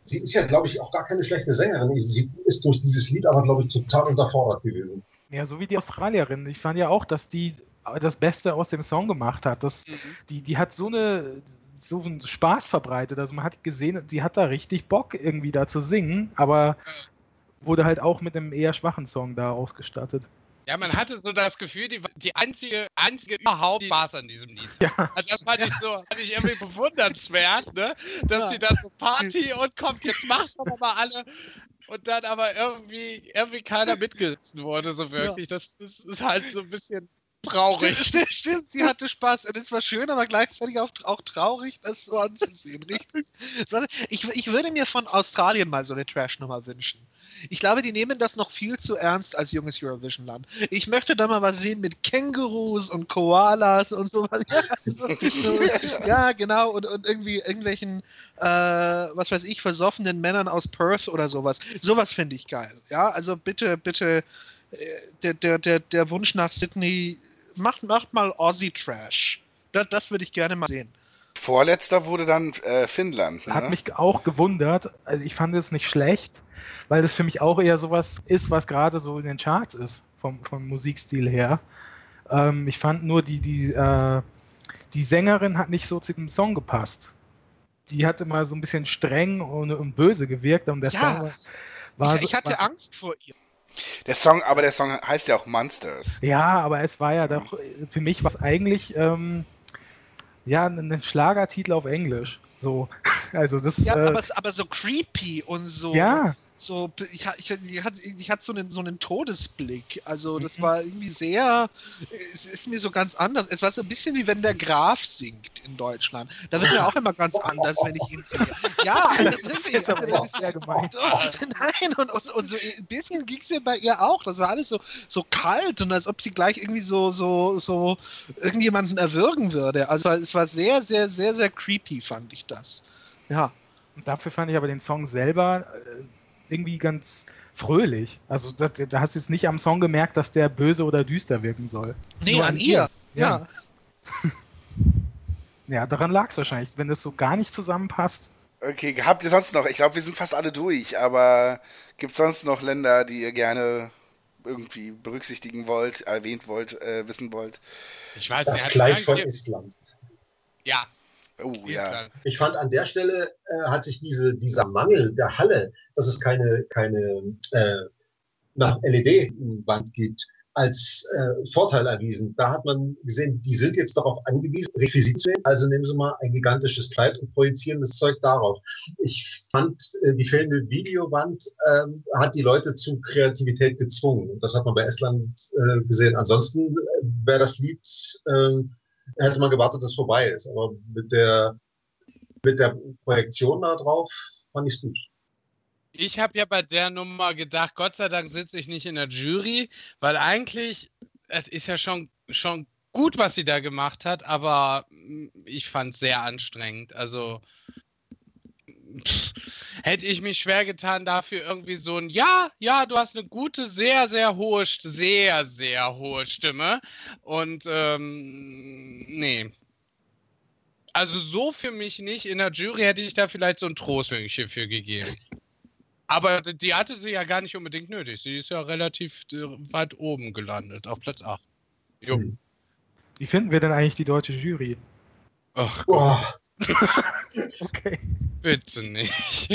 Speaker 2: Sie ist ja, glaube ich, auch gar keine schlechte Sängerin. Sie ist durch dieses Lied aber, glaube ich, total unterfordert gewesen.
Speaker 6: ja, so wie die Australierin. Ich fand ja auch, dass die das Beste aus dem Song gemacht hat. Das, die, die hat so eine so einen Spaß verbreitet. Also man hat gesehen, sie hat da richtig Bock, irgendwie da zu singen, aber wurde halt auch mit einem eher schwachen Song da ausgestattet.
Speaker 4: Ja, man hatte so das Gefühl, die, die einzige, einzige überhaupt Spaß an diesem Lied.
Speaker 6: Ja.
Speaker 4: Also das fand ich so, fand ich irgendwie bewundernswert, ne? Dass
Speaker 5: Ja.
Speaker 4: sie da so Party und kommt, jetzt macht doch mal alle. Und dann aber irgendwie, irgendwie keiner mitgerissen wurde, so wirklich. Das, das ist halt so ein bisschen traurig.
Speaker 5: Stimmt, stimmt, sie hatte Spaß. Und es war schön, aber gleichzeitig auch, auch traurig, das so anzusehen. Richtig? Ich, ich würde mir von Australien mal so eine Trash-Nummer wünschen. Ich glaube, die nehmen das noch viel zu ernst als junges Eurovision-Land. Ich möchte da mal was sehen mit Kängurus und Koalas und sowas. *laughs* Ja, so, so, ja genau. Und, und irgendwie irgendwelchen, äh, was weiß ich, versoffenen Männern aus Perth oder sowas. Sowas finde ich geil. Ja, also bitte, bitte, äh, der, der, der, der Wunsch nach Sydney, macht, macht mal Aussie-Trash. Das, das würde ich gerne mal sehen.
Speaker 3: Vorletzter wurde dann äh, Finnland. Ne?
Speaker 6: Hat mich auch gewundert. Also ich fand es nicht schlecht, weil das für mich auch eher sowas ist, was gerade so in den Charts ist, vom, vom Musikstil her. Ähm, ich fand nur, die, die, äh, die Sängerin hat nicht so zu dem Song gepasst. Die hat immer so ein bisschen streng und, und böse gewirkt und der
Speaker 5: Ja.
Speaker 6: Song war
Speaker 5: ich,
Speaker 6: so,
Speaker 5: ich hatte
Speaker 6: war,
Speaker 5: Angst vor ihr.
Speaker 3: Der Song, aber der Song heißt ja auch Monsters.
Speaker 6: Ja, aber es war ja doch, für mich was eigentlich ähm, ja ein ein Schlagertitel auf Englisch. So, *laughs* also das
Speaker 5: Ja,
Speaker 6: äh,
Speaker 5: aber, aber so creepy und so.
Speaker 6: ja,
Speaker 5: so ich, ich, ich, hatte, ich hatte so einen, so einen Todesblick. Also das
Speaker 6: Mhm.
Speaker 5: war irgendwie sehr, es ist mir so ganz anders. Es war so ein bisschen wie wenn der Graf singt in Deutschland. Da wird mir auch immer ganz anders, wenn ich ihn sehe. Ja, *laughs*
Speaker 6: das ist jetzt aber ist sehr gemein.
Speaker 5: Doch, *laughs* nein, und, und, und so ein bisschen ging es mir bei ihr auch. Das war alles so, so kalt und als ob sie gleich irgendwie so, so, so irgendjemanden erwürgen würde. Also es war sehr, sehr, sehr, sehr creepy, fand ich das. Ja.
Speaker 6: Und dafür fand ich aber den Song selber äh, irgendwie ganz fröhlich. Also das, da hast du jetzt nicht am Song gemerkt, dass der böse oder düster wirken soll.
Speaker 5: Nee,
Speaker 6: Nur
Speaker 5: an ihr.
Speaker 6: Ja.
Speaker 5: Ja. *laughs*
Speaker 6: Ja, daran lag es wahrscheinlich. Wenn das so gar nicht zusammenpasst,
Speaker 3: Okay, habt ihr sonst noch? Ich glaube, wir sind fast alle durch, aber gibt es sonst noch Länder, die ihr gerne irgendwie berücksichtigen wollt, erwähnt wollt, äh, wissen wollt?
Speaker 4: Ich weiß
Speaker 2: Das. Kleid
Speaker 4: hat
Speaker 2: von Estland.
Speaker 4: Ja,
Speaker 3: Oh ja.
Speaker 2: Ich fand an der Stelle äh, hat sich diese, dieser Mangel der Halle, dass es keine, keine äh, LED-Wand gibt, als äh, Vorteil erwiesen. Da hat man gesehen, die sind jetzt darauf angewiesen, Requisit zu sehen. Also nehmen Sie mal ein gigantisches Kleid und projizieren das Zeug darauf. Ich fand, äh, die fehlende Videowand ähm, hat die Leute zu Kreativität gezwungen. Und das hat man bei Estland äh, gesehen. Ansonsten äh, wäre das Lied, äh, hätte man gewartet, dass es vorbei ist. Aber mit der mit der Projektion da drauf fand ich es gut.
Speaker 4: Ich habe ja bei der Nummer gedacht, Gott sei Dank sitze ich nicht in der Jury, weil eigentlich, es ist ja schon, schon gut, was sie da gemacht hat, aber mm, ich fand es sehr anstrengend. Also pff, hätte ich mich schwer getan, dafür irgendwie so ein Ja, ja, du hast eine gute, sehr, sehr hohe, sehr, sehr hohe Stimme. Und ähm, nee. Also so für mich nicht. In der Jury hätte ich da vielleicht so ein Trostmünchen für gegeben. Aber die hatte sie ja gar nicht unbedingt nötig. Sie ist ja relativ weit oben gelandet, auf Platz 8. Jo.
Speaker 2: Hm.
Speaker 6: Wie finden wir denn eigentlich die deutsche Jury?
Speaker 4: Ach,
Speaker 2: Boah, *laughs* *laughs*
Speaker 6: Okay.
Speaker 4: bitte nicht.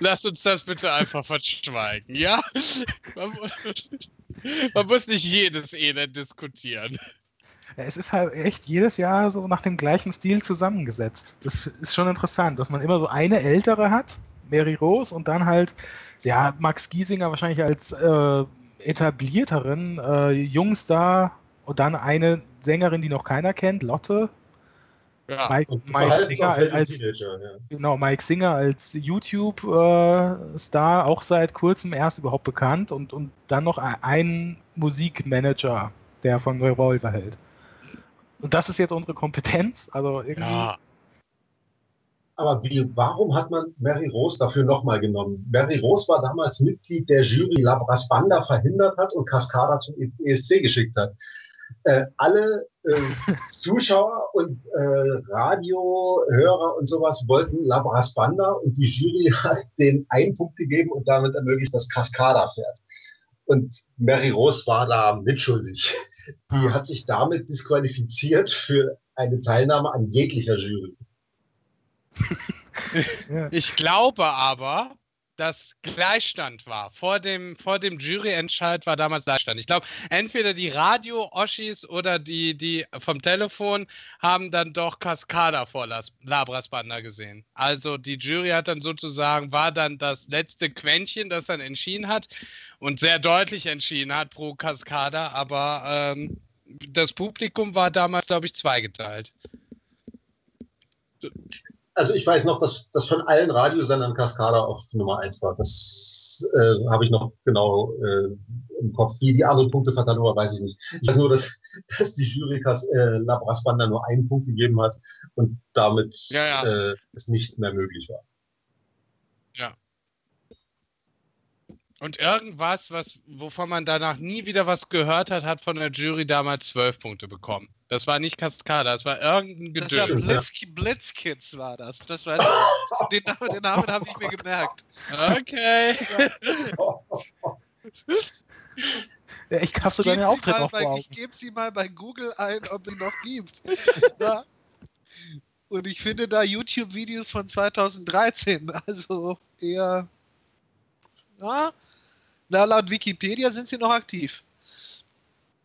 Speaker 4: Lass uns das bitte einfach verschweigen, ja? Man, mu- man muss nicht jedes Elend diskutieren.
Speaker 6: Es ist halt echt jedes Jahr so nach dem gleichen Stil zusammengesetzt. Das ist schon interessant, dass man immer so eine ältere hat, Mary Rose, und dann halt, ja, Max Giesinger wahrscheinlich als äh, etablierteren äh, Jungstar und dann eine Sängerin, die noch keiner kennt, Lotte.
Speaker 4: Ja.
Speaker 6: Mike, Mike Singer als,
Speaker 2: Teenager. Ja.
Speaker 6: genau, Mike Singer als YouTube-Star, auch seit kurzem erst überhaupt bekannt und, und dann noch ein- ein Musikmanager, der von Revolver hält. Und das ist jetzt unsere Kompetenz. Also irgendwie.
Speaker 4: Ja.
Speaker 2: Aber wie, warum hat man Mary Rose dafür nochmal genommen? Mary Rose war damals Mitglied der Jury, Labras Banda verhindert hat und Cascada zum ESC geschickt hat. Äh, alle äh, *laughs* Zuschauer und äh, Radiohörer und sowas wollten Labras Banda und die Jury *laughs* hat den einen Punkt gegeben und damit ermöglicht, dass Cascada fährt. Und Mary Rose war da mitschuldig. Die hat sich damit disqualifiziert für eine Teilnahme an jeglicher Jury. *laughs*
Speaker 4: Ich glaube aber, dass Gleichstand war. Vor dem, vor dem Juryentscheid war damals Gleichstand. Ich glaube, entweder die Radio-Oschis oder die, die vom Telefon haben dann doch Cascada vor Las, Labras Banda gesehen. Also die Jury hat dann sozusagen, war dann das letzte Quäntchen, das dann entschieden hat und sehr deutlich entschieden hat pro Cascada, aber ähm, das Publikum war damals, glaube ich, zweigeteilt.
Speaker 2: Also ich weiß noch, dass das von allen Radiosendern Cascada auf Nummer 1 war. Das äh, habe ich noch genau äh, im Kopf. Wie die anderen Punkte verteilt war, weiß ich nicht. Ich weiß nur, dass, *laughs* dass die Jury äh, Labras Banda nur einen Punkt gegeben hat und damit
Speaker 4: Ja, ja.
Speaker 2: Äh, es nicht mehr möglich war.
Speaker 4: Und irgendwas, was, wovon man danach nie wieder was gehört hat, hat von der Jury damals zwölf Punkte bekommen. Das war nicht Cascada, das war irgendein
Speaker 5: Das war
Speaker 4: Gedöns.
Speaker 2: Stimmt, ja.
Speaker 5: Blitz, Blitzkids war das. das weiß ich. Den, Namen- den Namen habe ich mir gemerkt.
Speaker 4: Okay.
Speaker 6: Ja, ich habe sogar
Speaker 5: Sie
Speaker 6: Auftritt
Speaker 5: mal
Speaker 6: noch
Speaker 5: bei, ich gebe sie mal bei Google ein, ob es noch gibt. Ja. Und ich finde da YouTube-Videos von 2013. Also eher. Ja. Na, laut Wikipedia sind sie noch aktiv.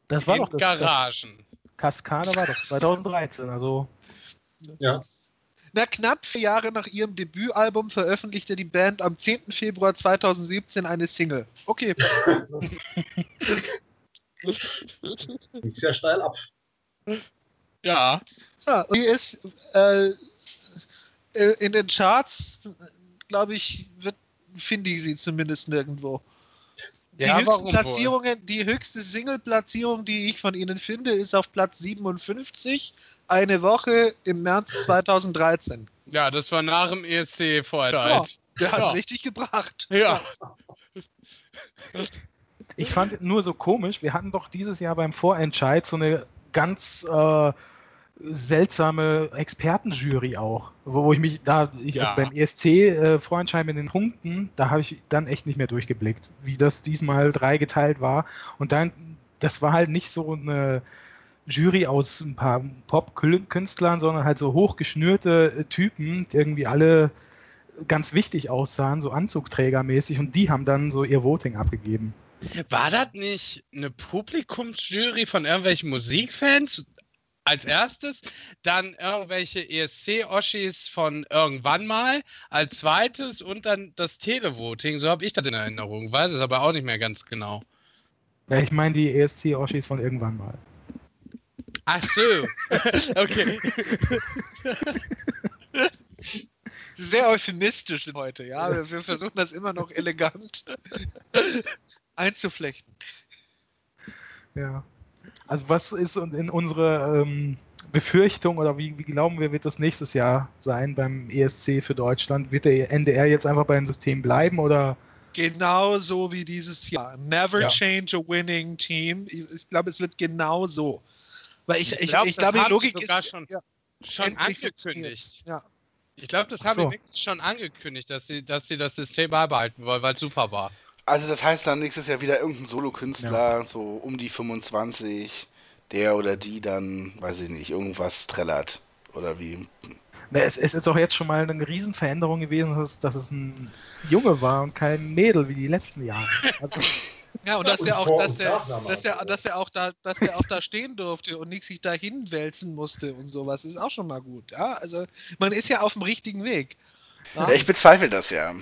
Speaker 6: Das war
Speaker 4: In
Speaker 6: doch das, das
Speaker 4: Garagen.
Speaker 6: Cascada war doch 2013. Also
Speaker 2: Ja.
Speaker 5: Na, knapp vier Jahre nach ihrem Debütalbum veröffentlichte die Band am 10. Februar 2017 eine Single. Okay. *laughs*
Speaker 2: Ging sehr steil ab.
Speaker 4: Ja.
Speaker 5: Ja, und die ist äh, äh, in den Charts, glaube ich, wird, finde ich sie zumindest nirgendwo. Die
Speaker 4: ja,
Speaker 5: höchsten
Speaker 4: wohl?
Speaker 5: Platzierungen, die höchste Single-Platzierung, die ich von ihnen finde, ist auf Platz 57, eine Woche im März *laughs* 2013.
Speaker 4: Ja, das war nach dem ESC Vorentscheid.
Speaker 5: Der hat
Speaker 4: Ja.
Speaker 5: richtig gebracht.
Speaker 4: Ja. *laughs*
Speaker 6: ich fand nur so komisch, wir hatten doch dieses Jahr beim Vorentscheid so eine ganz äh, seltsame Expertenjury auch, wo wo ich mich da, ich,
Speaker 4: Ja.
Speaker 6: also beim ESC-Vorentscheid mit den Punkten, da habe ich dann echt nicht mehr durchgeblickt, wie das diesmal drei geteilt war. Und dann, das war halt nicht so eine Jury aus ein paar Pop-Künstlern, sondern halt so hochgeschnürte äh, Typen, die irgendwie alle ganz wichtig aussahen, so Anzugträgermäßig, und die haben dann so ihr Voting abgegeben.
Speaker 4: War das nicht eine Publikumsjury von irgendwelchen Musikfans als erstes? Dann irgendwelche ESC-Oschis von irgendwann mal als zweites und dann das Televoting. So habe ich das in Erinnerung. Weiß es aber auch nicht mehr ganz genau.
Speaker 6: Ja, ich meine die ESC-Oschis von irgendwann mal.
Speaker 4: Ach so. *laughs* okay.
Speaker 5: Sehr euphemistisch heute, ja. Wir, wir versuchen das immer noch elegant *laughs* einzuflechten.
Speaker 6: Ja. Also was ist in unsere ähm, Befürchtung oder wie, wie glauben wir, wird das nächstes Jahr sein beim ESC für Deutschland? Wird der NDR jetzt einfach beim System bleiben oder
Speaker 5: Genau so wie dieses Jahr. Never
Speaker 6: Ja.
Speaker 5: change a winning team. Ich, ich glaube, es wird genau so. Weil ich,
Speaker 4: Ich
Speaker 5: ich,
Speaker 4: glaub,
Speaker 5: glaube, die
Speaker 4: haben sie
Speaker 5: Logik
Speaker 4: sogar
Speaker 5: ist
Speaker 4: schon
Speaker 5: ja,
Speaker 4: Schon angekündigt.
Speaker 5: Ja.
Speaker 4: Ich glaube, das
Speaker 6: Ach
Speaker 4: haben
Speaker 6: so.
Speaker 4: die wirklich schon angekündigt, dass sie, dass sie das System beibehalten wollen, weil es super war.
Speaker 3: Also das heißt dann nächstes Jahr wieder irgendein Solokünstler, so um die 25, der oder die dann, weiß ich nicht, irgendwas trällert. Oder wie.
Speaker 6: Na, es, es ist auch jetzt schon mal eine Riesenveränderung gewesen, dass, dass es ein Junge war und kein Mädel wie die letzten Jahre. Also, *laughs*
Speaker 5: Ja, und dass
Speaker 2: Und
Speaker 5: er auch, dass er, dass er,
Speaker 2: auch,
Speaker 5: dass er auch da, dass er auch da stehen durfte und nicht sich da hinwälzen musste und sowas, ist auch schon mal gut. Ja, also man ist ja auf dem richtigen Weg.
Speaker 3: Ja, ich bezweifle das ja.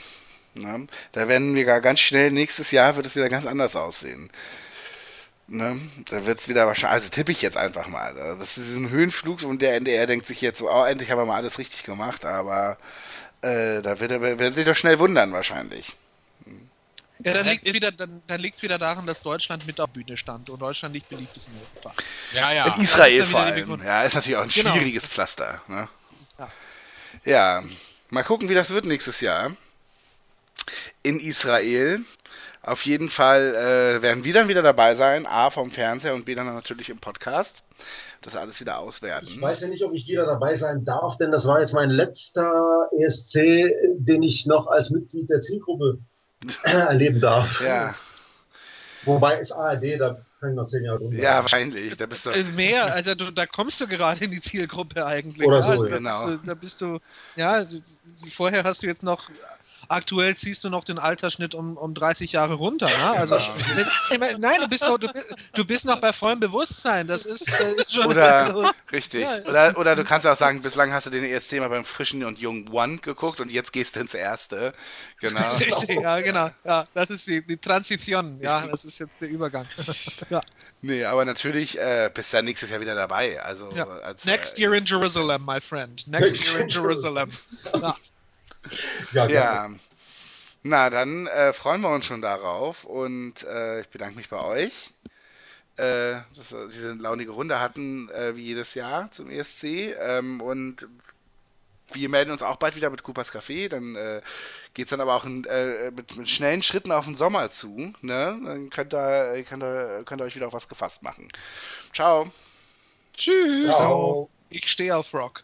Speaker 3: Ne? Da werden wir gar ganz schnell, nächstes Jahr wird es wieder ganz anders aussehen. Ne? Da wird es wieder wahrscheinlich, also tippe ich jetzt einfach mal. Also Das ist ein Höhenflug und der NDR denkt sich jetzt so, oh, endlich haben wir mal alles richtig gemacht, aber äh, da wird er, werden sich doch schnell wundern wahrscheinlich.
Speaker 5: Ja, dann liegt es wieder, dann, dann wieder daran, dass Deutschland mit auf der Bühne stand und Deutschland nicht beliebt ist in Europa.
Speaker 4: Ja, ja.
Speaker 3: In Israel vor allem. Ja, ist natürlich auch ein
Speaker 5: Genau.
Speaker 3: schwieriges Pflaster. Ne?
Speaker 5: Ja.
Speaker 3: ja, mal gucken, wie das wird nächstes Jahr. In Israel. Auf jeden Fall äh, werden wir dann wieder dabei sein. A vom Fernseher und B dann natürlich im Podcast. Das alles wieder auswerten.
Speaker 2: Ich weiß ja nicht, ob ich wieder dabei sein darf, denn das war jetzt mein letzter ESC, den ich noch als Mitglied der Zielgruppe erleben darf.
Speaker 3: Ja,
Speaker 2: Wobei ist ARD, da kann ich noch zehn Jahre drunter.
Speaker 3: ja, wahrscheinlich. Da bist du.
Speaker 5: Äh, mehr, also du, da kommst du gerade in die Zielgruppe eigentlich.
Speaker 2: Oder
Speaker 5: ja,
Speaker 2: so,
Speaker 5: also,
Speaker 2: ja.
Speaker 5: da,
Speaker 3: Genau.
Speaker 5: bist du, da bist du, ja, du- vorher hast du jetzt noch, aktuell ziehst du noch den Altersschnitt um, um 30 Jahre runter. Ja? Also, ich nein, du bist, noch, du, bist- du bist noch bei vollem Bewusstsein. Das ist, äh, ist schon.
Speaker 3: Oder, *laughs*
Speaker 5: also,
Speaker 3: richtig.
Speaker 5: Ja,
Speaker 3: oder, oder du kannst auch sagen, bislang hast du den ESC mal beim frischen und jungen One geguckt und jetzt gehst du ins erste. Genau. *laughs*
Speaker 5: Richtig, ja, genau. Ja, das ist die, die Transition. Ja, das ist jetzt der Übergang. Ja.
Speaker 3: Nee, aber natürlich äh, bist du ja nächstes Jahr wieder dabei. Also
Speaker 5: Ja.
Speaker 3: als,
Speaker 5: Next
Speaker 3: äh,
Speaker 5: year in Jerusalem, my friend. Next year in *laughs* Jerusalem. Ja.
Speaker 2: Ja,
Speaker 3: Ja. Na, dann äh, freuen wir uns schon darauf und äh, ich bedanke mich bei euch, äh, dass wir diese launige Runde hatten, äh, wie jedes Jahr zum ESC. Ähm, und wir melden uns auch bald wieder mit Coopers Café. Dann äh, geht es dann aber auch in, äh, mit, mit schnellen Schritten auf den Sommer zu. Ne? Dann könnt ihr, könnt, ihr, könnt ihr euch wieder auf was gefasst machen. Ciao.
Speaker 4: Tschüss.
Speaker 2: Ciao.
Speaker 5: Ich stehe auf Rock.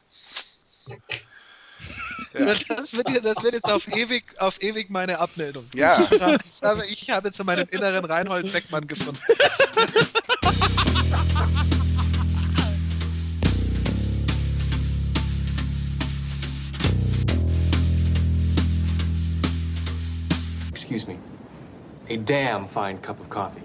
Speaker 3: Ja.
Speaker 5: Das, wird, das wird jetzt auf ewig, auf ewig meine Abmeldung.
Speaker 3: Ja.
Speaker 5: Ich habe, ich habe zu meinem inneren Reinhold Beckmann gefunden.
Speaker 1: Excuse me. A damn fine cup of coffee.